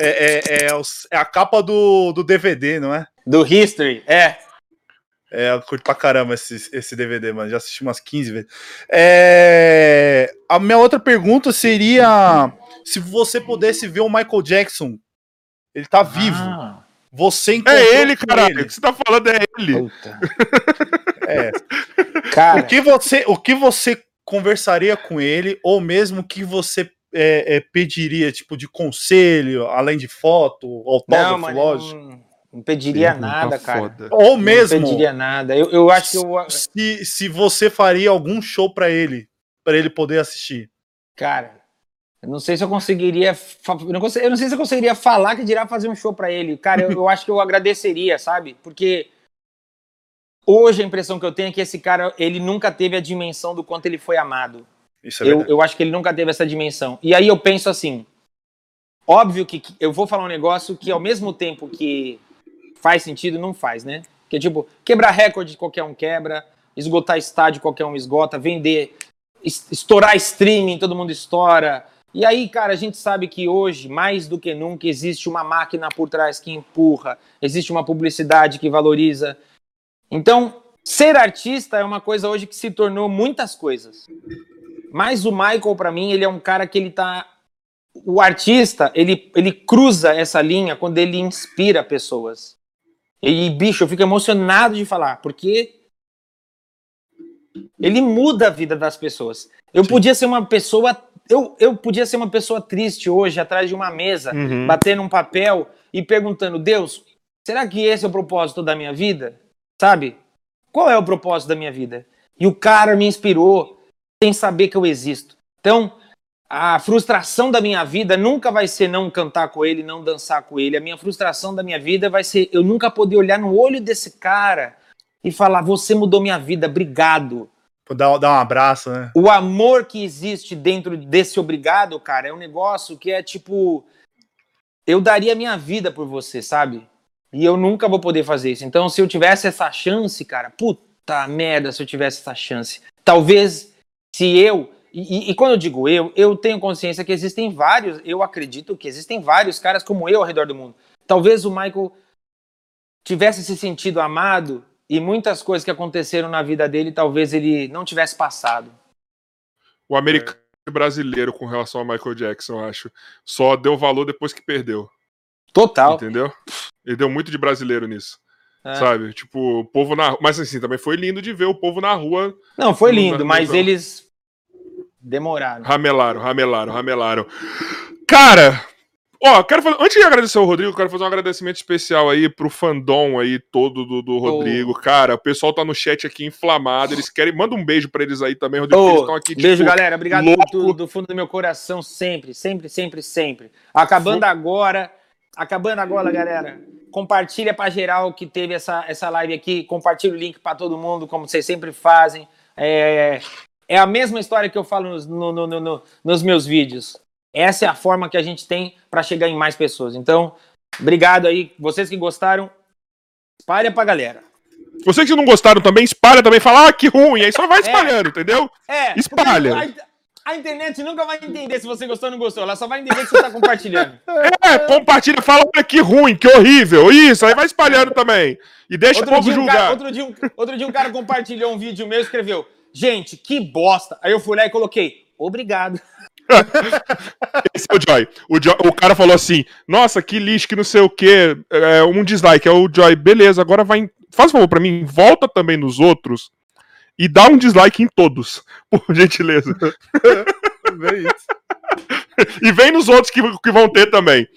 Speaker 2: é, é, é, é a capa do, do DVD, não é?
Speaker 3: Do History, é.
Speaker 2: É, eu curto pra caramba esse, esse DVD, mano. Já assisti umas 15 vezes. É... A minha outra pergunta seria: se você pudesse ver o Michael Jackson, ele tá vivo. Ah. Você
Speaker 1: É ele, cara. O que você tá falando é ele. Puta. *laughs*
Speaker 2: é. Cara. O que, você, o que você conversaria com ele, ou mesmo que você é, é, pediria, tipo, de conselho, além de foto, autógrafo, Não, lógico?
Speaker 3: Não pediria Sim, nada, cara. Foda.
Speaker 2: Ou mesmo.
Speaker 3: Não pediria nada. Eu, eu acho que eu.
Speaker 2: Se, se você faria algum show para ele, para ele poder assistir.
Speaker 3: Cara, eu não sei se eu conseguiria. Eu não, eu não sei se eu conseguiria falar que dirá fazer um show para ele. Cara, eu, eu acho que eu agradeceria, sabe? Porque hoje a impressão que eu tenho é que esse cara, ele nunca teve a dimensão do quanto ele foi amado. Isso é eu, eu acho que ele nunca teve essa dimensão. E aí eu penso assim. Óbvio que eu vou falar um negócio que ao mesmo tempo que faz sentido, não faz, né? Que tipo, quebrar recorde qualquer um quebra, esgotar estádio qualquer um esgota, vender, estourar streaming, todo mundo estoura. E aí, cara, a gente sabe que hoje, mais do que nunca, existe uma máquina por trás que empurra, existe uma publicidade que valoriza. Então, ser artista é uma coisa hoje que se tornou muitas coisas. Mas o Michael, para mim, ele é um cara que ele tá. O artista, ele, ele cruza essa linha quando ele inspira pessoas. E, bicho, eu fico emocionado de falar, porque ele muda a vida das pessoas. Eu Sim. podia ser uma pessoa. Eu, eu podia ser uma pessoa triste hoje, atrás de uma mesa, uhum. batendo um papel e perguntando: Deus, será que esse é o propósito da minha vida? Sabe? Qual é o propósito da minha vida? E o cara me inspirou sem saber que eu existo. Então, a frustração da minha vida nunca vai ser não cantar com ele, não dançar com ele. A minha frustração da minha vida vai ser eu nunca poder olhar no olho desse cara e falar: Você mudou minha vida, obrigado.
Speaker 2: Dar, dar um abraço, né?
Speaker 3: O amor que existe dentro desse obrigado, cara, é um negócio que é tipo. Eu daria minha vida por você, sabe? E eu nunca vou poder fazer isso. Então, se eu tivesse essa chance, cara, puta merda, se eu tivesse essa chance. Talvez se eu e, e, quando eu digo eu, eu tenho consciência que existem vários, eu acredito que existem vários caras como eu ao redor do mundo. Talvez o Michael tivesse se sentido amado e muitas coisas que aconteceram na vida dele, talvez ele não tivesse passado.
Speaker 1: O americano é. brasileiro com relação a Michael Jackson, eu acho, só deu valor depois que perdeu.
Speaker 3: Total.
Speaker 1: Entendeu? Ele deu muito de brasileiro nisso. É. Sabe? Tipo, o povo na Mas assim, também foi lindo de ver o povo na rua.
Speaker 3: Não, foi lindo, mas eles Demoraram.
Speaker 1: Ramelaram, ramelaram, ramelaram. Cara, ó, quero fazer. Antes de agradecer o Rodrigo, quero fazer um agradecimento especial aí pro fandom aí todo do, do Rodrigo. Oh. Cara, o pessoal tá no chat aqui inflamado. Eles querem. Manda um beijo pra eles aí também, Rodrigo.
Speaker 3: Oh, eles estão aqui, beijo, tipo, galera. Obrigado do, do, fundo do meu coração, sempre, sempre, sempre, sempre. Acabando agora. Acabando agora, galera. Compartilha pra geral que teve essa, essa live aqui. Compartilha o link pra todo mundo, como vocês sempre fazem. É, é a mesma história que eu falo nos, no, no, no, nos meus vídeos. Essa é a forma que a gente tem para chegar em mais pessoas. Então, obrigado aí. Vocês que gostaram, espalha pra galera.
Speaker 1: Vocês que não gostaram também, espalha também. Fala, ah, que ruim. Aí só vai é. espalhando, é, entendeu?
Speaker 3: É.
Speaker 1: Espalha.
Speaker 3: A, internet nunca vai entender se você gostou ou não gostou. Ela só vai entender que você tá compartilhando.
Speaker 1: É, compartilha. Fala, olha que ruim, que horrível. Isso, aí vai espalhando também. E deixa outro o povo julgar.
Speaker 3: Um cara, outro, dia, um, outro dia um cara compartilhou um vídeo meu e escreveu Gente, que bosta. Aí eu fui lá e coloquei, obrigado. *laughs*
Speaker 1: Esse é o Joy. o Joy. O cara falou assim: Nossa, que lixo, que não sei o que. É, um dislike. É o Joy, beleza, agora vai. Faz um favor pra mim, volta também nos outros e dá um dislike em todos, *laughs* por gentileza. *laughs*
Speaker 2: É isso.
Speaker 1: e vem nos outros que, que vão ter também.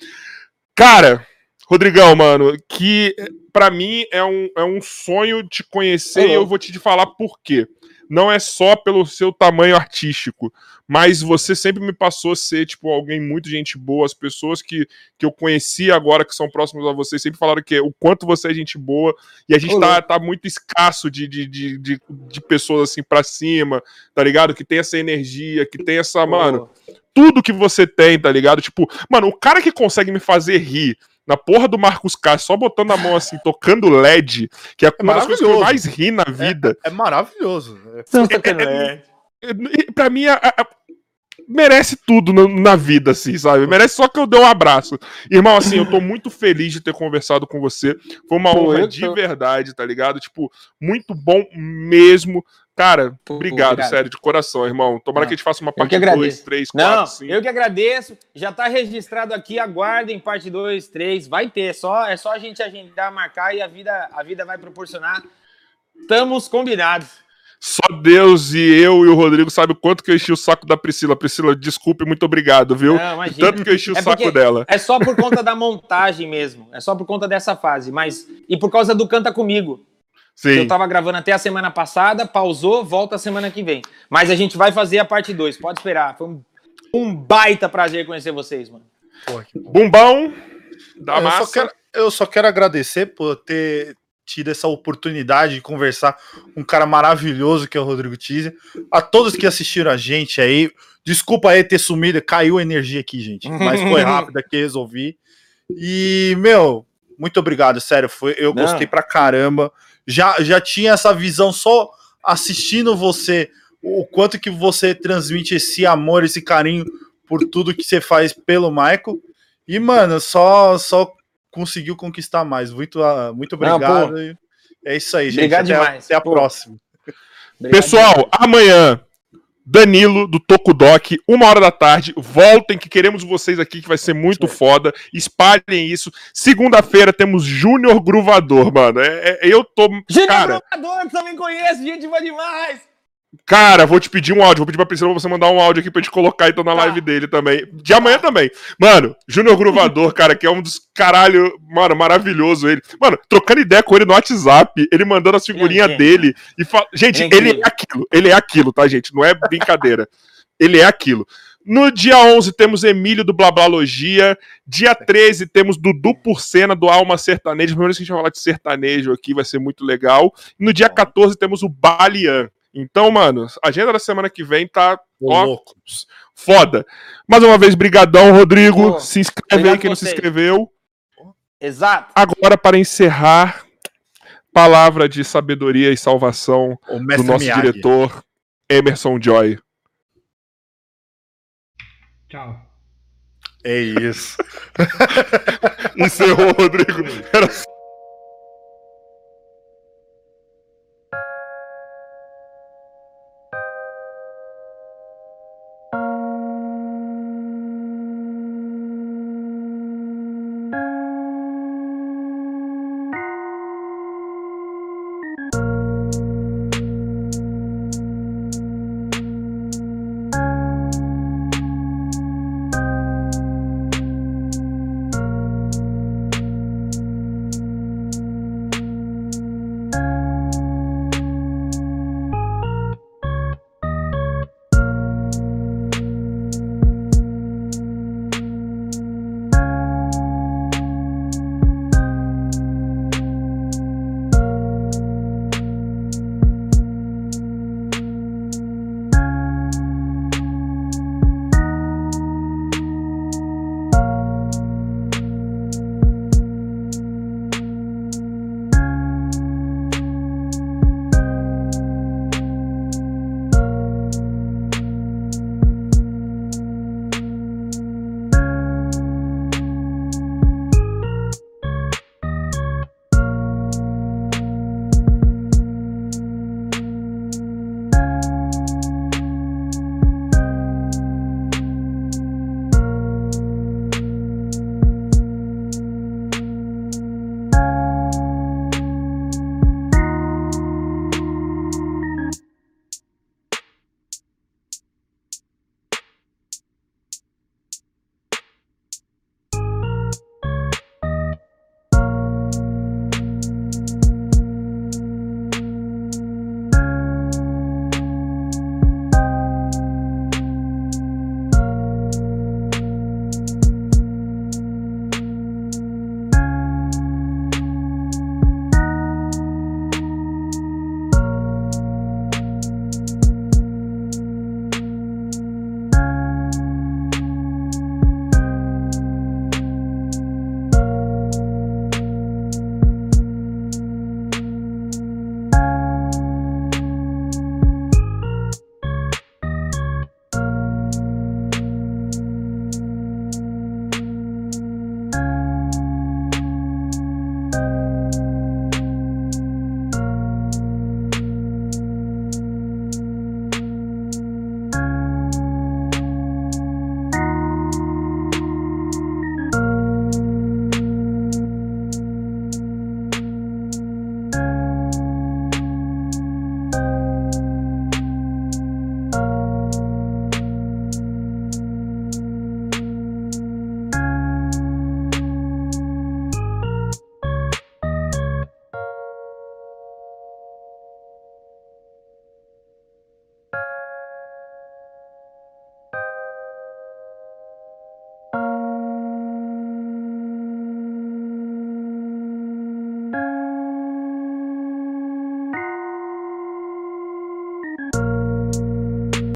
Speaker 1: Cara, Rodrigão, mano, que pra mim é um, é um sonho te conhecer e eu vou te falar por quê. Não é só pelo seu tamanho artístico, mas você sempre me passou a ser, tipo, alguém muito gente boa. As pessoas que, que eu conheci agora, que são próximas a você, sempre falaram que o quanto você é gente boa. E a gente tá, tá muito escasso de, de, de, de, de pessoas assim pra cima, tá ligado? Que tem essa energia, que tem essa, mano, tudo que você tem, tá ligado? Tipo, mano, o cara que consegue me fazer rir na porra do Marcos Castro, só botando a mão assim, tocando LED, que é, uma das coisas que eu mais ri na vida.
Speaker 2: É, é maravilhoso.
Speaker 3: Estamos tocando LED.
Speaker 1: Pra mim, a, a, merece tudo na, na, vida, assim, sabe? Merece só que eu dê um abraço. Irmão, assim, eu tô *laughs* muito feliz de ter conversado com você. Foi uma honra de verdade, tá ligado? Tipo, muito bom mesmo. Cara, obrigado, obrigado, sério, de coração, irmão. Tomara que a gente faça uma parte 2, 3, 4,
Speaker 3: Não, 5. Eu que agradeço. Já tá registrado aqui, aguardem parte 2, 3. Vai ter, só, é só a gente agendar, marcar e a vida, a vida vai proporcionar. Estamos combinados.
Speaker 1: Só Deus e eu e o Rodrigo sabem o quanto que eu enchi o saco da Priscila. Priscila, desculpe, muito obrigado, viu? Não, Tanto que eu enchi o é saco dela.
Speaker 3: É só por conta da montagem mesmo. É só por conta dessa fase. Mas. E por causa do Canta Comigo. Sim. Eu tava gravando até a semana passada, pausou, volta a semana que vem. Mas a gente vai fazer a parte 2, pode esperar. Foi um, um, baita prazer conhecer vocês, mano.
Speaker 1: Bumbão da
Speaker 2: eu
Speaker 1: massa.
Speaker 2: Só quero, eu só quero agradecer por ter tido essa oportunidade de conversar com um cara maravilhoso que é o Rodrigo Teaser. A todos que assistiram a gente aí, desculpa aí ter sumido, caiu a energia aqui, gente, mas foi *laughs* rápido aqui, resolvi. E, meu, muito obrigado, sério, foi, eu Não. gostei pra caramba. Já, já tinha essa visão só assistindo você, o quanto que você transmite esse amor, esse carinho por tudo que você faz pelo Michael. E, mano, só, só conseguiu conquistar mais. Muito, uh, muito obrigado. Não, é isso aí, gente.
Speaker 3: Obrigado
Speaker 2: até,
Speaker 3: demais.
Speaker 2: Até a pô. próxima.
Speaker 1: Pessoal, demais. amanhã, Danilo do Tokudok, uma hora da tarde. Voltem, que queremos vocês aqui, que vai ser muito Sim. foda. Espalhem isso. Segunda-feira temos Júnior Gruvador, mano. É, é, eu tô.
Speaker 3: Júnior Gruvador, que também conheço, gente boa demais.
Speaker 1: Cara, vou te pedir um áudio, vou pedir pra Priscila pra você mandar um áudio aqui pra gente colocar então na tá. live dele também. De amanhã também. Mano, Júnior Gruvador, *laughs* cara, que é um dos caralho, mano, maravilhoso ele. Mano, trocando ideia com ele no WhatsApp, ele mandando as figurinhas dele e fala. Gente, ele é, ele é aquilo, ele é aquilo, tá, gente? Não é brincadeira. *laughs* ele é aquilo. No dia 11 temos Emílio do Blablalogia. Dia 13 temos Dudu Porcena do Alma Sertaneja. Primeiro que a gente vai falar de sertanejo aqui, vai ser muito legal. No dia 14 temos o Balian. Então, mano, a agenda da semana que vem tá ó, louco. foda. Mais uma vez, brigadão, Rodrigo. se inscreve aí quem não se inscreveu.
Speaker 3: Exato.
Speaker 1: Agora, para encerrar, palavra de sabedoria e salvação do nosso Miyagi. diretor, Emerson Joy.
Speaker 4: Tchau.
Speaker 2: É isso. *laughs*
Speaker 1: Encerrou, Rodrigo. *laughs* Era